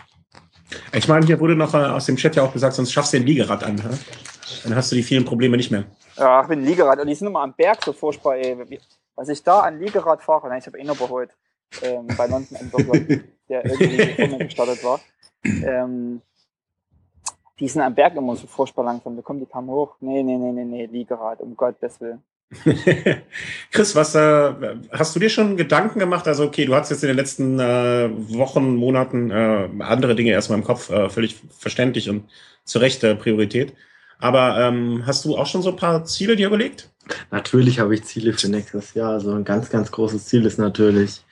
Speaker 1: Ich meine, hier wurde noch äh, aus dem Chat ja auch gesagt, sonst schaffst du den Liegerad an. hä? Dann hast du die vielen Probleme nicht mehr.
Speaker 3: Ja, ich bin Liegerad und die sind immer am Berg so furchtbar. Ey. Was ich da an Liegerad fahre, nein, ich habe ihn überholt ähm, bei London Endurance, der irgendwie vor mir gestartet war. Ähm, die sind am Berg immer so furchtbar langsam. Da kommen die kaum hoch. Nee, nee, nee, nee, nee, Liegerad, um Gottes Willen.
Speaker 1: Chris, was äh, hast du dir schon Gedanken gemacht? Also, okay, du hast jetzt in den letzten äh, Wochen, Monaten äh, andere Dinge erstmal im Kopf, äh, völlig verständlich und zu Recht äh, Priorität. Aber ähm, hast du auch schon so ein paar Ziele dir überlegt?
Speaker 4: Natürlich habe ich Ziele für nächstes Jahr. Also ein ganz, ganz großes Ziel ist natürlich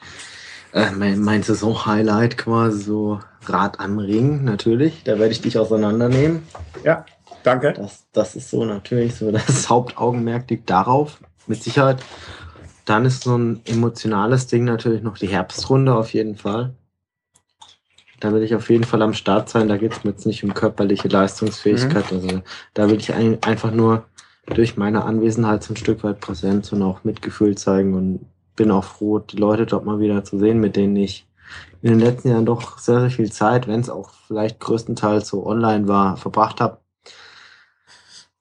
Speaker 4: äh, mein, mein Saison-Highlight quasi so Rad am Ring, natürlich. Da werde ich dich auseinandernehmen.
Speaker 1: Ja, danke.
Speaker 4: Das, das ist so natürlich so, das Hauptaugenmerk liegt darauf, mit Sicherheit. Dann ist so ein emotionales Ding natürlich noch die Herbstrunde auf jeden Fall. Da will ich auf jeden Fall am Start sein. Da geht es mir jetzt nicht um körperliche Leistungsfähigkeit. Also da will ich ein, einfach nur durch meine Anwesenheit so ein Stück weit Präsenz und auch Mitgefühl zeigen und bin auch froh, die Leute dort mal wieder zu sehen, mit denen ich in den letzten Jahren doch sehr, sehr viel Zeit, wenn es auch vielleicht größtenteils so online war, verbracht habe.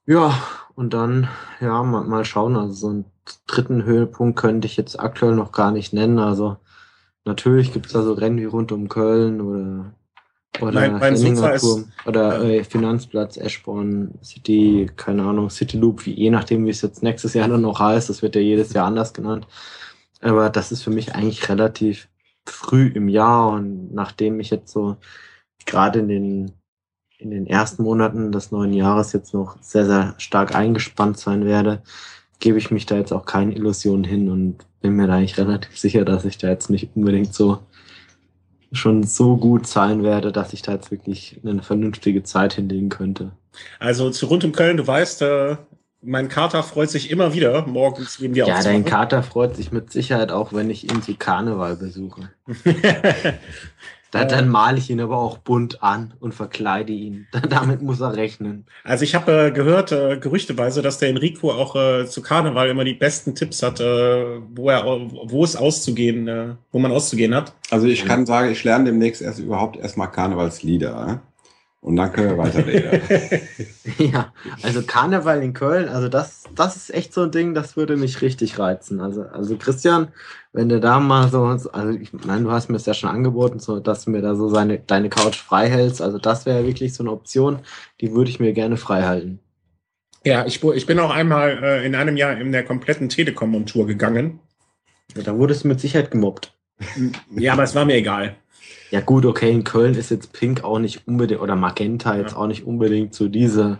Speaker 4: Ja, und dann, ja, mal, mal schauen. Also so ein dritten Höhepunkt könnte ich jetzt aktuell noch gar nicht nennen. Also natürlich gibt es da so Rennen wie rund um Köln oder oder
Speaker 1: Mein- mein
Speaker 4: Turm oder äh, Finanzplatz, Eschborn, City, keine Ahnung, City Loop, wie, je nachdem, wie es jetzt nächstes Jahr dann noch heißt. Das wird ja jedes Jahr anders genannt. Aber das ist für mich eigentlich relativ früh im Jahr und nachdem ich jetzt so gerade in den in den ersten Monaten des neuen Jahres jetzt noch sehr, sehr stark eingespannt sein werde, gebe ich mich da jetzt auch keine Illusionen hin und bin mir da eigentlich relativ sicher, dass ich da jetzt nicht unbedingt so schon so gut sein werde, dass ich da jetzt wirklich eine vernünftige Zeit hinlegen könnte.
Speaker 1: Also zu rund um Köln, du weißt, äh, mein Kater freut sich immer wieder morgens, wenn wir
Speaker 4: Ja, dein
Speaker 1: aufzumachen.
Speaker 4: Kater freut sich mit Sicherheit auch, wenn ich ihn zu Karneval besuche. Da, dann male ich ihn aber auch bunt an und verkleide ihn. Damit muss er rechnen.
Speaker 1: Also ich habe äh, gehört, äh, gerüchteweise, dass der Enrico auch äh, zu Karneval immer die besten Tipps hat, äh, wo er, wo es auszugehen, äh, wo man auszugehen hat.
Speaker 2: Also ich kann sagen, ich lerne demnächst erst überhaupt erstmal Karnevalslieder. Und dann können wir weiterreden.
Speaker 4: Ja, also Karneval in Köln, also das, das ist echt so ein Ding, das würde mich richtig reizen. Also, also Christian, wenn du da mal so, also ich meine, du hast mir es ja schon angeboten, so, dass du mir da so seine, deine Couch frei hältst. Also das wäre wirklich so eine Option, die würde ich mir gerne frei halten.
Speaker 1: ja, ich, ich bin auch einmal äh, in einem Jahr in der kompletten Telekom-Montur gegangen.
Speaker 4: Ja, da wurdest du mit Sicherheit gemobbt.
Speaker 1: Ja, aber es war mir egal.
Speaker 4: Ja gut, okay, in Köln ist jetzt Pink auch nicht unbedingt, oder Magenta jetzt
Speaker 1: Ja.
Speaker 4: auch nicht unbedingt so diese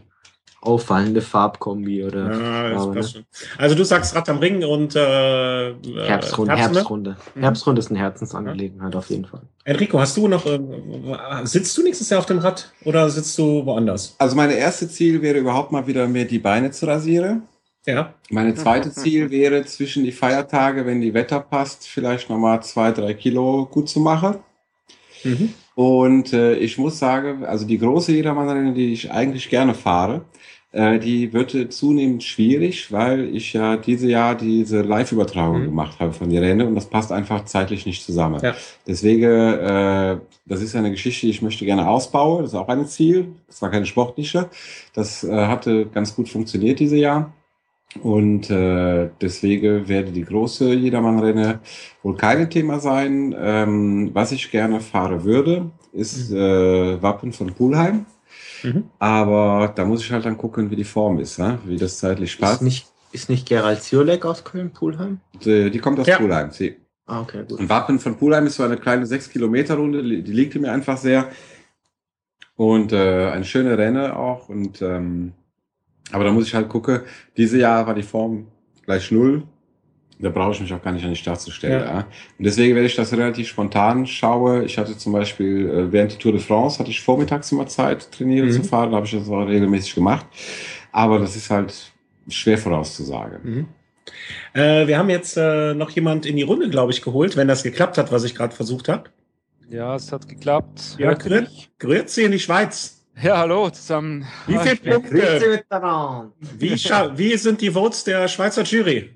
Speaker 4: auffallende Farbkombi oder
Speaker 1: Ja, das
Speaker 4: Farbe,
Speaker 1: passt
Speaker 4: ne?
Speaker 1: schon. Also du sagst Rad am Ring und äh,
Speaker 4: Herbstrunde,
Speaker 1: äh,
Speaker 4: Herbstrunde.
Speaker 1: Mhm.
Speaker 4: Herbstrunde ist eine Herzensangelegenheit auf jeden Fall.
Speaker 1: Enrico, hast du noch, äh, sitzt du nächstes Jahr auf dem Rad oder sitzt du woanders?
Speaker 2: Also meine erste Ziel wäre überhaupt mal wieder mir die Beine zu rasieren.
Speaker 1: Ja.
Speaker 2: Meine zweite Ziel wäre zwischen die Feiertage, wenn die Wetter passt, vielleicht nochmal zwei, drei Kilo gut zu machen.
Speaker 1: Mhm.
Speaker 2: Und äh, ich muss sagen, also die große Jedermann, die ich eigentlich gerne fahre, äh, die wird zunehmend schwierig, weil ich ja diese Jahr diese Live-Übertragung
Speaker 1: Mhm.
Speaker 2: gemacht habe von der Rennen und das passt einfach zeitlich nicht zusammen.
Speaker 1: Ja.
Speaker 2: Deswegen, äh, das ist eine Geschichte, die ich möchte gerne ausbauen. Das ist auch ein Ziel. Das war keine sportliche. Das äh, hatte ganz gut funktioniert dieses Jahr. Und äh, deswegen werde die große Jedermann-Renne wohl kein Thema sein. Ähm, was ich gerne fahren würde, ist äh, Wappen von Pulheim.
Speaker 1: Mhm.
Speaker 2: Aber da muss ich halt dann gucken, wie die Form ist, ne? wie das zeitlich
Speaker 4: Ist
Speaker 2: passt.
Speaker 4: nicht, ist nicht Gerald Ziolek aus Köln, Pulheim?
Speaker 2: Die, die kommt aus
Speaker 1: Ja.
Speaker 2: Pulheim. Sie.
Speaker 4: Ah, okay, gut.
Speaker 2: Und Wappen von Pulheim ist so eine kleine 6-Kilometer-Runde, die die liegt mir einfach sehr. Und äh, eine schöne Renne auch. Und ähm, aber da muss ich halt gucken, diese Jahr war die Form gleich null. Da brauche ich mich auch gar nicht an die Start zu stellen.
Speaker 1: Ja.
Speaker 2: Ja. Und deswegen werde ich das relativ spontan schaue. Ich hatte zum Beispiel äh, während die Tour de France hatte ich vormittags immer Zeit, trainieren
Speaker 1: Mhm.
Speaker 2: zu fahren. Da habe ich das auch regelmäßig gemacht. Aber das ist halt schwer vorauszusagen.
Speaker 1: Mhm. Äh, wir haben jetzt äh, noch jemand in die Runde, glaube ich, geholt, wenn das geklappt hat, was ich gerade versucht habe.
Speaker 5: Ja, es hat geklappt.
Speaker 1: Ja, grüezi in die Schweiz.
Speaker 5: Ja, hallo zusammen.
Speaker 1: Wie
Speaker 5: Ah,
Speaker 1: viele Punkte?
Speaker 4: miteinander.
Speaker 1: Wie, wie sind die Votes der Schweizer Jury?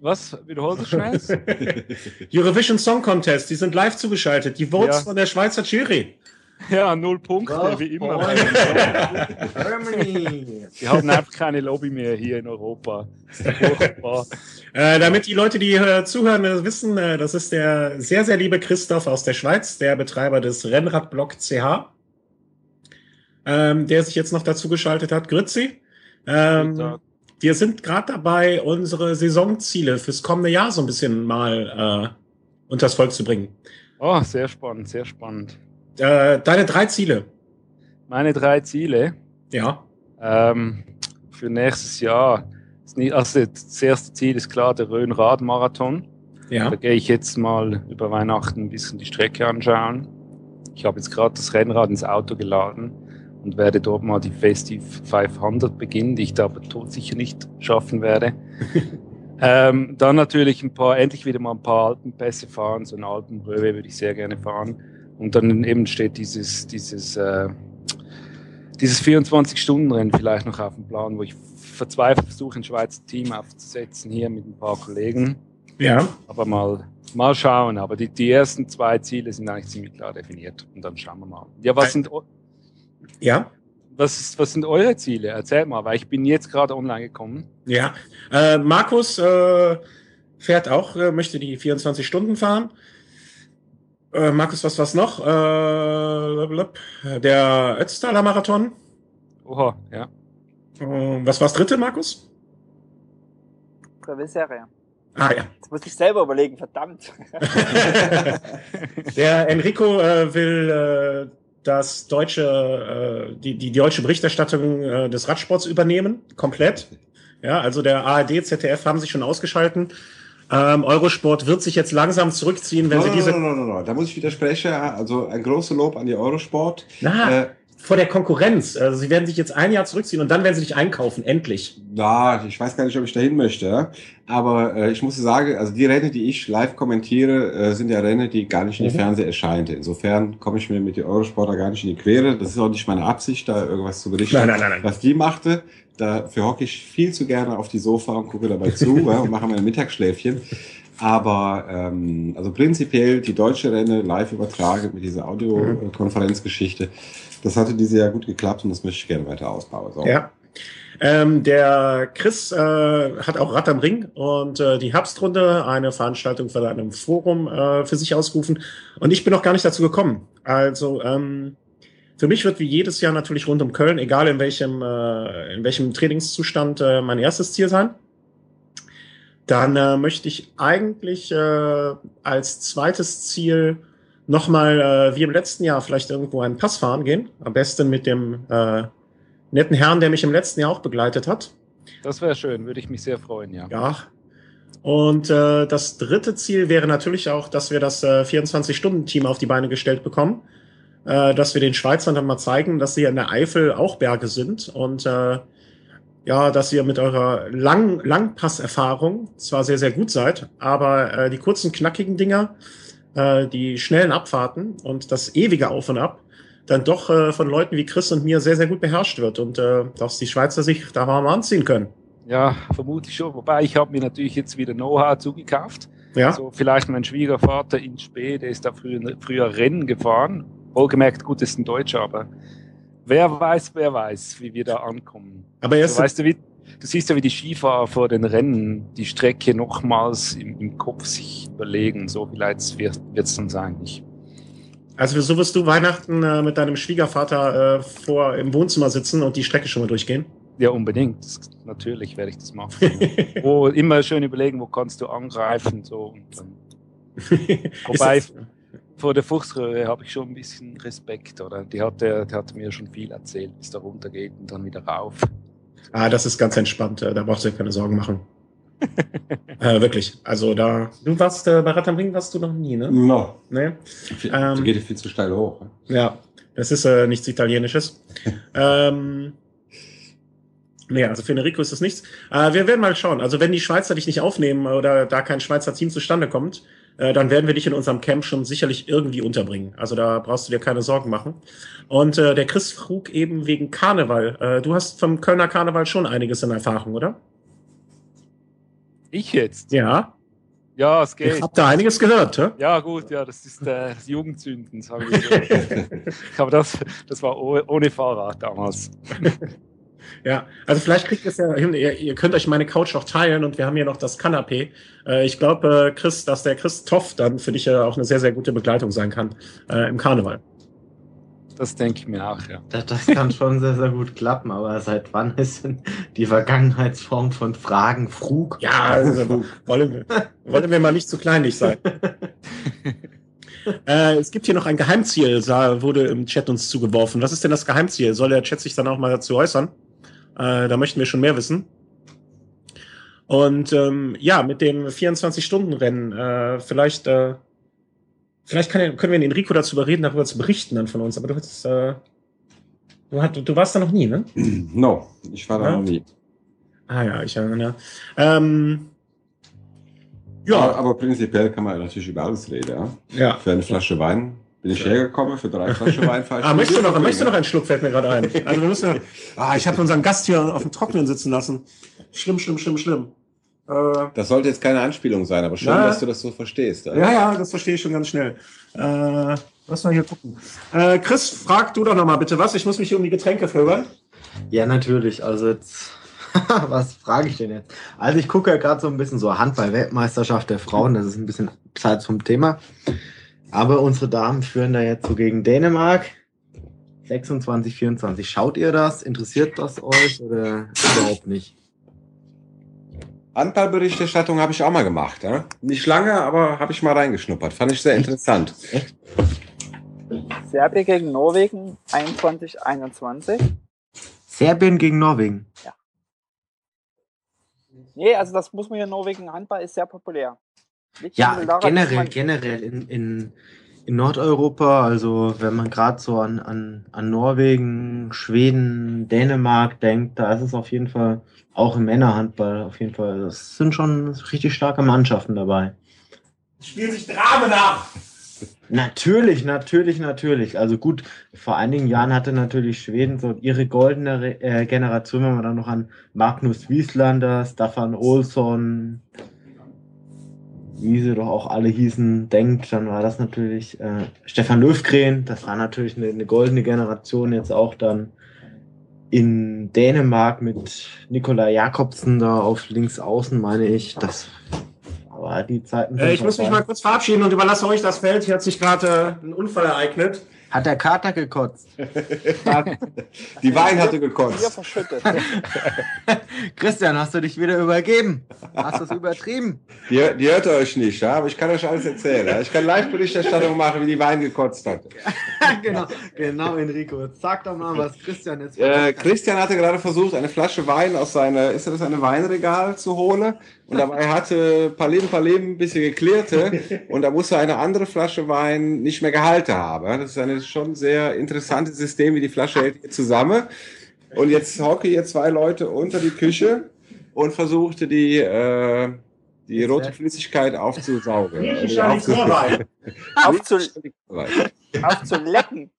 Speaker 5: Was? Wiederholt das schnell?
Speaker 1: Eurovision Song Contest, die sind live zugeschaltet. Die Votes
Speaker 5: Ja.
Speaker 1: von der Schweizer Jury.
Speaker 5: ja, null Punkte,
Speaker 4: Golf
Speaker 5: wie immer.
Speaker 4: Germany.
Speaker 5: Wir haben einfach keine Lobby mehr hier in Europa. Das ist furchtbar.
Speaker 1: Äh, damit die Leute, die äh, zuhören, wissen, äh, das ist der sehr, sehr liebe Christoph aus der Schweiz, der Betreiber des Rennradblog CH, ähm, der sich jetzt noch dazu geschaltet hat.
Speaker 5: Guten
Speaker 1: Ähm, wir sind gerade dabei, unsere Saisonziele fürs kommende Jahr so ein bisschen mal äh, unters Volk zu bringen.
Speaker 5: Oh, sehr spannend, sehr spannend.
Speaker 1: Äh, deine drei Ziele.
Speaker 5: Meine drei Ziele
Speaker 1: Ja.
Speaker 5: ähm, für nächstes Jahr. Also das erste Ziel ist klar der Rhön-Rad-Marathon.
Speaker 1: Ja.
Speaker 5: Da gehe ich jetzt mal über Weihnachten ein bisschen die Strecke anschauen. Ich habe jetzt gerade das Rennrad ins Auto geladen und werde dort mal die Festive 500 beginnen, die ich da aber todsicher nicht schaffen werde. ähm, dann natürlich ein paar, endlich wieder mal ein paar Alpenpässe fahren, so ein Alpenröwe würde ich sehr gerne fahren. Und dann eben steht dieses, dieses, äh, dieses 24-Stunden-Rennen vielleicht noch auf dem Plan, wo ich verzweifelt versuche, ein Schweizer Team aufzusetzen, hier mit ein paar Kollegen.
Speaker 1: Ja.
Speaker 5: Aber mal, mal schauen. Aber die, die ersten zwei Ziele sind eigentlich ziemlich klar definiert. Und dann schauen wir mal. Ja, was sind,
Speaker 1: Ja.
Speaker 5: was, ist, was sind eure Ziele? Erzähl mal, weil ich bin jetzt gerade online gekommen.
Speaker 1: Ja, äh, Markus äh, fährt auch, äh, möchte die 24 Stunden fahren. Äh, Markus, was was noch? Äh, der Ötztaler Marathon.
Speaker 5: Oha, ja.
Speaker 1: Äh, was war's dritte, Markus?
Speaker 3: Serie.
Speaker 1: Ah ja.
Speaker 3: Jetzt muss ich selber überlegen, verdammt.
Speaker 1: der Enrico äh, will äh, das deutsche, äh, die, die deutsche Berichterstattung äh, des Radsports übernehmen, komplett. Ja, also der ARD, ZDF haben sich schon ausgeschalten. Ähm, Eurosport wird sich jetzt langsam zurückziehen, wenn
Speaker 2: no,
Speaker 1: sie diese.
Speaker 2: No, no, no, no, da muss ich widersprechen. Also ein großes Lob an die Eurosport.
Speaker 1: Äh, vor der Konkurrenz. Also sie werden sich jetzt ein Jahr zurückziehen und dann werden sie dich einkaufen, endlich.
Speaker 2: Ja, ich weiß gar nicht, ob ich dahin möchte. Aber äh, ich muss sagen, also die Rennen, die ich live kommentiere, äh, sind ja Rennen, die gar nicht in die mhm. Fernsehen erscheinen. Insofern komme ich mir mit den Eurosporter gar nicht in die Quere. Das ist auch nicht meine Absicht, da irgendwas zu berichten,
Speaker 1: nein, nein, nein,
Speaker 2: was die machte. Dafür hocke ich viel zu gerne auf die Sofa und gucke dabei zu ja, und mache mein Mittagsschläfchen. Aber ähm, also prinzipiell die deutsche Rennen live übertragen mit dieser Audiokonferenzgeschichte. Das hatte diese Jahr gut geklappt und das möchte ich gerne weiter ausbauen. So.
Speaker 1: Ja. Ähm, der Chris äh, hat auch Rad am Ring und äh, die Herbstrunde, eine Veranstaltung von einem Forum äh, für sich ausgerufen. Und ich bin noch gar nicht dazu gekommen. Also ähm, für mich wird wie jedes Jahr natürlich rund um Köln, egal in welchem, äh, in welchem Trainingszustand, äh, mein erstes Ziel sein. Dann äh, möchte ich eigentlich äh, als zweites Ziel nochmal, äh, wie im letzten Jahr, vielleicht irgendwo einen Pass fahren gehen. Am besten mit dem äh, netten Herrn, der mich im letzten Jahr auch begleitet hat.
Speaker 5: Das wäre schön, würde ich mich sehr freuen, ja.
Speaker 1: Ja. Und äh, das dritte Ziel wäre natürlich auch, dass wir das äh, 24-Stunden-Team auf die Beine gestellt bekommen. Äh, dass wir den Schweizern dann mal zeigen, dass sie in der Eifel auch Berge sind und äh, ja, dass ihr mit eurer Lang Langpasserfahrung zwar sehr, sehr gut seid, aber äh, die kurzen, knackigen Dinger, äh, die schnellen Abfahrten und das ewige Auf und Ab dann doch äh, von Leuten wie Chris und mir sehr, sehr gut beherrscht wird und äh, dass die Schweizer sich da mal anziehen können.
Speaker 5: Ja, vermute ich schon. Wobei ich habe mir natürlich jetzt wieder Know-how zugekauft.
Speaker 1: Ja.
Speaker 5: So vielleicht mein Schwiegervater in Spee, der ist da früher, früher Rennen gefahren. Wohlgemerkt, gut, ist ein Deutscher, aber wer weiß, wer weiß, wie wir da ankommen.
Speaker 1: Aber erst
Speaker 5: so, weißt du, wie, du siehst ja, wie die Skifahrer vor den Rennen die Strecke nochmals im, im Kopf sich überlegen. So vielleicht wird es dann sein. Ich
Speaker 1: also so wirst du Weihnachten äh, mit deinem Schwiegervater äh, vor im Wohnzimmer sitzen und die Strecke schon mal durchgehen?
Speaker 5: Ja, unbedingt. Das, natürlich werde ich das machen. wo immer schön überlegen, wo kannst du angreifen. So. Und dann. Wobei, vor der Fuchsröhre habe ich schon ein bisschen Respekt, oder? Die hat, der, die hat mir schon viel erzählt, bis da runter geht und dann wieder rauf.
Speaker 1: Ah, das ist ganz entspannt. Da brauchst du dir keine Sorgen machen. äh, wirklich. Also da. Du warst äh, bei Rad am Ring warst du noch nie, ne?
Speaker 2: No.
Speaker 1: Nee.
Speaker 2: Viel, ähm, geht viel zu steil hoch. Ne?
Speaker 1: Ja, das ist äh, nichts Italienisches. ähm, Nee, also für Enrico ist das nichts. Äh, wir werden mal schauen. Also wenn die Schweizer dich nicht aufnehmen oder da kein Schweizer Team zustande kommt, äh, dann werden wir dich in unserem Camp schon sicherlich irgendwie unterbringen. Also da brauchst du dir keine Sorgen machen. Und äh, der Chris frug eben wegen Karneval. Äh, du hast vom Kölner Karneval schon einiges in Erfahrung, oder?
Speaker 5: Ich jetzt?
Speaker 1: Ja.
Speaker 5: Ja, es geht.
Speaker 1: Ich habe da einiges gehört, hä?
Speaker 5: Ja, gut, ja, das ist äh, das Jugendzünden, sagen wir so. Aber das, das war ohne Fahrrad damals.
Speaker 1: Ja, also vielleicht kriegt ihr es ja hin, ihr, ihr, könnt euch meine Couch auch teilen und wir haben hier noch das Kanapé. Äh, ich glaube, äh, Chris, dass der Christoph dann für dich äh, auch eine sehr, sehr gute Begleitung sein kann äh, im Karneval.
Speaker 5: Das denke ich mir auch, ja.
Speaker 4: Das, das, kann schon sehr, sehr gut klappen, aber seit wann ist denn die Vergangenheitsform von Fragen Frug?
Speaker 1: Ja, also, wollen, wir, wollen wir mal nicht zu kleinlich sein. äh, es gibt hier noch ein Geheimziel, wurde im Chat uns zugeworfen. Was ist denn das Geheimziel? Soll der Chat sich dann auch mal dazu äußern? Äh, da möchten wir schon mehr wissen. Und ähm, ja, mit dem 24-Stunden-Rennen, äh, vielleicht, äh, vielleicht kann, können wir den Enrico dazu überreden, darüber zu berichten dann von uns. Aber du hast, äh, du, hat, du warst da noch nie, ne?
Speaker 2: No, ich war da ja? noch nie.
Speaker 1: Ah ja, ich erinnere. Ähm,
Speaker 2: ja, aber, aber prinzipiell kann man natürlich über alles reden. Ja?
Speaker 1: ja.
Speaker 2: Für eine Flasche Wein bin ich hergekommen für drei Flaschen Wein.
Speaker 1: ah, möchtest du, noch, möchtest du noch einen Schluck, fällt mir gerade ein. Also wir müssen, ah, ich habe unseren Gast hier auf dem Trockenen sitzen lassen. Schlimm, schlimm, schlimm, schlimm.
Speaker 2: Äh, das sollte jetzt keine Anspielung sein, aber schön, na, dass du das so verstehst.
Speaker 1: Also. Ja, ja, das verstehe ich schon ganz schnell. Äh, Lass mal hier gucken. Äh, Chris, frag du doch noch mal bitte was. Ich muss mich hier um die Getränke kümmern.
Speaker 4: Ja, natürlich. Also jetzt, was frage ich denn jetzt? Also ich gucke ja gerade so ein bisschen so Handball-Weltmeisterschaft der Frauen. Das ist ein bisschen abseits vom Thema. Aber unsere Damen führen da jetzt so gegen Dänemark. 26, 24. Schaut ihr das? Interessiert das euch oder überhaupt nicht?
Speaker 2: Handballberichterstattung habe ich auch mal gemacht. Ja? Nicht lange, aber habe ich mal reingeschnuppert. Fand ich sehr interessant.
Speaker 3: Serbien gegen Norwegen 21, 21.
Speaker 4: Serbien gegen Norwegen.
Speaker 3: Nee, also das muss man hier in Norwegen. Handball ist sehr populär. Liegt
Speaker 4: Ja, generell, generell in, in, in Nordeuropa, also wenn man gerade so an, an, an Norwegen, Schweden, Dänemark denkt, da ist es auf jeden Fall auch im Männerhandball auf jeden Fall, das sind schon richtig starke Mannschaften dabei.
Speaker 1: Spielen sich Dramen ab.
Speaker 4: Natürlich, natürlich, natürlich. Also gut, vor einigen Jahren hatte natürlich Schweden so ihre goldene Re- äh, Generation, wenn man dann noch an Magnus Wieslander, Staffan Olsson, wie sie doch auch alle hießen, denkt, dann war das natürlich äh, Stefan Löfgren, das war natürlich eine, eine goldene Generation, jetzt auch dann in Dänemark mit Nikolai Jakobsen da auf links außen, meine ich. Das aber die Zeiten
Speaker 1: Äh, ich muss mich mal kurz verabschieden und überlasse euch das Feld. Hier hat sich gerade äh, ein Unfall ereignet.
Speaker 4: Hat der Kater gekotzt?
Speaker 2: Die Wein hatte
Speaker 3: Bier
Speaker 2: gekotzt.
Speaker 3: verschüttet.
Speaker 4: Christian, hast du dich wieder übergeben? Hast du es übertrieben?
Speaker 2: Die, die hört ihr euch nicht, ja? aber ich kann euch alles erzählen. Ja? Ich kann Live-Berichterstattung machen, wie die Wein gekotzt hat.
Speaker 4: genau, genau, Enrico. Sag doch mal, was Christian jetzt.
Speaker 2: Äh, Christian hatte gerade versucht, eine Flasche Wein aus seiner, ist das eine Weinregal zu holen? Und dabei hatte Palim Palim ein bisschen geklärte und da musste eine andere Flasche Wein nicht mehr gehalten haben. Das ist ein schon sehr interessantes System, wie die Flasche hält hier zusammen. Und jetzt hocke hier zwei Leute unter die Küche und versuchte die, äh, die rote Flüssigkeit aufzusaugen. Äh,
Speaker 3: aufzu- aufzulecken.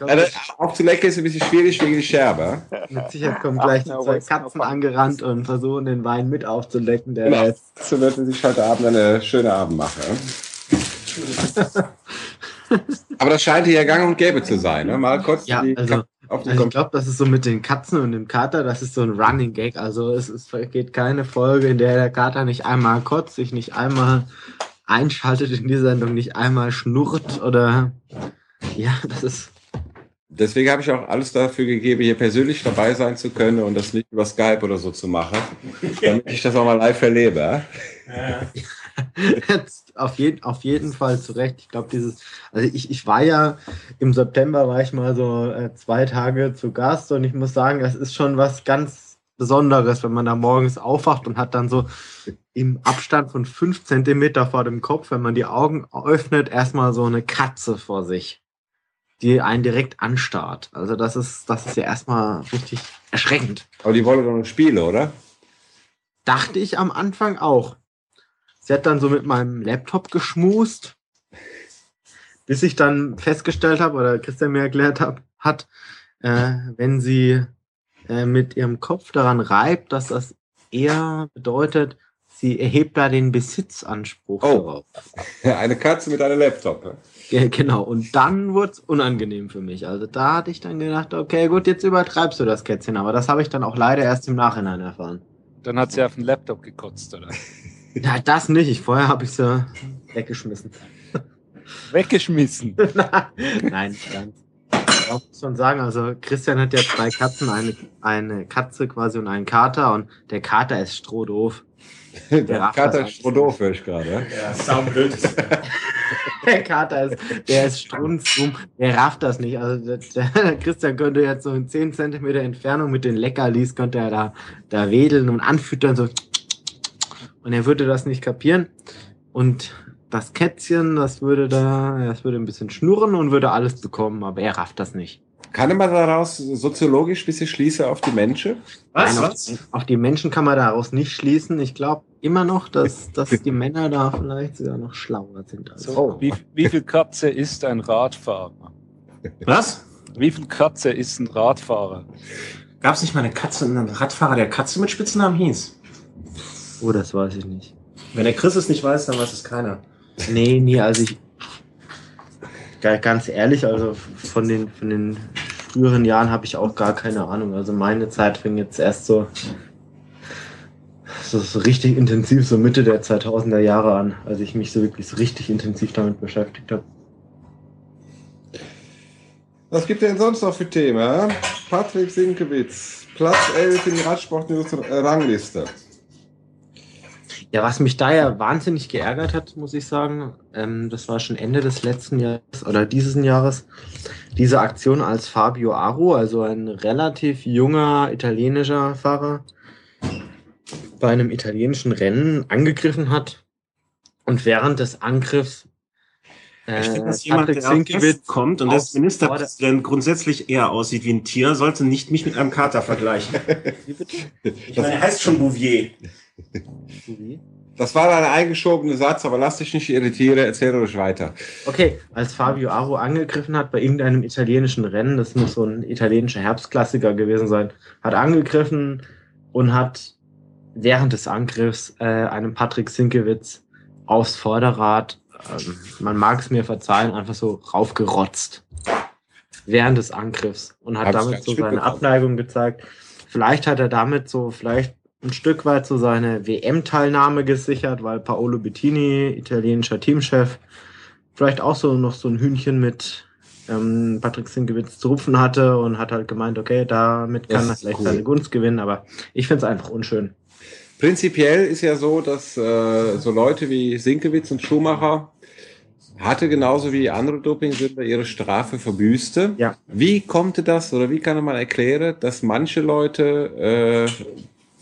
Speaker 2: Also, aufzulecken ist ein bisschen schwierig wegen der Scherbe.
Speaker 4: Mit Sicherheit kommen gleich die
Speaker 3: Ach,
Speaker 4: zwei Katzen angerannt und versuchen den Wein mit aufzulecken. Der
Speaker 2: Genau.
Speaker 4: jetzt
Speaker 2: So wird man sich heute Abend eine schöne Abend machen. Aber das scheint hier gang und gäbe zu sein. Ne? Mal kurz
Speaker 4: ja,
Speaker 2: die
Speaker 4: also,
Speaker 2: auf die
Speaker 4: also ich glaube, das ist so mit den Katzen und dem Kater, das ist so ein Running Gag. Also es, es geht keine Folge, in der der Kater nicht einmal kotzt, sich nicht einmal einschaltet in die Sendung, nicht einmal schnurrt oder ja, das ist
Speaker 2: Deswegen habe ich auch alles dafür gegeben, hier persönlich dabei sein zu können und das nicht über Skype oder so zu machen, damit ich das auch mal live erlebe.
Speaker 4: Jetzt auf, jeden, auf jeden Fall zu Recht. Ich glaube, dieses, also ich, ich war ja im September war ich mal so äh, zwei Tage zu Gast und ich muss sagen, das ist schon was ganz Besonderes, wenn man da morgens aufwacht und hat dann so im Abstand von fünf Zentimeter vor dem Kopf, wenn man die Augen öffnet, erstmal so eine Katze vor sich, die einen direkt anstarrt. Also das ist, das ist ja erstmal richtig erschreckend.
Speaker 2: Aber die wollen doch noch Spiele, oder?
Speaker 4: Dachte ich am Anfang auch. Sie hat dann so mit meinem Laptop geschmust, bis ich dann festgestellt habe, oder Christian mir erklärt hab, hat, äh, wenn sie äh, mit ihrem Kopf daran reibt, dass das eher bedeutet, sie erhebt da den Besitzanspruch
Speaker 2: Oh.
Speaker 4: darauf.
Speaker 2: Eine Katze mit einem Laptop. ne?
Speaker 4: Ge- Genau, und dann wurde es unangenehm für mich. Also da hatte ich dann gedacht, okay, gut, jetzt übertreibst du das Kätzchen, aber das habe ich dann auch leider erst im Nachhinein erfahren.
Speaker 5: Dann hat sie auf den Laptop gekotzt, oder?
Speaker 4: Ja, das nicht. Ich, vorher habe ich sie weggeschmissen.
Speaker 5: Weggeschmissen.
Speaker 4: Nein, ganz. Ich muss schon sagen, also Christian hat ja zwei Katzen, eine, eine Katze quasi und einen Kater und der Kater ist strohdoof.
Speaker 2: Der Kater ist Strohdoof, höre ich gerade.
Speaker 1: Ja, saublöd.
Speaker 4: Der Kater ist, der ist strunzdumm, der rafft das nicht. Also der, der Christian könnte jetzt so in 10 Zentimeter Entfernung mit den Leckerlis, könnte er da, da wedeln und anfüttern, so. Und er würde das nicht kapieren. Und das Kätzchen, das würde da, das würde ein bisschen schnurren und würde alles bekommen, aber er rafft das nicht.
Speaker 2: Kann man daraus soziologisch ein bisschen schließen auf die Menschen?
Speaker 1: Was?
Speaker 4: Nein,
Speaker 1: was?
Speaker 4: Auf, auf die Menschen kann man daraus nicht schließen. Ich glaube immer noch, dass, dass die Männer da vielleicht sogar noch schlauer sind. Als
Speaker 5: So, wie, wie viel Katze ist ein Radfahrer?
Speaker 1: Was?
Speaker 5: Wie viel Katze ist ein Radfahrer?
Speaker 1: Gab es nicht mal eine Katze, einen Radfahrer, der Katze mit Spitznamen hieß?
Speaker 4: Oh, das weiß ich nicht.
Speaker 1: Wenn der Chris es nicht weiß, dann weiß es keiner.
Speaker 4: Nee, nee, also ich. Ganz ehrlich, also von den, von den früheren Jahren habe ich auch gar keine Ahnung. Also meine Zeit fing jetzt erst so, so, so richtig intensiv, so Mitte der 2000er Jahre an, als ich mich so wirklich so richtig intensiv damit beschäftigt habe.
Speaker 2: Was gibt denn sonst noch für Themen? Patrick Sinkewitz, Platz 11 in die Radsport-Rangliste.
Speaker 4: Ja, was mich da ja wahnsinnig geärgert hat, muss ich sagen, ähm, das war schon Ende des letzten Jahres oder dieses Jahres, diese Aktion als Fabio Aro, also ein relativ junger italienischer Fahrer, bei einem italienischen Rennen angegriffen hat und während des Angriffs
Speaker 1: äh, ich finde, dass jemand, der Sinkewitz kommt und als Ministerpräsident grundsätzlich eher aussieht wie ein Tier, sollte nicht mich mit einem Kater vergleichen. ich meine, er heißt schon Bouvier.
Speaker 2: Das war ein eingeschobener Satz, aber lass dich nicht irritieren, erzähl ruhig weiter.
Speaker 4: Okay, als Fabio Aro angegriffen hat bei irgendeinem italienischen Rennen, das muss so ein italienischer Herbstklassiker gewesen sein, hat angegriffen und hat während des Angriffs äh, einem Patrick Sinkewitz aufs Vorderrad, ähm, man mag es mir verzeihen, einfach so raufgerotzt. Während des Angriffs und hat Hab's damit so seine Abneigung gezeigt. Vielleicht hat er damit so, vielleicht ein Stück weit so seine WM-Teilnahme gesichert, weil Paolo Bettini, italienischer Teamchef, vielleicht auch so noch so ein Hühnchen mit ähm, Patrick Sinkewitz zu rupfen hatte und hat halt gemeint, okay, damit kann er vielleicht cool. seine Gunst gewinnen, aber ich finde es einfach unschön.
Speaker 2: Prinzipiell ist ja so, dass äh, so Leute wie Sinkewitz und Schumacher hatte genauso wie andere Dopingsünder ihre Strafe verbüßte.
Speaker 4: Ja.
Speaker 2: Wie kommt das oder wie kann man erklären, dass manche Leute äh,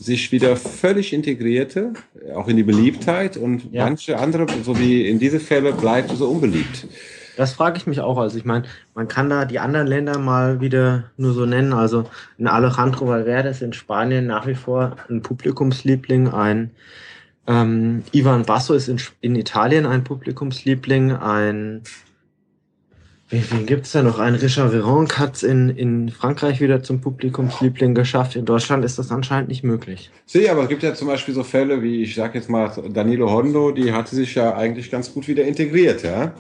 Speaker 2: sich wieder völlig integrierte, auch in die Beliebtheit und ja. manche andere, so wie in diese Fälle, bleibt so unbeliebt.
Speaker 4: Das frage ich mich auch. Also ich meine, man kann da die anderen Länder mal wieder nur so nennen. Also ein Alejandro Valverde ist in Spanien nach wie vor ein Publikumsliebling, ein ähm, Ivan Basso ist in, in Italien ein Publikumsliebling, ein Wen, wen gibt es da noch? Ein Richard Veron hat es in, in Frankreich wieder zum Publikumsliebling geschafft. In Deutschland ist das anscheinend nicht möglich.
Speaker 2: Sie, aber es gibt ja zum Beispiel so Fälle wie, ich sag jetzt mal, Danilo Hondo, die hatte sich ja eigentlich ganz gut wieder integriert, ja?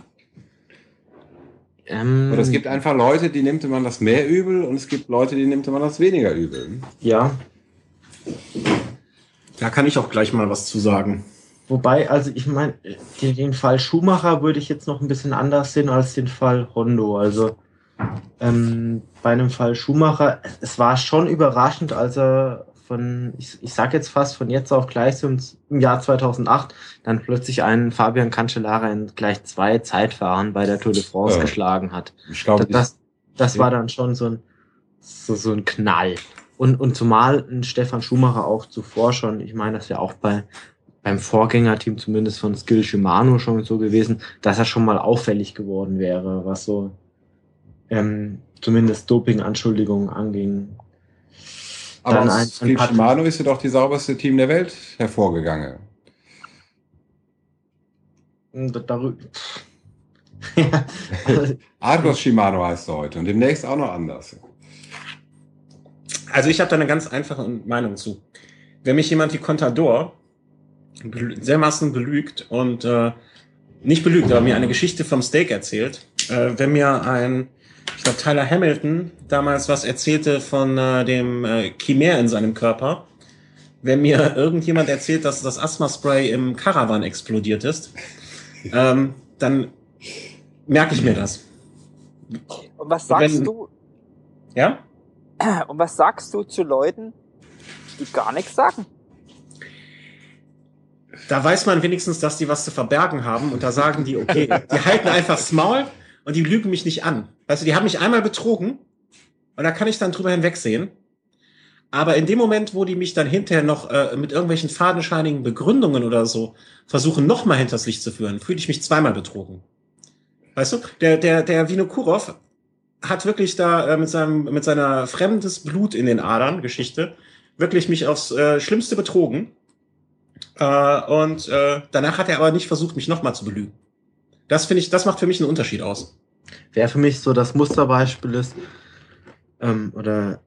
Speaker 2: Ähm, Oder es gibt einfach Leute, die nimmt man das mehr übel und es gibt Leute, die nimmt man das weniger übel.
Speaker 4: Ja.
Speaker 1: Da kann ich auch gleich mal was zu sagen.
Speaker 4: Wobei, also ich meine, den, den, Fall Schumacher würde ich jetzt noch ein bisschen anders sehen als den Fall Hondo. Also ähm, bei einem Fall Schumacher, es war schon überraschend, als er von, ich, ich sag jetzt fast von jetzt auf gleich so im Jahr 2008 dann plötzlich einen Fabian Cancellara in gleich zwei Zeitfahren bei der Tour de France ja. geschlagen hat. Ich glaube, das, das, war dann schon so ein, so, so ein Knall. Und, und zumal ein Stefan Schumacher auch zuvor schon, ich meine, das ja auch bei beim Vorgängerteam zumindest von Skill Shimano schon so gewesen, dass er schon mal auffällig geworden wäre, was so ähm, zumindest Doping-Anschuldigungen anging.
Speaker 2: Aber Dann aus Skill Shimano ist ja doch die sauberste Team der Welt hervorgegangen.
Speaker 4: Darüber.
Speaker 2: Argos Shimano heißt er heute und demnächst auch noch anders.
Speaker 1: Also ich habe da eine ganz einfache Meinung zu. Wenn mich jemand wie Contador dermaßen belügt und äh, nicht belügt, aber mir eine Geschichte vom Steak erzählt. Äh, wenn mir ein, ich glaube Tyler Hamilton damals was erzählte von äh, dem äh, Chimär in seinem Körper, wenn mir irgendjemand erzählt, dass das Asthma-Spray im Caravan explodiert ist, ähm, dann merke ich mir das.
Speaker 3: Und was sagst wenn, du?
Speaker 1: Ja?
Speaker 3: Und was sagst du zu Leuten, die gar nichts sagen?
Speaker 1: Da weiß man wenigstens, dass die was zu verbergen haben und da sagen die, okay, die halten einfach das Maul und die lügen mich nicht an. Weißt du, die haben mich einmal betrogen und da kann ich dann drüber hinwegsehen. Aber in dem Moment, wo die mich dann hinterher noch äh, mit irgendwelchen fadenscheinigen Begründungen oder so versuchen, nochmal hinters Licht zu führen, fühle ich mich zweimal betrogen. Weißt du, der, der, der Vinokurov hat wirklich da äh, mit seinem, mit seiner fremdes Blut in den Adern Geschichte wirklich mich aufs äh, Schlimmste betrogen äh, und äh, danach hat er aber nicht versucht, mich nochmal zu belügen. Das finde ich, das macht für mich einen Unterschied aus.
Speaker 4: Wer für mich so das Musterbeispiel ist, ähm, oder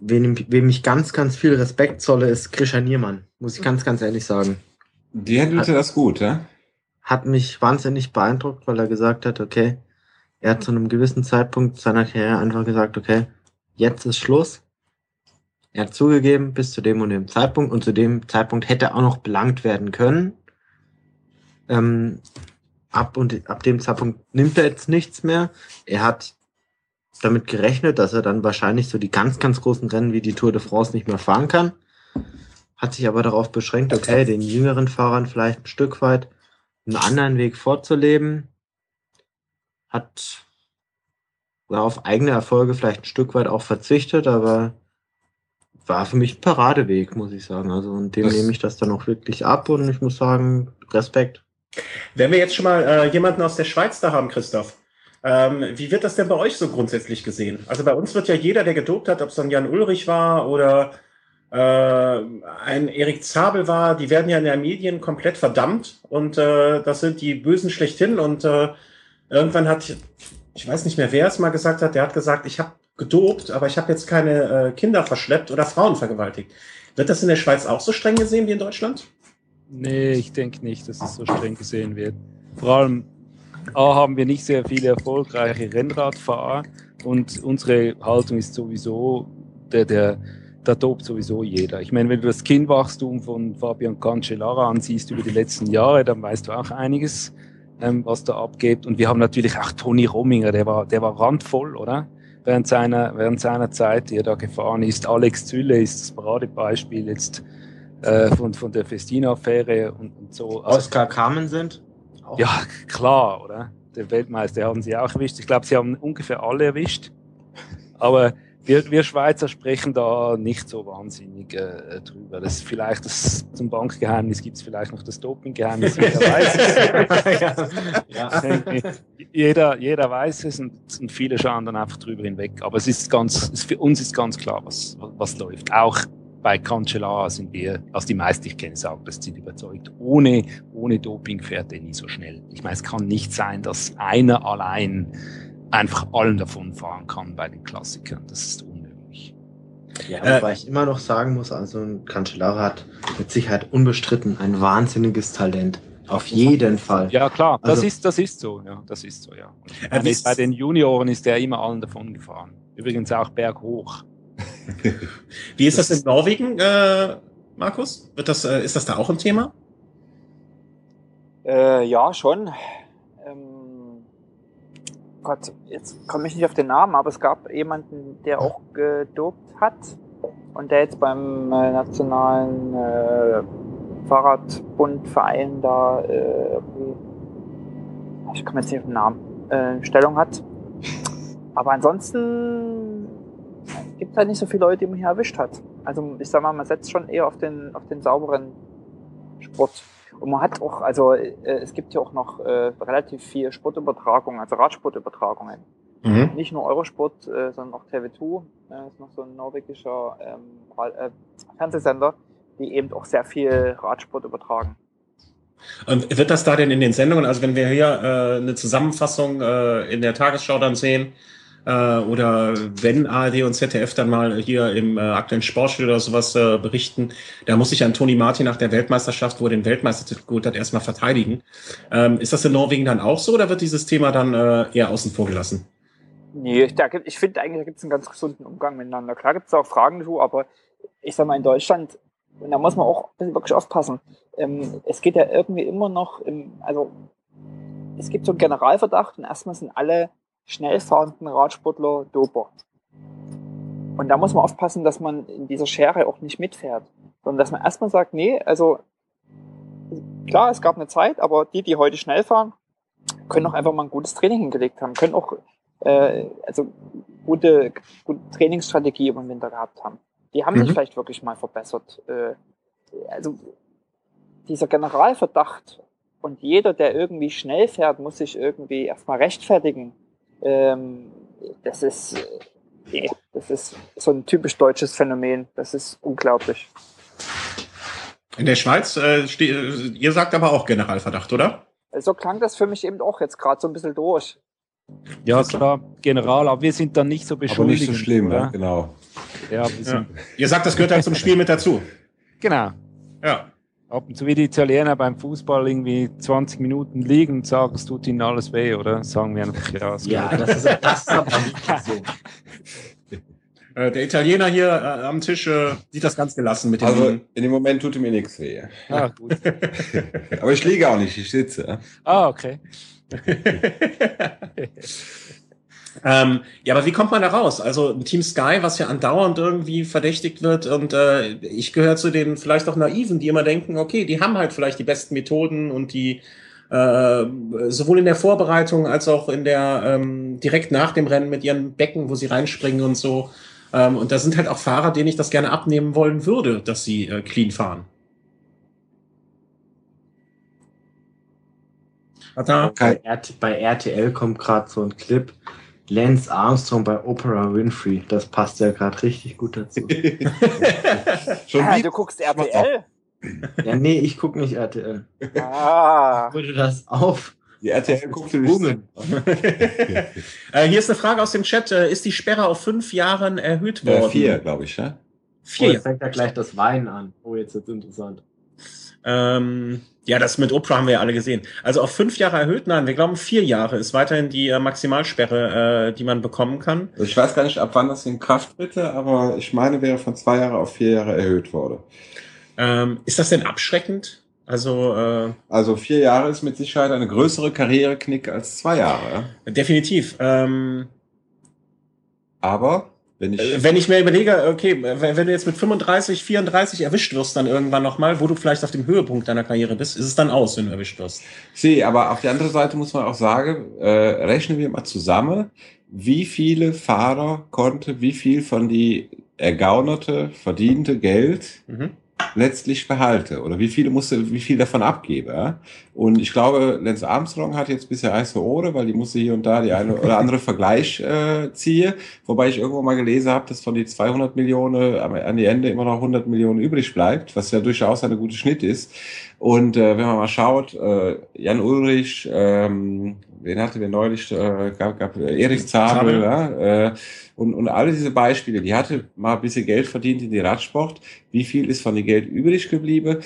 Speaker 4: wem, wem ich ganz, ganz viel Respekt zolle, ist Grisha Niermann, muss ich ganz, ganz ehrlich sagen.
Speaker 2: Die handelte das gut, ja?
Speaker 4: Hat mich wahnsinnig beeindruckt, weil er gesagt hat, okay, Er hat zu einem gewissen Zeitpunkt seiner Karriere einfach gesagt, okay, jetzt ist Schluss. Er hat zugegeben, bis zu dem und dem Zeitpunkt und zu dem Zeitpunkt hätte auch noch belangt werden können. Ähm, ab und ab dem Zeitpunkt nimmt er jetzt nichts mehr. Er hat damit gerechnet, dass er dann wahrscheinlich so die ganz, ganz großen Rennen wie die Tour de France nicht mehr fahren kann. Hat sich aber darauf beschränkt, okay, den jüngeren Fahrern vielleicht ein Stück weit einen anderen Weg vorzuleben. Hat auf eigene Erfolge vielleicht ein Stück weit auch verzichtet, aber war für mich ein Paradeweg, muss ich sagen. Also und dem das nehme ich das dann auch wirklich ab und ich muss sagen, Respekt.
Speaker 1: Wenn wir jetzt schon mal äh, jemanden aus der Schweiz da haben, Christoph, ähm, wie wird das denn bei euch so grundsätzlich gesehen? Also bei uns wird ja jeder, der gedopt hat, ob es dann Jan Ulrich war oder äh, ein Erik Zabel war, die werden ja in den Medien komplett verdammt und äh, das sind die Bösen schlechthin und äh, irgendwann hat, ich weiß nicht mehr, wer es mal gesagt hat, der hat gesagt, ich habe gedopt, aber ich habe jetzt keine äh, Kinder verschleppt oder Frauen vergewaltigt. Wird das in der Schweiz auch so streng gesehen wie in Deutschland?
Speaker 5: Nee, ich denke nicht, dass es so streng gesehen wird. Vor allem A, haben wir nicht sehr viele erfolgreiche Rennradfahrer und unsere Haltung ist sowieso, der, der, da dobt sowieso jeder. Ich meine, wenn du das Kinnwachstum von Fabian Cancellara ansiehst über die letzten Jahre, dann weißt du auch einiges, ähm, was da abgeht. Und wir haben natürlich auch Toni Rominger, der war, der war randvoll, oder? Während seiner, während seiner Zeit, die er da gefahren ist. Alex Zülle ist das Paradebeispiel jetzt äh, von, von der Festina-Affäre und, und so.
Speaker 4: Also, Oscar Carmen sind?
Speaker 5: Auch. Ja, klar, oder? Der Weltmeister haben sie auch erwischt. Ich glaube, sie haben ungefähr alle erwischt. Aber wir, wir Schweizer sprechen da nicht so wahnsinnig äh, drüber. Das ist vielleicht das zum Bankgeheimnis gibt es vielleicht noch das Dopinggeheimnis, jeder weiß es. ja. jeder, jeder weiß es und, und, viele schauen dann einfach drüber hinweg. Aber es ist ganz, es, für uns ist ganz klar, was, was läuft. Auch bei Cancellara sind wir, also die meisten ich kenne, sagen, das sind überzeugt. Ohne, ohne Doping fährt er nie so schnell. Ich meine, es kann nicht sein, dass einer allein einfach allen davon fahren kann bei den Klassikern. Das ist unmöglich.
Speaker 4: Ja, äh, wobei ich immer noch sagen muss, also Cancellara hat mit Sicherheit unbestritten ein wahnsinniges Talent. Auf jeden Fall.
Speaker 5: Ja, klar, das also, ist, das ist so, ja, das ist so, ja. Äh, bei den Junioren ist er immer allen davon gefahren. Übrigens auch berghoch.
Speaker 1: Wie ist das, das in Norwegen, äh, Markus? Wird das, äh, ist das da auch ein Thema?
Speaker 3: Äh, ja, schon. Gott, jetzt komme ich nicht auf den Namen, aber es gab jemanden, der auch gedopt hat und der jetzt beim äh, nationalen äh, Fahrradbundverein da äh, ich komme jetzt nicht auf den Namen, äh, Stellung hat. Aber ansonsten gibt es halt nicht so viele Leute, die man hier erwischt hat. Also ich sag mal, man setzt schon eher auf den, auf den sauberen Sport. Und man hat auch, also äh, es gibt ja auch noch äh, relativ viel Sportübertragungen, also Radsportübertragungen. Mhm. Nicht nur Eurosport, äh, sondern auch TV2, äh, ist noch so ein norwegischer ähm, äh, Fernsehsender, die eben auch sehr viel Radsport übertragen.
Speaker 1: Und wird das da denn in den Sendungen, also wenn wir hier äh, eine Zusammenfassung äh, in der Tagesschau dann sehen, äh, oder wenn ARD und ZDF dann mal hier im äh, aktuellen Sportstudio oder sowas äh, berichten, da muss sich an Toni Martin nach der Weltmeisterschaft, wo er den Weltmeistertitel hat, erstmal verteidigen. Ähm, ist das in Norwegen dann auch so oder wird dieses Thema dann äh, eher außen vor gelassen?
Speaker 3: Nee, ich, ich finde eigentlich, da gibt es einen ganz gesunden Umgang miteinander. Klar gibt es auch Fragen dazu, aber ich sag mal, in Deutschland, und da muss man auch wirklich aufpassen, ähm, es geht ja irgendwie immer noch, im, also es gibt so einen Generalverdacht und erstmal sind alle schnell fahrenden Radsportler Doper. Und da muss man aufpassen, dass man in dieser Schere auch nicht mitfährt, sondern dass man erstmal sagt, nee, also klar, es gab eine Zeit, aber die, die heute schnell fahren, können auch einfach mal ein gutes Training hingelegt haben, können auch äh, also gute, gute Trainingsstrategie über den Winter gehabt haben. Die haben mhm. sich vielleicht wirklich mal verbessert. Äh, also dieser Generalverdacht und jeder, der irgendwie schnell fährt, muss sich irgendwie erstmal rechtfertigen ähm, das ist, nee, das ist so ein typisch deutsches Phänomen. Das ist unglaublich.
Speaker 1: In der Schweiz, äh, ihr sagt aber auch Generalverdacht, oder?
Speaker 3: So klang das für mich eben auch jetzt gerade so ein bisschen durch.
Speaker 5: Ja, klar, General, aber wir sind dann nicht so beschuldigt.
Speaker 2: Aber nicht so schlimm, oder? genau.
Speaker 1: Ja, ja. Ihr sagt, das gehört halt zum Spiel mit dazu.
Speaker 5: Genau.
Speaker 1: Ja.
Speaker 5: Ab und zu wie die Italiener beim Fußball irgendwie 20 Minuten liegen und sagen, es tut ihnen alles weh, oder? Sagen wir einfach ja.
Speaker 4: Ja, das ist, das ist aber nicht so.
Speaker 1: Äh, der Italiener hier äh, am Tisch äh, sieht das ganz gelassen mit dem.
Speaker 2: Also in dem Moment tut mir nichts weh.
Speaker 5: Ah, gut.
Speaker 2: Aber ich liege auch nicht, ich sitze.
Speaker 5: Ah, okay.
Speaker 1: ähm, ja, aber wie kommt man da raus? Also Team Sky, was ja andauernd irgendwie verdächtigt wird und äh, ich gehöre zu den vielleicht auch Naiven, die immer denken, okay, die haben halt vielleicht die besten Methoden und die äh, sowohl in der Vorbereitung als auch in der ähm, direkt nach dem Rennen mit ihren Becken, wo sie reinspringen und so. Ähm, und da sind halt auch Fahrer, denen ich das gerne abnehmen wollen würde, dass sie äh, clean fahren.
Speaker 4: Da. Bei, RT, bei RTL kommt gerade so ein Clip. Lance Armstrong bei Oprah Winfrey. Das passt ja gerade richtig gut dazu.
Speaker 3: Schon ah, du guckst RTL?
Speaker 4: Ja, nee, ich gucke nicht RTL.
Speaker 3: Ah.
Speaker 4: Ich das auf.
Speaker 2: Die RTL guckt du
Speaker 1: äh, Hier ist eine Frage aus dem Chat. Äh, ist die Sperre auf fünf Jahren erhöht worden?
Speaker 2: Äh, vier, glaube ich, ja?
Speaker 4: Vier. Oh, jetzt fängt ja gleich das Weinen an. Oh, jetzt ist interessant.
Speaker 1: Ähm, ja, das mit Oprah haben wir ja alle gesehen. Also auf fünf Jahre erhöht? Nein, wir glauben vier Jahre ist weiterhin die äh, Maximalsperre, äh, die man bekommen kann.
Speaker 2: Ich weiß gar nicht, ab wann das in Kraft tritt, aber ich meine, wäre von zwei Jahre auf vier Jahre erhöht worden.
Speaker 1: Ähm, ist das denn abschreckend? Also, äh,
Speaker 2: also vier Jahre ist mit Sicherheit eine größere Karriereknick als zwei Jahre.
Speaker 1: Ja? Definitiv. Ähm,
Speaker 2: aber wenn ich,
Speaker 1: äh, wenn ich mir überlege, okay, wenn du jetzt mit 35, 34 erwischt wirst dann irgendwann nochmal, wo du vielleicht auf dem Höhepunkt deiner Karriere bist, ist es dann aus, wenn du erwischt wirst.
Speaker 2: Sie, aber auf der anderen Seite muss man auch sagen, äh, rechnen wir mal zusammen, wie viele Fahrer konnte wie viel von die ergaunerte, verdiente Geld mhm letztlich behalte oder wie viele musste, wie viel davon abgebe. Und ich glaube, Lance Armstrong hat jetzt bisher heiße Ohren, weil die musste hier und da die eine oder andere Vergleich äh, ziehe. Wobei ich irgendwo mal gelesen habe, dass von die 200 Millionen an die Ende immer noch 100 Millionen übrig bleibt, was ja durchaus ein guter Schnitt ist. Und äh, wenn man mal schaut, äh, Jan Ulrich, ähm, wen hatte wir neulich, äh, gab, gab Erich Zabel, ja, äh, und, und alle diese Beispiele, die hatte mal ein bisschen Geld verdient in die Radsport. Wie viel ist von dem Geld übrig geblieben?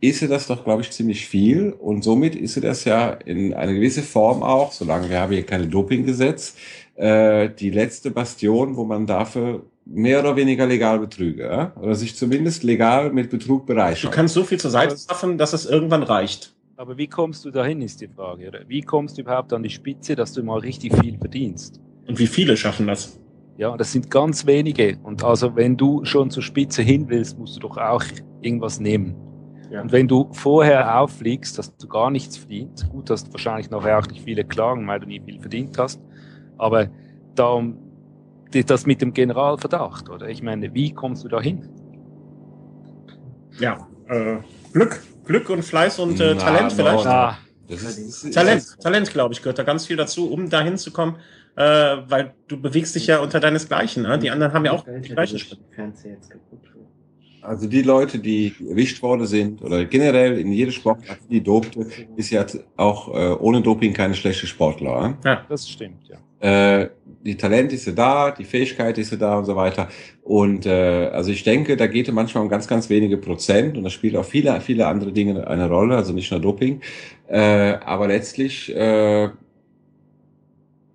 Speaker 2: Ist sie das doch, glaube ich, ziemlich viel. Und somit ist sie das ja in eine gewisse Form auch, solange wir haben hier keine Dopinggesetz, äh, die letzte Bastion, wo man dafür mehr oder weniger legal betrüge. Oder sich zumindest legal mit Betrug bereichert.
Speaker 1: Du kannst so viel zur Seite schaffen, dass es irgendwann reicht.
Speaker 5: Aber wie kommst du dahin, ist die Frage. Oder? Wie kommst du überhaupt an die Spitze, dass du mal richtig viel verdienst?
Speaker 1: Und wie viele schaffen das?
Speaker 5: Ja, das sind ganz wenige. Und also wenn du schon zur Spitze hin willst, musst du doch auch irgendwas nehmen. Ja. Und wenn du vorher auffliegst, dass du gar nichts verdient, gut, hast du wahrscheinlich nachher auch nicht viele Klagen, weil du nie viel verdient hast, aber da das mit dem Generalverdacht, oder? Ich meine, wie kommst du da hin?
Speaker 1: Ja, äh, Glück, Glück und Fleiß und äh, Na, Talent vielleicht.
Speaker 5: Ah.
Speaker 1: Talent, Talent, glaube ich, gehört da ganz viel dazu, um da hinzukommen äh, weil du bewegst dich ja unter deinesgleichen. Ne? Die anderen haben ja auch die gleichen Schritte.
Speaker 2: Also die Leute, die erwischt worden sind oder generell in jeder Sportart, die dopte, ist ja auch äh, ohne Doping keine schlechte Sportler.
Speaker 5: Äh? Ja, das stimmt, ja.
Speaker 2: Äh, die Talent ist da, die Fähigkeit ist da und so weiter. Und äh, also ich denke, da geht es manchmal um ganz, ganz wenige Prozent und da spielt auch viele, viele andere Dinge eine Rolle, also nicht nur Doping. Äh, aber letztlich äh,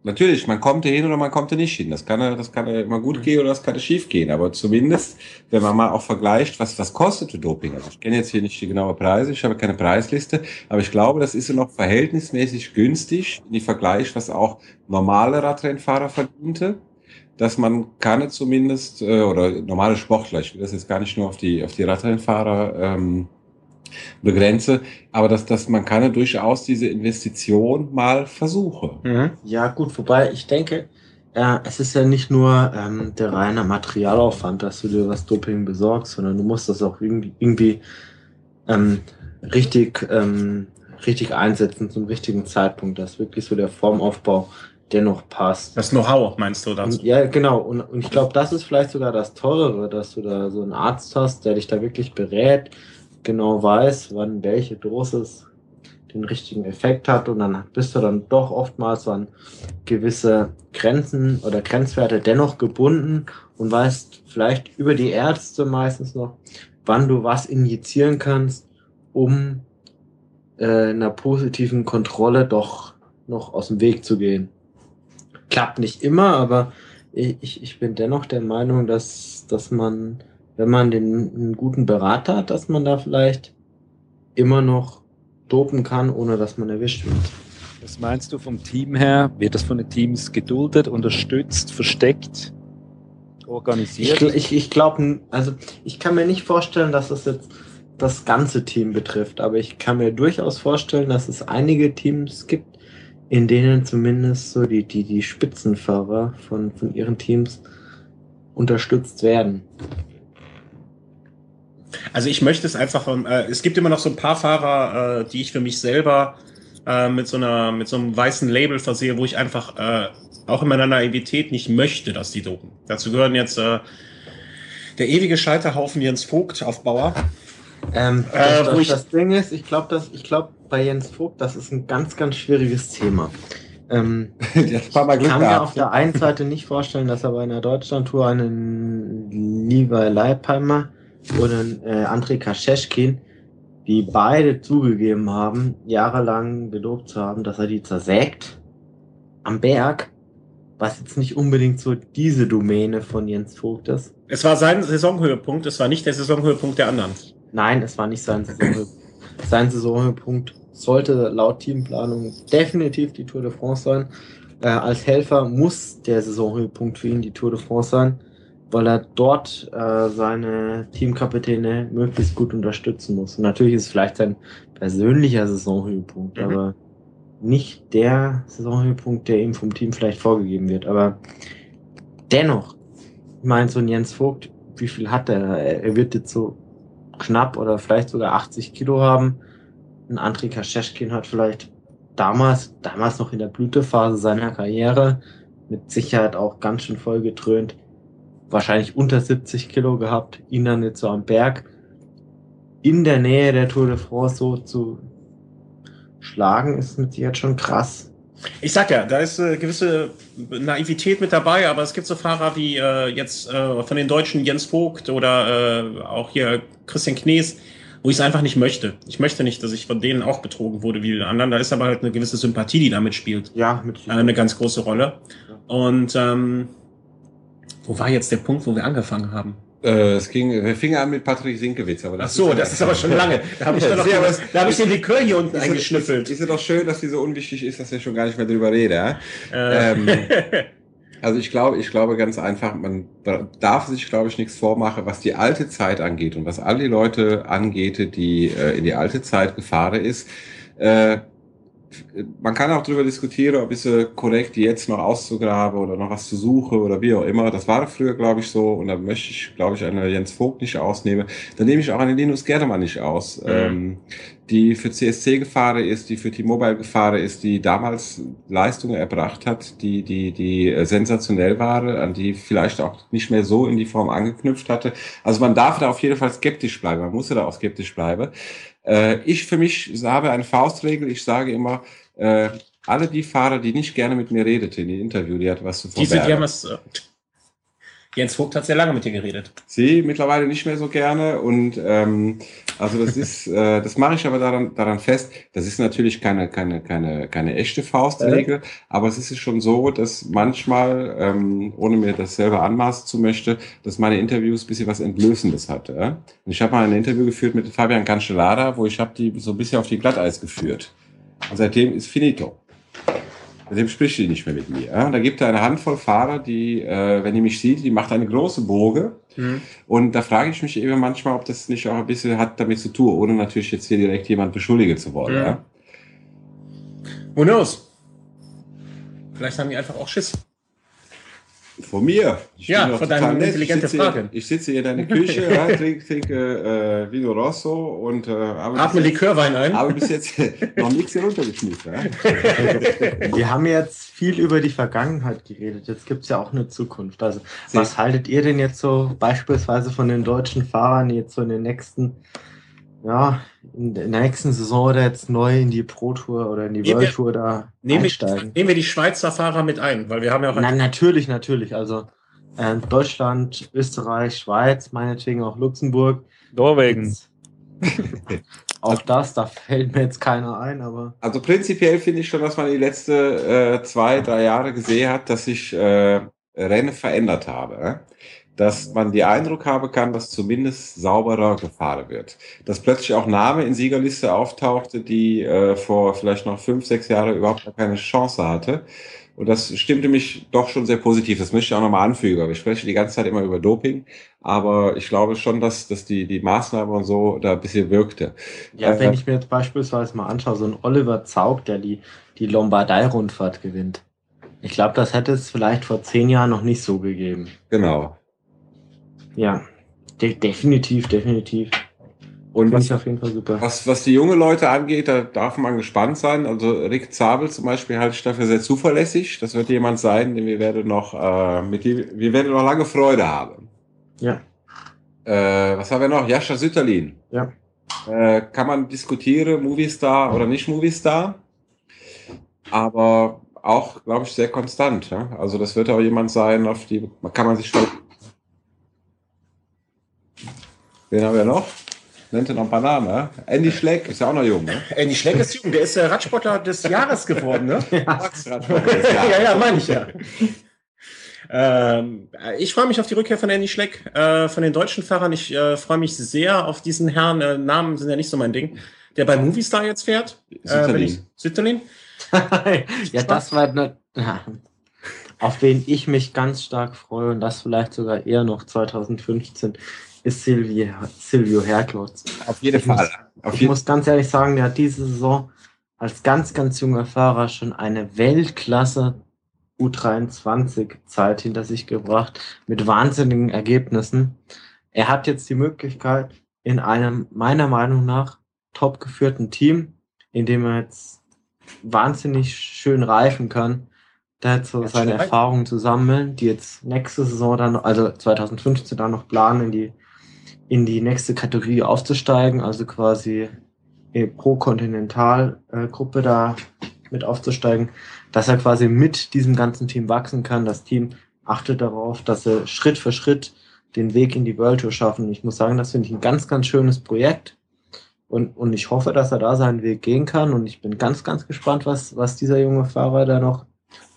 Speaker 2: Natürlich, man kommt hin oder man kommt nicht hin. Das kann, das kann immer gut gehen oder das kann schief gehen. Aber zumindest, wenn man mal auch vergleicht, was, was kostet Doping? Also ich kenne jetzt hier nicht die genaue Preise, ich habe keine Preisliste, aber ich glaube, das ist ja noch verhältnismäßig günstig in die Vergleich, was auch normale Radrennfahrer verdiente. Dass man kann zumindest, äh, oder normale Sportler, ich will das jetzt gar nicht nur auf die, auf die Radrennfahrer ähm, begrenze, aber dass, dass man kann ja durchaus diese Investition mal versuchen.
Speaker 4: Mhm. Ja, gut, wobei ich denke, äh, es ist ja nicht nur ähm, der reine Materialaufwand, dass du dir was Doping besorgst, sondern du musst das auch irgendwie, irgendwie ähm, richtig, ähm, richtig einsetzen zum richtigen Zeitpunkt, dass wirklich so der Formaufbau dennoch passt.
Speaker 1: Das Know-how meinst du
Speaker 4: dazu? Und, ja, genau. Und, und ich glaube, das ist vielleicht sogar das Teurere, dass du da so einen Arzt hast, der dich da wirklich berät, genau weiß, wann welche Dosis den richtigen Effekt hat und dann bist du dann doch oftmals an gewisse Grenzen oder Grenzwerte dennoch gebunden und weißt vielleicht über die Ärzte meistens noch, wann du was injizieren kannst, um äh, einer positiven Kontrolle doch noch aus dem Weg zu gehen. Klappt nicht immer, aber ich, ich bin dennoch der Meinung, dass, dass man, wenn man den, einen guten Berater hat, dass man da vielleicht immer noch dopen kann, ohne dass man erwischt wird.
Speaker 5: Was meinst du vom Team her? Wird das von den Teams geduldet, unterstützt, versteckt, organisiert?
Speaker 4: Ich, ich, ich glaube, also ich kann mir nicht vorstellen, dass das jetzt das ganze Team betrifft, aber ich kann mir durchaus vorstellen, dass es einige Teams gibt, in denen zumindest so die, die, die Spitzenfahrer von, von ihren Teams unterstützt werden.
Speaker 1: Also ich möchte es einfach, äh, es gibt immer noch so ein paar Fahrer, äh, die ich für mich selber äh, mit so einer, mit so einem weißen Label versehe, wo ich einfach äh, auch in meiner Naivität nicht möchte, dass die dopen. Dazu gehören jetzt äh, der ewige Scheiterhaufen Jens Vogt auf Bauer.
Speaker 4: Ähm, äh, das, das, das Ding ist, ich glaube, dass ich glaube bei Jens Vogt, das ist ein ganz, ganz schwieriges Thema. Ähm, ich kann mir auf der einen Seite nicht vorstellen, dass er bei einer Deutschlandtour einen Levi Leipheimer oder einen, äh, André Kascheschkin, die beide zugegeben haben, jahrelang gedopt zu haben, dass er die zersägt am Berg, was jetzt nicht unbedingt so diese Domäne von Jens Vogt ist.
Speaker 1: Es war sein Saisonhöhepunkt, es war nicht der Saisonhöhepunkt der anderen.
Speaker 4: Nein, es war nicht sein Saisonhöhepunkt. sein Saisonhöhepunkt sollte laut Teamplanung definitiv die Tour de France sein. Äh, als Helfer muss der Saisonhöhepunkt für ihn die Tour de France sein, weil er dort äh, seine Teamkapitäne möglichst gut unterstützen muss. Und natürlich ist es vielleicht sein persönlicher Saisonhöhepunkt, mhm. aber nicht der Saisonhöhepunkt, der ihm vom Team vielleicht vorgegeben wird. Aber dennoch, ich meine, so ein Jens Vogt, wie viel hat er? Er wird jetzt so knapp oder vielleicht sogar 80 Kilo haben. Ein Andrei Kascheschkin hat vielleicht damals, damals noch in der Blütephase seiner Karriere, mit Sicherheit auch ganz schön voll getrönt, wahrscheinlich unter 70 Kilo gehabt, ihn dann jetzt so am Berg in der Nähe der Tour de France so zu schlagen, ist mit Sicherheit schon krass.
Speaker 1: Ich sag ja, da ist eine gewisse Naivität mit dabei, aber es gibt so Fahrer wie äh, jetzt äh, von den Deutschen Jens Vogt oder äh, auch hier Christian Knees, wo ich es einfach nicht möchte. Ich möchte nicht, dass ich von denen auch betrogen wurde wie den anderen. Da ist aber halt eine gewisse Sympathie, die damit spielt.
Speaker 4: Ja, mit
Speaker 1: äh, eine ganz große Rolle. Und ähm, wo war jetzt der Punkt, wo wir angefangen haben?
Speaker 2: Äh, es ging, wir fingen an mit Patrick Sinkewitz,
Speaker 1: aber das Ach so, ist das ist aber schon lange. Da habe ich, ja, noch, da hab ich den Likör hier unten ist eingeschnüffelt.
Speaker 2: Ist, ist, doch schön, dass die so unwichtig ist, dass ich schon gar nicht mehr drüber rede. Ja? Äh. Ähm, also ich glaube, ich glaube ganz einfach, man darf sich, glaube ich, nichts vormachen, was die alte Zeit angeht und was all die Leute angeht, die äh, in die alte Zeit gefahren ist. Äh, man kann auch darüber diskutieren, ob es korrekt jetzt noch auszugraben oder noch was zu suchen oder wie auch immer. Das war früher, glaube ich, so. Und da möchte ich, glaube ich, einen Jens Vogt nicht ausnehmen. Da nehme ich auch einen Linus Gerdemann nicht aus, mhm. ähm, die für CSC gefahren ist, die für T-Mobile gefahren ist, die damals Leistungen erbracht hat, die, die, die sensationell waren, an die vielleicht auch nicht mehr so in die Form angeknüpft hatte. Also man darf da auf jeden Fall skeptisch bleiben. Man muss da auch skeptisch bleiben. Äh, ich für mich habe eine Faustregel. Ich sage immer, äh, alle die Fahrer, die nicht gerne mit mir redeten in die Interview, die hat was zu
Speaker 1: verbergen. Die, die haben was, äh, Jens Vogt hat sehr lange mit dir geredet.
Speaker 2: Sie mittlerweile nicht mehr so gerne und ähm, also das ist, äh, das mache ich aber daran, daran fest. Das ist natürlich keine keine keine keine echte Faustregel, äh. aber es ist schon so, dass manchmal, ähm, ohne mir das selber anmaßen zu möchte, dass meine Interviews ein bisschen was Entblößendes hatte. Ja? Und ich habe mal ein Interview geführt mit Fabian Cancellara, wo ich habe die so ein bisschen auf die Glatteis geführt. Und seitdem ist finito. Mit dem spricht die nicht mehr mit mir. Ja? Da gibt er eine Handvoll Fahrer, die, äh, wenn die mich sieht, die macht eine große Boge. Mhm. Und da frage ich mich eben manchmal, ob das nicht auch ein bisschen hat damit zu tun, ohne natürlich jetzt hier direkt jemand beschuldigen zu wollen. Mhm. Ja?
Speaker 1: Who knows? Vielleicht haben die einfach auch Schiss.
Speaker 2: Von mir.
Speaker 1: Ich ja, von deiner intelligente Frage.
Speaker 2: ich sitze hier in deiner Küche, ja, trinke, trinke äh, Vino Rosso und äh,
Speaker 1: habe Atme Likörwein ein.
Speaker 2: Aber bis jetzt noch nichts hier runtergeschmissen.
Speaker 4: Ja. Wir haben jetzt viel über die Vergangenheit geredet. Jetzt gibt's ja auch eine Zukunft. Also, Sie was haltet ihr denn jetzt so beispielsweise von den deutschen Fahrern jetzt so in den nächsten ja, in der nächsten Saison oder jetzt neu in die Pro Tour oder in die World Tour da
Speaker 1: nehmen einsteigen. Wir, nehmen wir die Schweizer Fahrer mit ein, weil wir haben ja auch.
Speaker 4: Na, natürlich, natürlich. Also äh, Deutschland, Österreich, Schweiz, meinetwegen auch Luxemburg.
Speaker 5: Norwegen.
Speaker 4: Auch das, da fällt mir jetzt keiner ein, aber.
Speaker 2: Also prinzipiell finde ich schon, dass man die letzten äh, zwei, drei Jahre gesehen hat, dass sich äh, Rennen verändert habe. Äh? Dass man die Eindruck haben kann, dass zumindest sauberer gefahren wird. Dass plötzlich auch Name in Siegerliste auftauchte, die äh, vor vielleicht noch fünf, sechs Jahren überhaupt keine Chance hatte. Und das stimmte mich doch schon sehr positiv. Das möchte ich auch nochmal anfügen. Wir sprechen die ganze Zeit immer über Doping, aber ich glaube schon, dass, dass die, die Maßnahme und so da ein bisschen wirkte.
Speaker 4: Ja,
Speaker 2: Äh,
Speaker 4: wenn ich mir jetzt beispielsweise mal anschaue, so ein Oliver Zaug, der die, die Lombardei-Rundfahrt gewinnt. Ich glaube, das hätte es vielleicht vor zehn Jahren noch nicht so gegeben.
Speaker 2: Genau.
Speaker 4: Ja, de definitiv, definitiv.
Speaker 2: Und was,
Speaker 4: auf jeden Fall super.
Speaker 2: was, was die junge Leute angeht, da darf man gespannt sein. Also Rick Zabel zum Beispiel halte ich dafür sehr zuverlässig. Das wird jemand sein, den wir werden noch, äh, mit dem, wir werden noch lange Freude haben.
Speaker 4: Ja,
Speaker 2: Äh, was haben wir noch? Jascha Sütterlin.
Speaker 4: ja.
Speaker 2: Äh, kann man diskutieren, Moviestar oder nicht Moviestar. Aber auch, glaube ich, sehr konstant. Ja? Also das wird auch jemand sein, auf die kann man sich stolz. Wen haben wir noch? Nennt er noch ein paar Namen, ja? Andy Schleck ist ja auch noch jung, ne?
Speaker 1: Andy Schleck ist jung, der ist äh, Radsportler des Jahres geworden, ne? ja, ja, meine ich ja. Ähm, ich freue mich auf die Rückkehr von Andy Schleck, äh, von den deutschen Fahrern. Ich äh, freue mich sehr auf diesen Herrn. Äh, Namen sind ja nicht so mein Ding. Der bei Movistar jetzt fährt.
Speaker 2: Sütterlin.
Speaker 1: wenn ich- Sütterlin.
Speaker 4: ja, das war ne, ja, auf wen ich mich ganz stark freue und das vielleicht sogar eher noch 2015 ist Silvio, Silvio Herklotz.
Speaker 2: Auf jeden
Speaker 4: Ich muss-
Speaker 2: Fall. Auf
Speaker 4: Ich
Speaker 2: jeden
Speaker 4: muss ganz ehrlich sagen, der hat diese Saison als ganz, ganz junger Fahrer schon eine Weltklasse U23-Zeit hinter sich gebracht mit wahnsinnigen Ergebnissen. Er hat jetzt die Möglichkeit, in einem meiner Meinung nach top geführten Team, in dem er jetzt wahnsinnig schön reifen kann, da jetzt so seine. Erfahrungen zu sammeln, die jetzt nächste Saison dann, also 2015 dann noch planen, in die, in die nächste Kategorie aufzusteigen, also quasi äh, pro Kontinentalgruppe da mit aufzusteigen, dass er quasi mit diesem ganzen Team wachsen kann. Das Team achtet darauf, dass sie Schritt für Schritt den Weg in die World Tour schaffen. Ich muss sagen, das finde ich ein ganz, ganz schönes Projekt. Und, und ich hoffe, dass er da seinen Weg gehen kann. Und ich bin ganz, ganz gespannt, was, was dieser junge Fahrer da noch,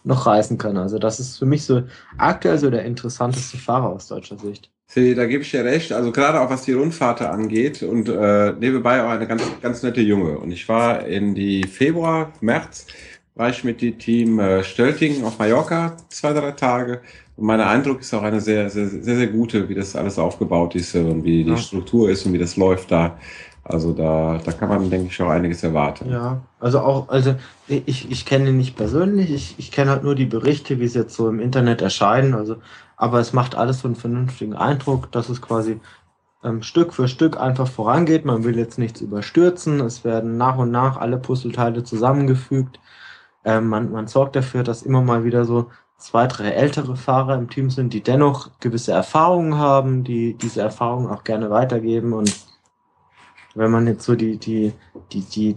Speaker 4: noch reißen kann. Also das ist für mich so aktuell so der interessanteste Fahrer aus deutscher Sicht.
Speaker 2: See, da gebe ich dir recht. Also gerade auch was die Rundfahrt angeht und äh, nebenbei auch eine ganz, ganz nette Junge. Und ich war in die Februar, März, war ich mit dem Team äh, Stölting auf Mallorca zwei, drei Tage. Und mein Eindruck ist auch eine sehr, sehr, sehr, sehr gute, wie das alles aufgebaut ist und wie die
Speaker 4: Ja.
Speaker 2: Struktur ist und wie das läuft da. Also da, da kann man, denke ich, auch einiges erwarten.
Speaker 4: Ja, also auch, also ich, ich kenne ihn nicht persönlich, ich, ich kenne halt nur die Berichte, wie sie jetzt so im Internet erscheinen, also, aber es macht alles so einen vernünftigen Eindruck, dass es quasi ähm, Stück für Stück einfach vorangeht. Man will jetzt nichts überstürzen, es werden nach und nach alle Puzzleteile zusammengefügt. Ähm, man, man sorgt dafür, dass immer mal wieder so zwei, drei ältere Fahrer im Team sind, die dennoch gewisse Erfahrungen haben, die diese Erfahrungen auch gerne weitergeben und wenn man jetzt so die, die, die, die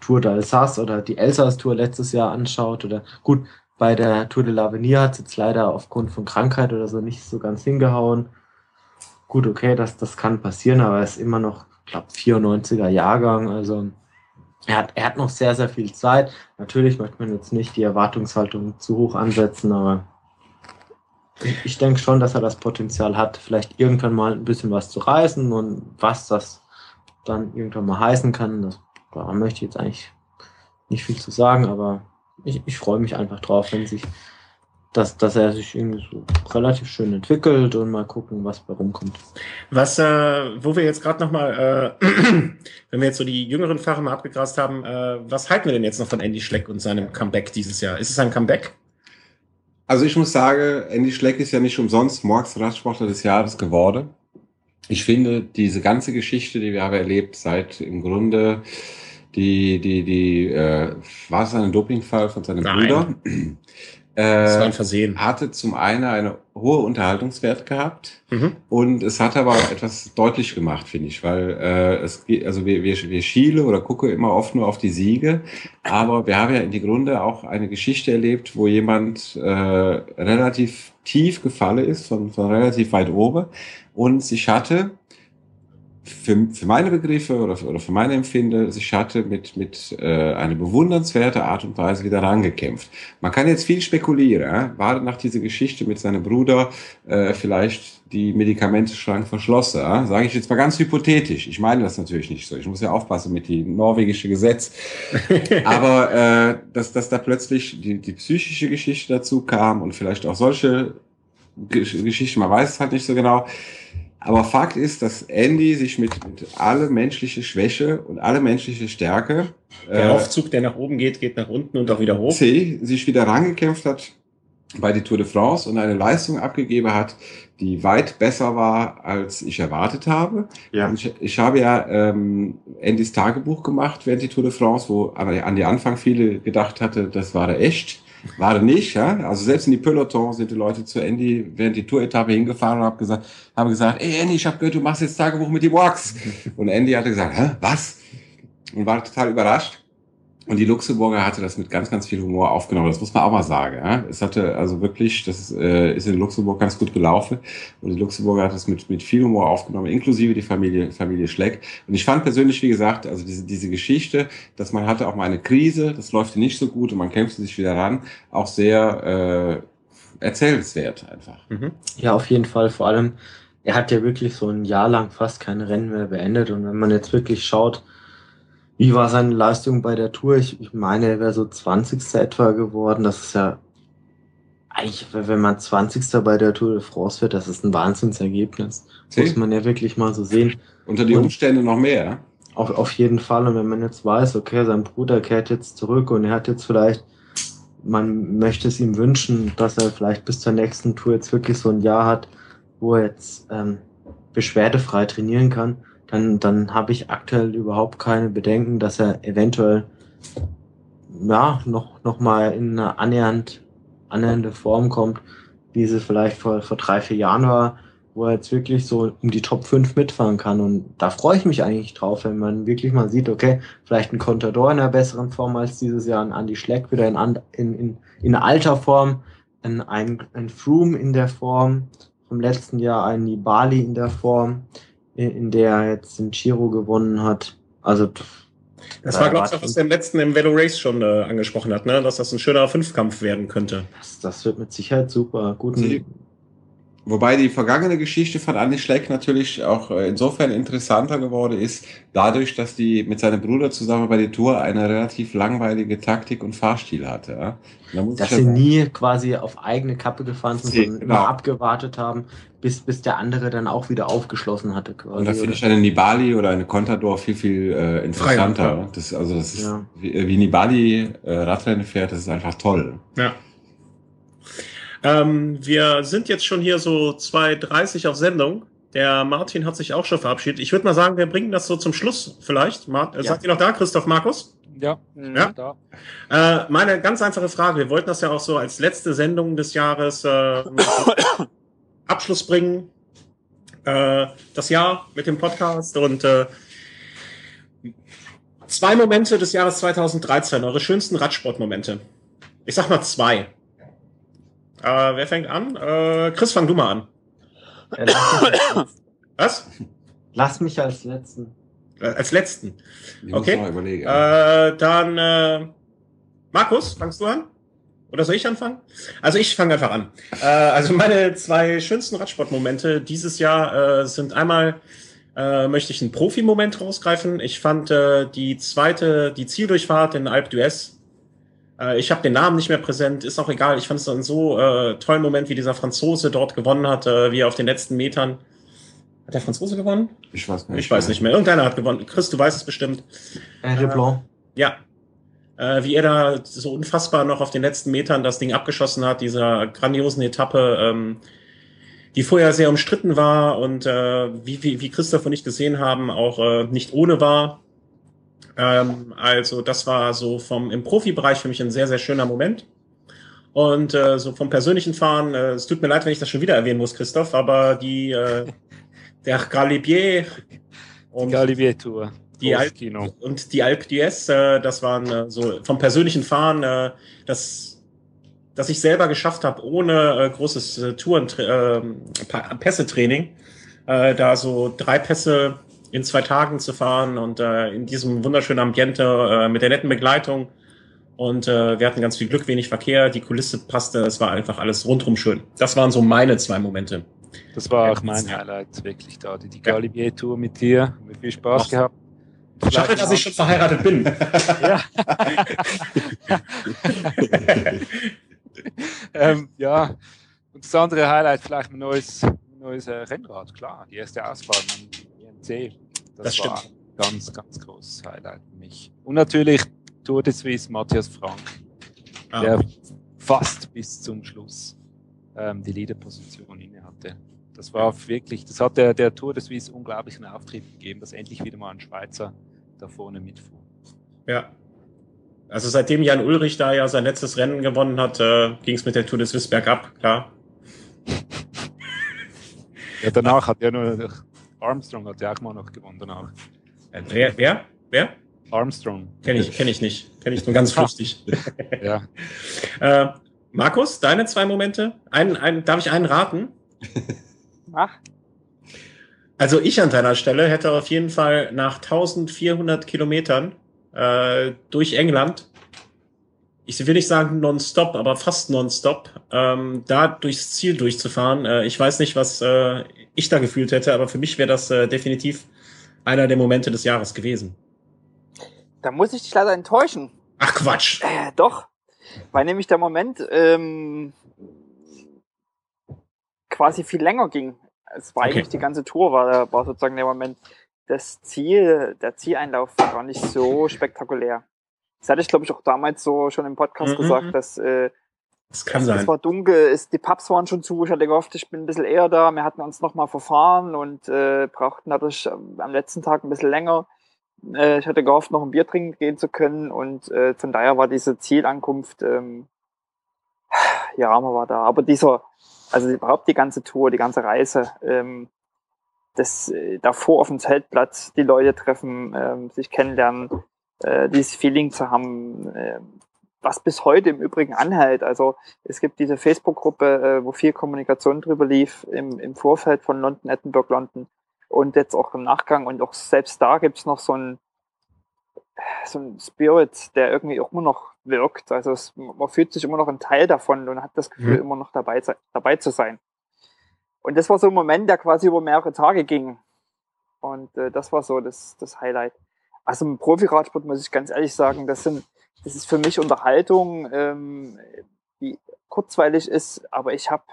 Speaker 4: Tour d'Alsace oder die Elsass-Tour letztes Jahr anschaut oder gut, bei der Tour de l'Avenir hat es jetzt leider aufgrund von Krankheit oder so nicht so ganz hingehauen. Gut, okay, das, das kann passieren, aber er ist immer noch, ich glaube, 94er Jahrgang, also er hat, er hat noch sehr, sehr viel Zeit. Natürlich möchte man jetzt nicht die Erwartungshaltung zu hoch ansetzen, aber ich, ich denke schon, dass er das Potenzial hat, vielleicht irgendwann mal ein bisschen was zu reißen und was das dann irgendwann mal heißen kann, das, da möchte ich jetzt eigentlich nicht viel zu sagen, aber ich, ich freue mich einfach drauf, wenn sich, dass, dass er sich irgendwie so relativ schön entwickelt und mal gucken, was bei rumkommt.
Speaker 1: Was, äh, wo wir jetzt gerade nochmal, äh, wenn wir jetzt so die jüngeren Fahrer mal abgegrast haben, äh, was halten wir denn jetzt noch von Andy Schleck und seinem Comeback dieses Jahr? Ist es ein Comeback?
Speaker 2: Also ich muss sagen, Andy Schleck ist ja nicht umsonst Morgs Radsportler des Jahres geworden. Ich finde, diese ganze Geschichte, die wir haben erlebt, seit im Grunde die, die, die, äh, war es ein Dopingfall von seinem
Speaker 1: Nein.
Speaker 2: Bruder?
Speaker 1: Das war
Speaker 2: Äh,
Speaker 1: ein Versehen.
Speaker 2: hatte zum einen eine hohe Unterhaltungswert gehabt
Speaker 1: Mhm.
Speaker 2: und es hat aber etwas deutlich gemacht, finde ich, weil äh, es geht, also wir, wir, wir schiele oder gucke immer oft nur auf die Siege, aber wir haben ja in die Grunde auch eine Geschichte erlebt, wo jemand äh, relativ tief gefallen ist, von, von relativ weit oben und sich hatte für, für meine Begriffe oder für, oder für meine Empfinde sich hatte mit, mit äh, einer bewundernswerten Art und Weise wieder rangekämpft. Man kann jetzt viel spekulieren. Ja? War nach dieser Geschichte mit seinem Bruder äh, vielleicht die Medikamenteschrank verschlossen? Ja? Sage ich jetzt mal ganz hypothetisch. Ich meine das natürlich nicht so. Ich muss ja aufpassen mit dem norwegischen Gesetz. Aber äh, dass, dass da plötzlich die, die psychische Geschichte dazu kam und vielleicht auch solche Geschichten, man weiß es halt nicht so genau aber Fakt ist, dass Andy sich mit, mit alle menschliche Schwäche und alle menschliche Stärke.
Speaker 1: Der äh, Aufzug, der nach oben geht, geht nach unten und auch wieder hoch.
Speaker 2: C, sich wieder rangekämpft hat bei die Tour de France und eine Leistung abgegeben hat, die weit besser war, als ich erwartet habe. Ja. Ich, ich, habe ja ähm, Andys Tagebuch gemacht während die Tour de France, wo an die Anfang viele gedacht hatte, das war der echt. War nicht, ja. Also selbst in die Peloton sind die Leute zu Andy während die Tour-Etappe hingefahren und haben gesagt, haben gesagt, ey Andy, ich habe gehört, du machst jetzt Tagebuch mit die Walks. Und Andy hatte gesagt, hä, was? Und war total überrascht. Und die Luxemburger hatte das mit ganz, ganz viel Humor aufgenommen. Das muss man auch mal sagen. Ja? Es hatte also wirklich, das ist, äh, ist in Luxemburg ganz gut gelaufen. Und die Luxemburger hat das mit, mit viel Humor aufgenommen, inklusive die Familie, Familie Schleck. Und ich fand persönlich, wie gesagt, also diese, diese Geschichte, dass man hatte auch mal eine Krise, das läuft nicht so gut und man kämpfte sich wieder ran, auch sehr äh, erzählenswert einfach.
Speaker 4: Mhm. Ja, auf jeden Fall. Vor allem, er hat ja wirklich so ein Jahr lang fast keine Rennen mehr beendet. Und wenn man jetzt wirklich schaut, wie war seine Leistung bei der Tour? Ich, ich meine, er wäre so 20. etwa geworden. Das ist ja eigentlich, wenn man 20. bei der Tour de France wird, das ist ein Wahnsinnsergebnis. See? Muss man ja wirklich mal so sehen.
Speaker 2: Unter die Umstände noch mehr.
Speaker 4: Auf, auf jeden Fall. Und wenn man jetzt weiß, okay, sein Bruder kehrt jetzt zurück und er hat jetzt vielleicht, man möchte es ihm wünschen, dass er vielleicht bis zur nächsten Tour jetzt wirklich so ein Jahr hat, wo er jetzt ähm, beschwerdefrei trainieren kann dann, dann habe ich aktuell überhaupt keine Bedenken, dass er eventuell ja, noch, noch mal in eine annähernd, annähernde Form kommt, wie sie vielleicht vor, vor drei, vier Jahren war, wo er jetzt wirklich so um die Top 5 mitfahren kann. Und da freue ich mich eigentlich drauf, wenn man wirklich mal sieht, okay, vielleicht ein Contador in einer besseren Form als dieses Jahr, ein Andy Schleck wieder in, in, in, in alter Form, ein, ein, ein Froome in der Form vom letzten Jahr, ein Nibali in der Form in der er jetzt den Giro gewonnen hat. Also
Speaker 1: das war, glaube ich, auch, was der im letzten im Velo Race schon äh, angesprochen hat, ne? dass das ein schöner Fünfkampf werden könnte.
Speaker 4: Das, das wird mit Sicherheit super. Guten,
Speaker 2: Wobei die vergangene Geschichte von Andy Schleck natürlich auch äh, insofern interessanter geworden ist, dadurch, dass die mit seinem Bruder zusammen bei der Tour eine relativ langweilige Taktik und Fahrstil hatte. Ja?
Speaker 4: Da dass sie nie quasi auf eigene Kappe gefahren sind, sondern genau. immer abgewartet haben, bis, bis der andere dann auch wieder aufgeschlossen hatte.
Speaker 2: Quasi, und da finde ich eine Nibali oder eine Contador viel, viel äh, interessanter. Freier, das, also das ist, ja. wie, wie Nibali äh, Radrennen fährt, das ist einfach toll.
Speaker 1: Ja. Ähm, wir sind jetzt schon hier so 2.30 auf Sendung. Der Martin hat sich auch schon verabschiedet. Ich würde mal sagen, wir bringen das so zum Schluss vielleicht. Mar ja. Seid ihr noch da, Christoph Markus?
Speaker 5: Ja,
Speaker 1: ja. da. Äh, meine ganz einfache Frage. Wir wollten das ja auch so als letzte Sendung des Jahres äh, Abschluss bringen. Äh, das Jahr mit dem Podcast und äh, zwei Momente des Jahres 2013, eure schönsten Radsportmomente. Ich sag mal zwei. Äh, wer fängt an? Äh, Chris, fang du mal an. Ja, Was?
Speaker 4: Lass mich als letzten.
Speaker 1: Äh, als letzten. okay. Äh, dann äh, Markus, fangst du an? Oder soll ich anfangen? Also ich fange einfach an. Äh, also meine zwei schönsten Radsportmomente dieses Jahr äh, sind einmal äh, möchte ich einen Profi-Moment rausgreifen. Ich fand äh, die zweite, die Zieldurchfahrt in Alp d'Huez äh, ich habe den Namen nicht mehr präsent, ist auch egal. Ich fand es einen so äh, tollen Moment, wie dieser Franzose dort gewonnen hat, äh, wie er auf den letzten Metern. Hat der Franzose gewonnen?
Speaker 2: Ich weiß nicht.
Speaker 1: Ich weiß nicht mehr. Irgendeiner hat gewonnen. Chris, du weißt es bestimmt.
Speaker 4: Äh, Blanc.
Speaker 1: Ja. Äh, wie er da so unfassbar noch auf den letzten Metern das Ding abgeschossen hat, dieser grandiosen Etappe, ähm, die vorher sehr umstritten war und äh, wie, wie, wie Christoph und ich gesehen haben, auch äh, nicht ohne war. Ähm, also das war so vom im Profibereich für mich ein sehr, sehr schöner Moment. Und äh, so vom persönlichen Fahren, äh, es tut mir leid, wenn ich das schon wieder erwähnen muss, Christoph, aber die äh, der Galibier
Speaker 5: und Galibier Tour.
Speaker 1: Die Alp und die Alp d'Huez, äh, das waren äh, so vom persönlichen Fahren, äh, das, das ich selber geschafft habe, ohne äh, großes äh, Touren äh, Pässe-Training, äh, da so drei Pässe in zwei Tagen zu fahren und äh, in diesem wunderschönen Ambiente äh, mit der netten Begleitung. Und äh, wir hatten ganz viel Glück, wenig Verkehr, die Kulisse passte, es war einfach alles rundrum schön. Das waren so meine zwei Momente.
Speaker 5: Das war auch mein Highlight, wirklich da. Die, die Galibier-Tour mit dir. Mit viel Spaß Ach. gehabt.
Speaker 1: Schade, dass ich schon verheiratet bin. ja.
Speaker 5: ähm, ja. Und das andere Highlight, vielleicht ein neues, neues äh, Rennrad, klar. Die erste Ausfahrt am INC. Das, das war stimmt. ganz, ganz großes Highlight für mich. Und natürlich Tour de Suisse Matthias Frank, ah. der fast bis zum Schluss ähm, die Leaderposition inne. Das war wirklich, das hat der, der Tour de Suisse unglaublichen Auftrieb gegeben, dass endlich wieder mal ein Schweizer da vorne mitfuhr.
Speaker 1: Ja. Also seitdem Jan Ulrich da ja sein letztes Rennen gewonnen hat, äh, ging es mit der Tour de Suisse bergab, klar.
Speaker 5: ja, danach hat ja nur Armstrong hat ja auch mal noch gewonnen danach.
Speaker 1: Äh, wer? Wer? Wer?
Speaker 5: Armstrong.
Speaker 1: Kenne ich, kenn ich nicht. Kenne ich nur ganz flüchtig.
Speaker 5: ja.
Speaker 1: Äh, Markus, deine zwei Momente? Einen, einen, darf ich einen raten?
Speaker 3: Mach.
Speaker 1: Also ich an deiner Stelle hätte auf jeden Fall nach 1400 Kilometern äh, durch England, ich will nicht sagen nonstop, aber fast nonstop, ähm, da durchs Ziel durchzufahren. Äh, ich weiß nicht, was äh, ich da gefühlt hätte, aber für mich wäre das äh, definitiv einer der Momente des Jahres gewesen.
Speaker 3: Da muss ich dich leider enttäuschen.
Speaker 1: Ach Quatsch.
Speaker 3: Äh, doch, weil nämlich der Moment ähm, quasi viel länger ging. Es war okay. eigentlich die ganze Tour, war, war sozusagen der Moment. Das Ziel, der Zieleinlauf war gar nicht so spektakulär. Das hatte ich, glaube ich, auch damals so schon im Podcast mhm. gesagt, dass äh,
Speaker 1: das kann sein.
Speaker 3: Es war dunkel, ist, die Pubs waren schon zu. Ich hatte gehofft, ich bin ein bisschen eher da. Wir hatten uns nochmal verfahren und äh, brauchten dadurch am letzten Tag ein bisschen länger. Äh, ich hatte gehofft, noch ein Bier trinken gehen zu können und äh, von daher war diese Zielankunft, ähm, ja, man war da. Aber dieser, also überhaupt die ganze Tour, die ganze Reise, ähm, das äh, davor auf dem Zeltplatz, die Leute treffen, ähm, sich kennenlernen, äh, dieses Feeling zu haben, äh, was bis heute im Übrigen anhält. Also es gibt diese Facebook-Gruppe, äh, wo viel Kommunikation drüber lief im, im Vorfeld von London, Edinburgh, London und jetzt auch im Nachgang und auch selbst da gibt's noch so ein so ein Spirit, der irgendwie auch immer noch wirkt. Also es, man fühlt sich immer noch ein Teil davon und hat das Gefühl, mhm. immer noch dabei, dabei zu sein. Und das war so ein Moment, der quasi über mehrere Tage ging. Und äh, das war so das, das Highlight. Also im Profiradsport muss ich ganz ehrlich sagen, das sind, das ist für mich Unterhaltung, ähm, die kurzweilig ist, aber ich habe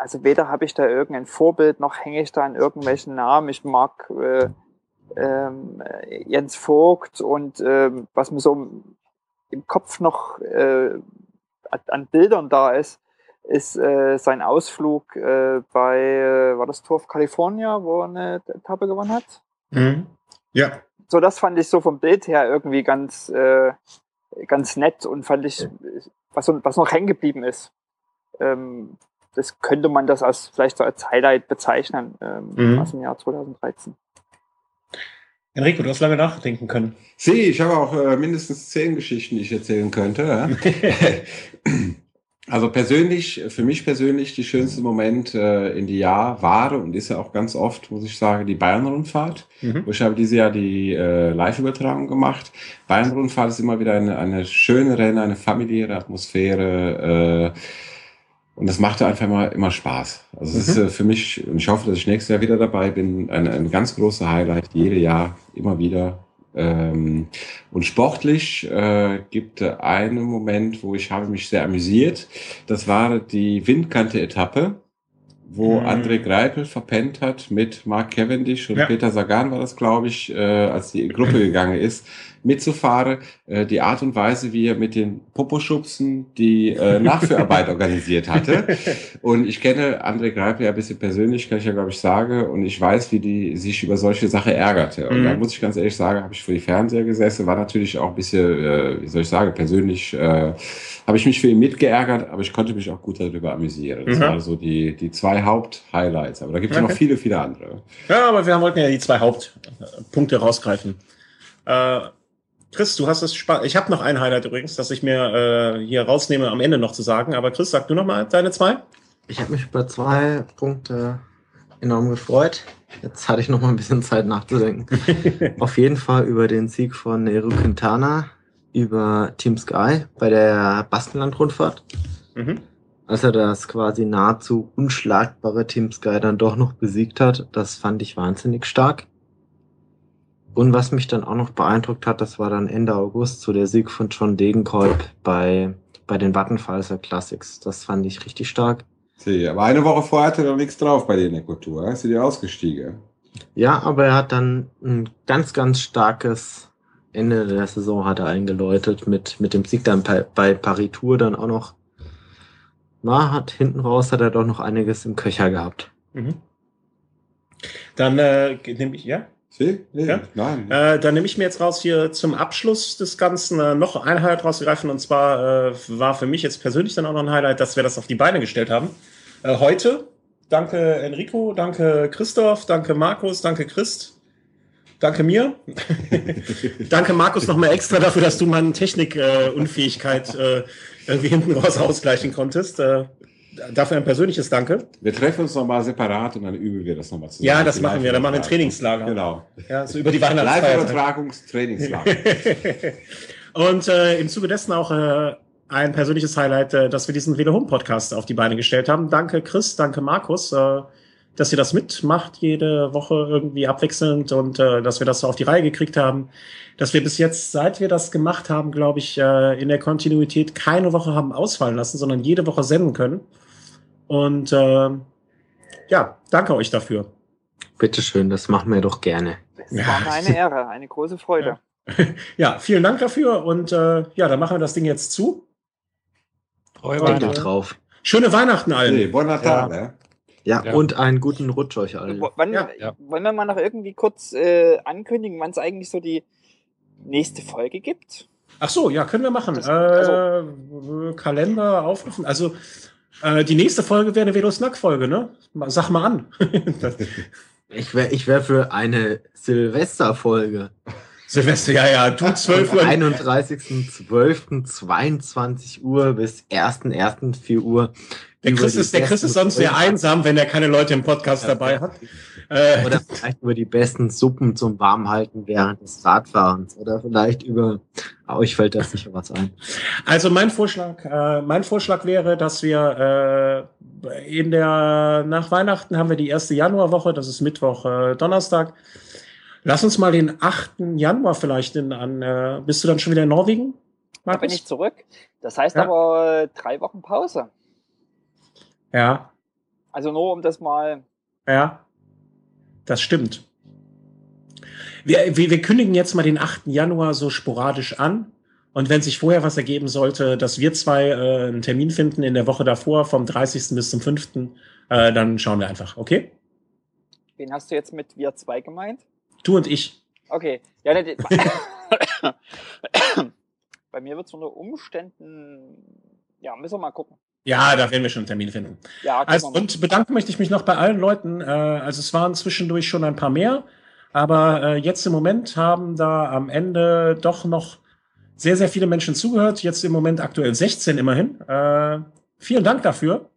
Speaker 3: also weder habe ich da irgendein Vorbild, noch hänge ich da an irgendwelchen Namen. Ich mag äh, ähm, Jens Vogt und ähm, was mir so im Kopf noch äh, an Bildern da ist, ist äh, sein Ausflug äh, bei, äh, war das Tour of California, wo er eine Etappe gewonnen hat?
Speaker 1: Mhm. Ja.
Speaker 3: So, das fand ich so vom Bild her irgendwie ganz, äh, ganz nett und fand ich, was, was noch hängen geblieben ist. Ähm, das könnte man das als vielleicht so als Highlight bezeichnen ähm, mhm. aus dem Jahr 2013.
Speaker 1: Enrico, du hast lange nachdenken können.
Speaker 2: Sie, ich habe auch äh, mindestens zehn Geschichten, die ich erzählen könnte. Ja? also persönlich, für mich persönlich, die schönste Moment äh, in die Jahr war und ist ja auch ganz oft, muss ich sagen, die Bayern-Rundfahrt. Mhm. Ich habe dieses Jahr die äh, Live-Übertragung gemacht. Bayern-Rundfahrt ist immer wieder eine, eine schöne Rennen, eine familiäre Atmosphäre. Äh, und das machte einfach immer, immer Spaß. Also es mhm. ist äh, für mich, und ich hoffe, dass ich nächstes Jahr wieder dabei bin, ein, ein ganz großer Highlight, jede Jahr, immer wieder. Ähm, und sportlich äh, gibt einen Moment, wo ich habe mich sehr amüsiert. Das war die Windkante-Etappe, wo mhm. André Greipel verpennt hat mit Mark Cavendish und ja. Peter Sagan war das, glaube ich, äh, als die Gruppe gegangen ist mitzufahren. Äh, die Art und Weise, wie er mit den Poposchubsen die äh, Nachführarbeit organisiert hatte. Und ich kenne André Greipel ja ein bisschen persönlich, kann ich ja, glaube ich, sagen. Und ich weiß, wie die sich über solche Sachen ärgerte. Und mhm. da muss ich ganz ehrlich sagen, habe ich vor die Fernseher gesessen, war natürlich auch ein bisschen, äh, wie soll ich sagen, persönlich äh, habe ich mich für ihn mitgeärgert, aber ich konnte mich auch gut darüber amüsieren. Das mhm. waren so die, die zwei Haupt-Highlights. Aber da gibt es okay. noch viele, viele andere.
Speaker 1: Ja, aber wir wollten ja die zwei Hauptpunkte rausgreifen. Äh, Chris, du hast es spannend. Ich habe noch ein Highlight übrigens, das ich mir äh, hier rausnehme, am Ende noch zu sagen. Aber Chris, sag du noch mal deine zwei.
Speaker 4: Ich habe mich über zwei Punkte enorm gefreut. Jetzt hatte ich noch mal ein bisschen Zeit nachzudenken. Auf jeden Fall über den Sieg von Eru Quintana über Team Sky bei der Baskenland-Rundfahrt. Mhm. Als er das quasi nahezu unschlagbare Team Sky dann doch noch besiegt hat, das fand ich wahnsinnig stark. Und was mich dann auch noch beeindruckt hat, das war dann Ende August so der Sieg von John Degenkolb bei, bei den Vattenfalser Classics. Das fand ich richtig stark.
Speaker 2: See, aber eine Woche vorher hatte er noch nichts drauf bei den Eco-Tour. Ist er ausgestiegen?
Speaker 4: Ja, aber er hat dann ein ganz, ganz starkes Ende der Saison hat er eingeläutet mit, mit dem Sieg dann bei, bei Paris Tour dann auch noch. Na, hat hinten raus hat er doch noch einiges im Köcher gehabt. Mhm.
Speaker 1: Dann äh, nehme ich, ja?
Speaker 2: Sie? Nee,
Speaker 1: ja? Nein. Äh, dann nehme ich mir jetzt raus hier zum Abschluss des Ganzen äh, noch ein Highlight rausgreifen. Und zwar äh, war für mich jetzt persönlich dann auch noch ein Highlight, dass wir das auf die Beine gestellt haben. Äh, heute. Danke Enrico, danke Christoph, danke Markus, danke Christ. Danke mir. danke Markus nochmal extra dafür, dass du meine Technikunfähigkeit äh, irgendwie hinten raus ausgleichen konntest. Dafür ein persönliches Danke.
Speaker 2: Wir treffen uns nochmal separat und dann üben wir das nochmal
Speaker 1: zusammen. Ja, das machen wir. Dann machen wir ein Trainingslager.
Speaker 2: Genau.
Speaker 1: Ja, so über die Weihnachtszeit.
Speaker 2: Live-Übertragungstrainingslager.
Speaker 1: und äh, im Zuge dessen auch äh, ein persönliches Highlight, äh, dass wir diesen Velo Home Podcast auf die Beine gestellt haben. Danke Chris, danke Markus, äh, dass ihr das mitmacht jede Woche irgendwie abwechselnd und äh, dass wir das so auf die Reihe gekriegt haben. Dass wir bis jetzt, seit wir das gemacht haben, glaube ich, äh, in der Kontinuität keine Woche haben ausfallen lassen, sondern jede Woche senden können. Und äh, ja, danke euch dafür.
Speaker 4: Bitteschön, das machen wir doch gerne.
Speaker 3: Es war mir eine Ehre, eine große Freude.
Speaker 1: Ja, ja vielen Dank dafür und äh, ja, dann machen wir das Ding jetzt zu.
Speaker 4: Freue mich drauf.
Speaker 1: Schöne Weihnachten allen.
Speaker 2: Nee, bon Natal, ja.
Speaker 4: Ja, ja, und einen guten Rutsch euch allen.
Speaker 3: Wann, ja, ja. Wollen wir mal noch irgendwie kurz äh, ankündigen, wann es eigentlich so die nächste Folge gibt?
Speaker 1: Ach so, ja, können wir machen. Das, also, äh, Kalender aufrufen. Also äh, die nächste Folge wäre eine Velo-Snack-Folge, ne? Sag mal an.
Speaker 4: ich wäre ich wär für eine Silvester-Folge.
Speaker 1: Silvester, ja, ja, du 12
Speaker 4: Uhr. 31.12.22 Uhr bis 1.1. Uhr.
Speaker 1: Der Chris, ist, der Chris ist sonst sehr einsam, wenn er keine Leute im Podcast dabei hat.
Speaker 4: Äh, oder vielleicht über die besten Suppen zum Warmhalten während des Radfahrens. Oder vielleicht über, euch fällt da sicher was ein.
Speaker 1: Also mein Vorschlag, äh, mein Vorschlag wäre, dass wir äh, in der, nach Weihnachten haben wir die erste Januarwoche, das ist Mittwoch, äh, Donnerstag. Lass uns mal den 8. Januar vielleicht in, an, äh, bist du dann schon wieder in Norwegen?
Speaker 3: Markus? Da bin ich zurück. Das heißt ja. aber drei Wochen Pause.
Speaker 1: Ja.
Speaker 3: Also nur um das mal.
Speaker 1: Ja. Das stimmt. Wir, wir, wir kündigen jetzt mal den 8. Januar so sporadisch an. Und wenn sich vorher was ergeben sollte, dass wir zwei äh, einen Termin finden in der Woche davor, vom 30. bis zum 5., äh, dann schauen wir einfach, okay?
Speaker 3: Wen hast du jetzt mit wir zwei gemeint?
Speaker 1: Du und ich.
Speaker 3: Okay. Ja, ne, bei mir wird es unter Umständen, ja, müssen wir mal gucken.
Speaker 1: Ja, da werden wir schon einen Termin finden. Ja, also, und bedanken möchte ich mich noch bei allen Leuten. Äh, also es waren zwischendurch schon ein paar mehr, aber äh, jetzt im Moment haben da am Ende doch noch sehr, sehr viele Menschen zugehört. Jetzt im Moment aktuell 16 immerhin. Äh, vielen Dank dafür.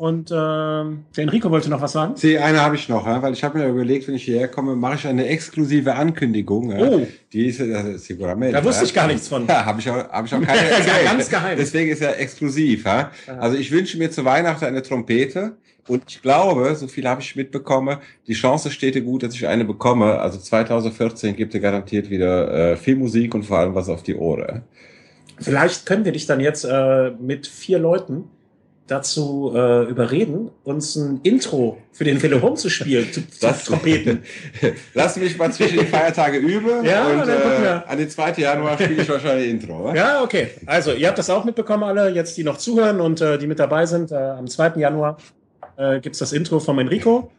Speaker 1: Und äh, der Enrico wollte noch was sagen.
Speaker 2: Sie, eine habe ich noch, ja, weil ich habe mir überlegt, wenn ich hierher komme, mache ich eine exklusive Ankündigung. Ja.
Speaker 1: Oh.
Speaker 2: Die ist, ist
Speaker 1: Seguramente. Da wusste ich gar nichts von.
Speaker 2: Ja, habe ich auch, hab ich auch keine
Speaker 1: erzählt. Ganz geheim.
Speaker 2: Deswegen ist er exklusiv. Ja. Also ich wünsche mir zu Weihnachten eine Trompete. Und ich glaube, so viel habe ich mitbekommen, die Chance steht dir gut, dass ich eine bekomme. Also 2014 gibt er garantiert wieder äh, viel Musik und vor allem was auf die Ohren.
Speaker 1: Vielleicht können wir dich dann jetzt äh, mit vier Leuten dazu äh, überreden, uns ein Intro für den Home zu spielen, zu,
Speaker 2: das, zu Trompeten. Lass mich mal zwischen die Feiertage üben
Speaker 1: ja, und äh,
Speaker 2: an den 2. Januar spiele ich wahrscheinlich Intro.
Speaker 1: Oder? Ja, okay. Also, ihr habt das auch mitbekommen, alle, jetzt die noch zuhören und äh, die mit dabei sind. Äh, am 2. Januar äh, gibt das Intro vom Enrico.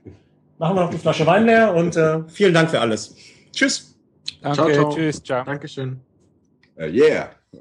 Speaker 1: Machen wir noch die Flasche Wein leer und äh, vielen Dank für alles. Tschüss.
Speaker 4: Danke, ciao, ciao. tschüss, ciao. Dankeschön.
Speaker 2: Uh, yeah.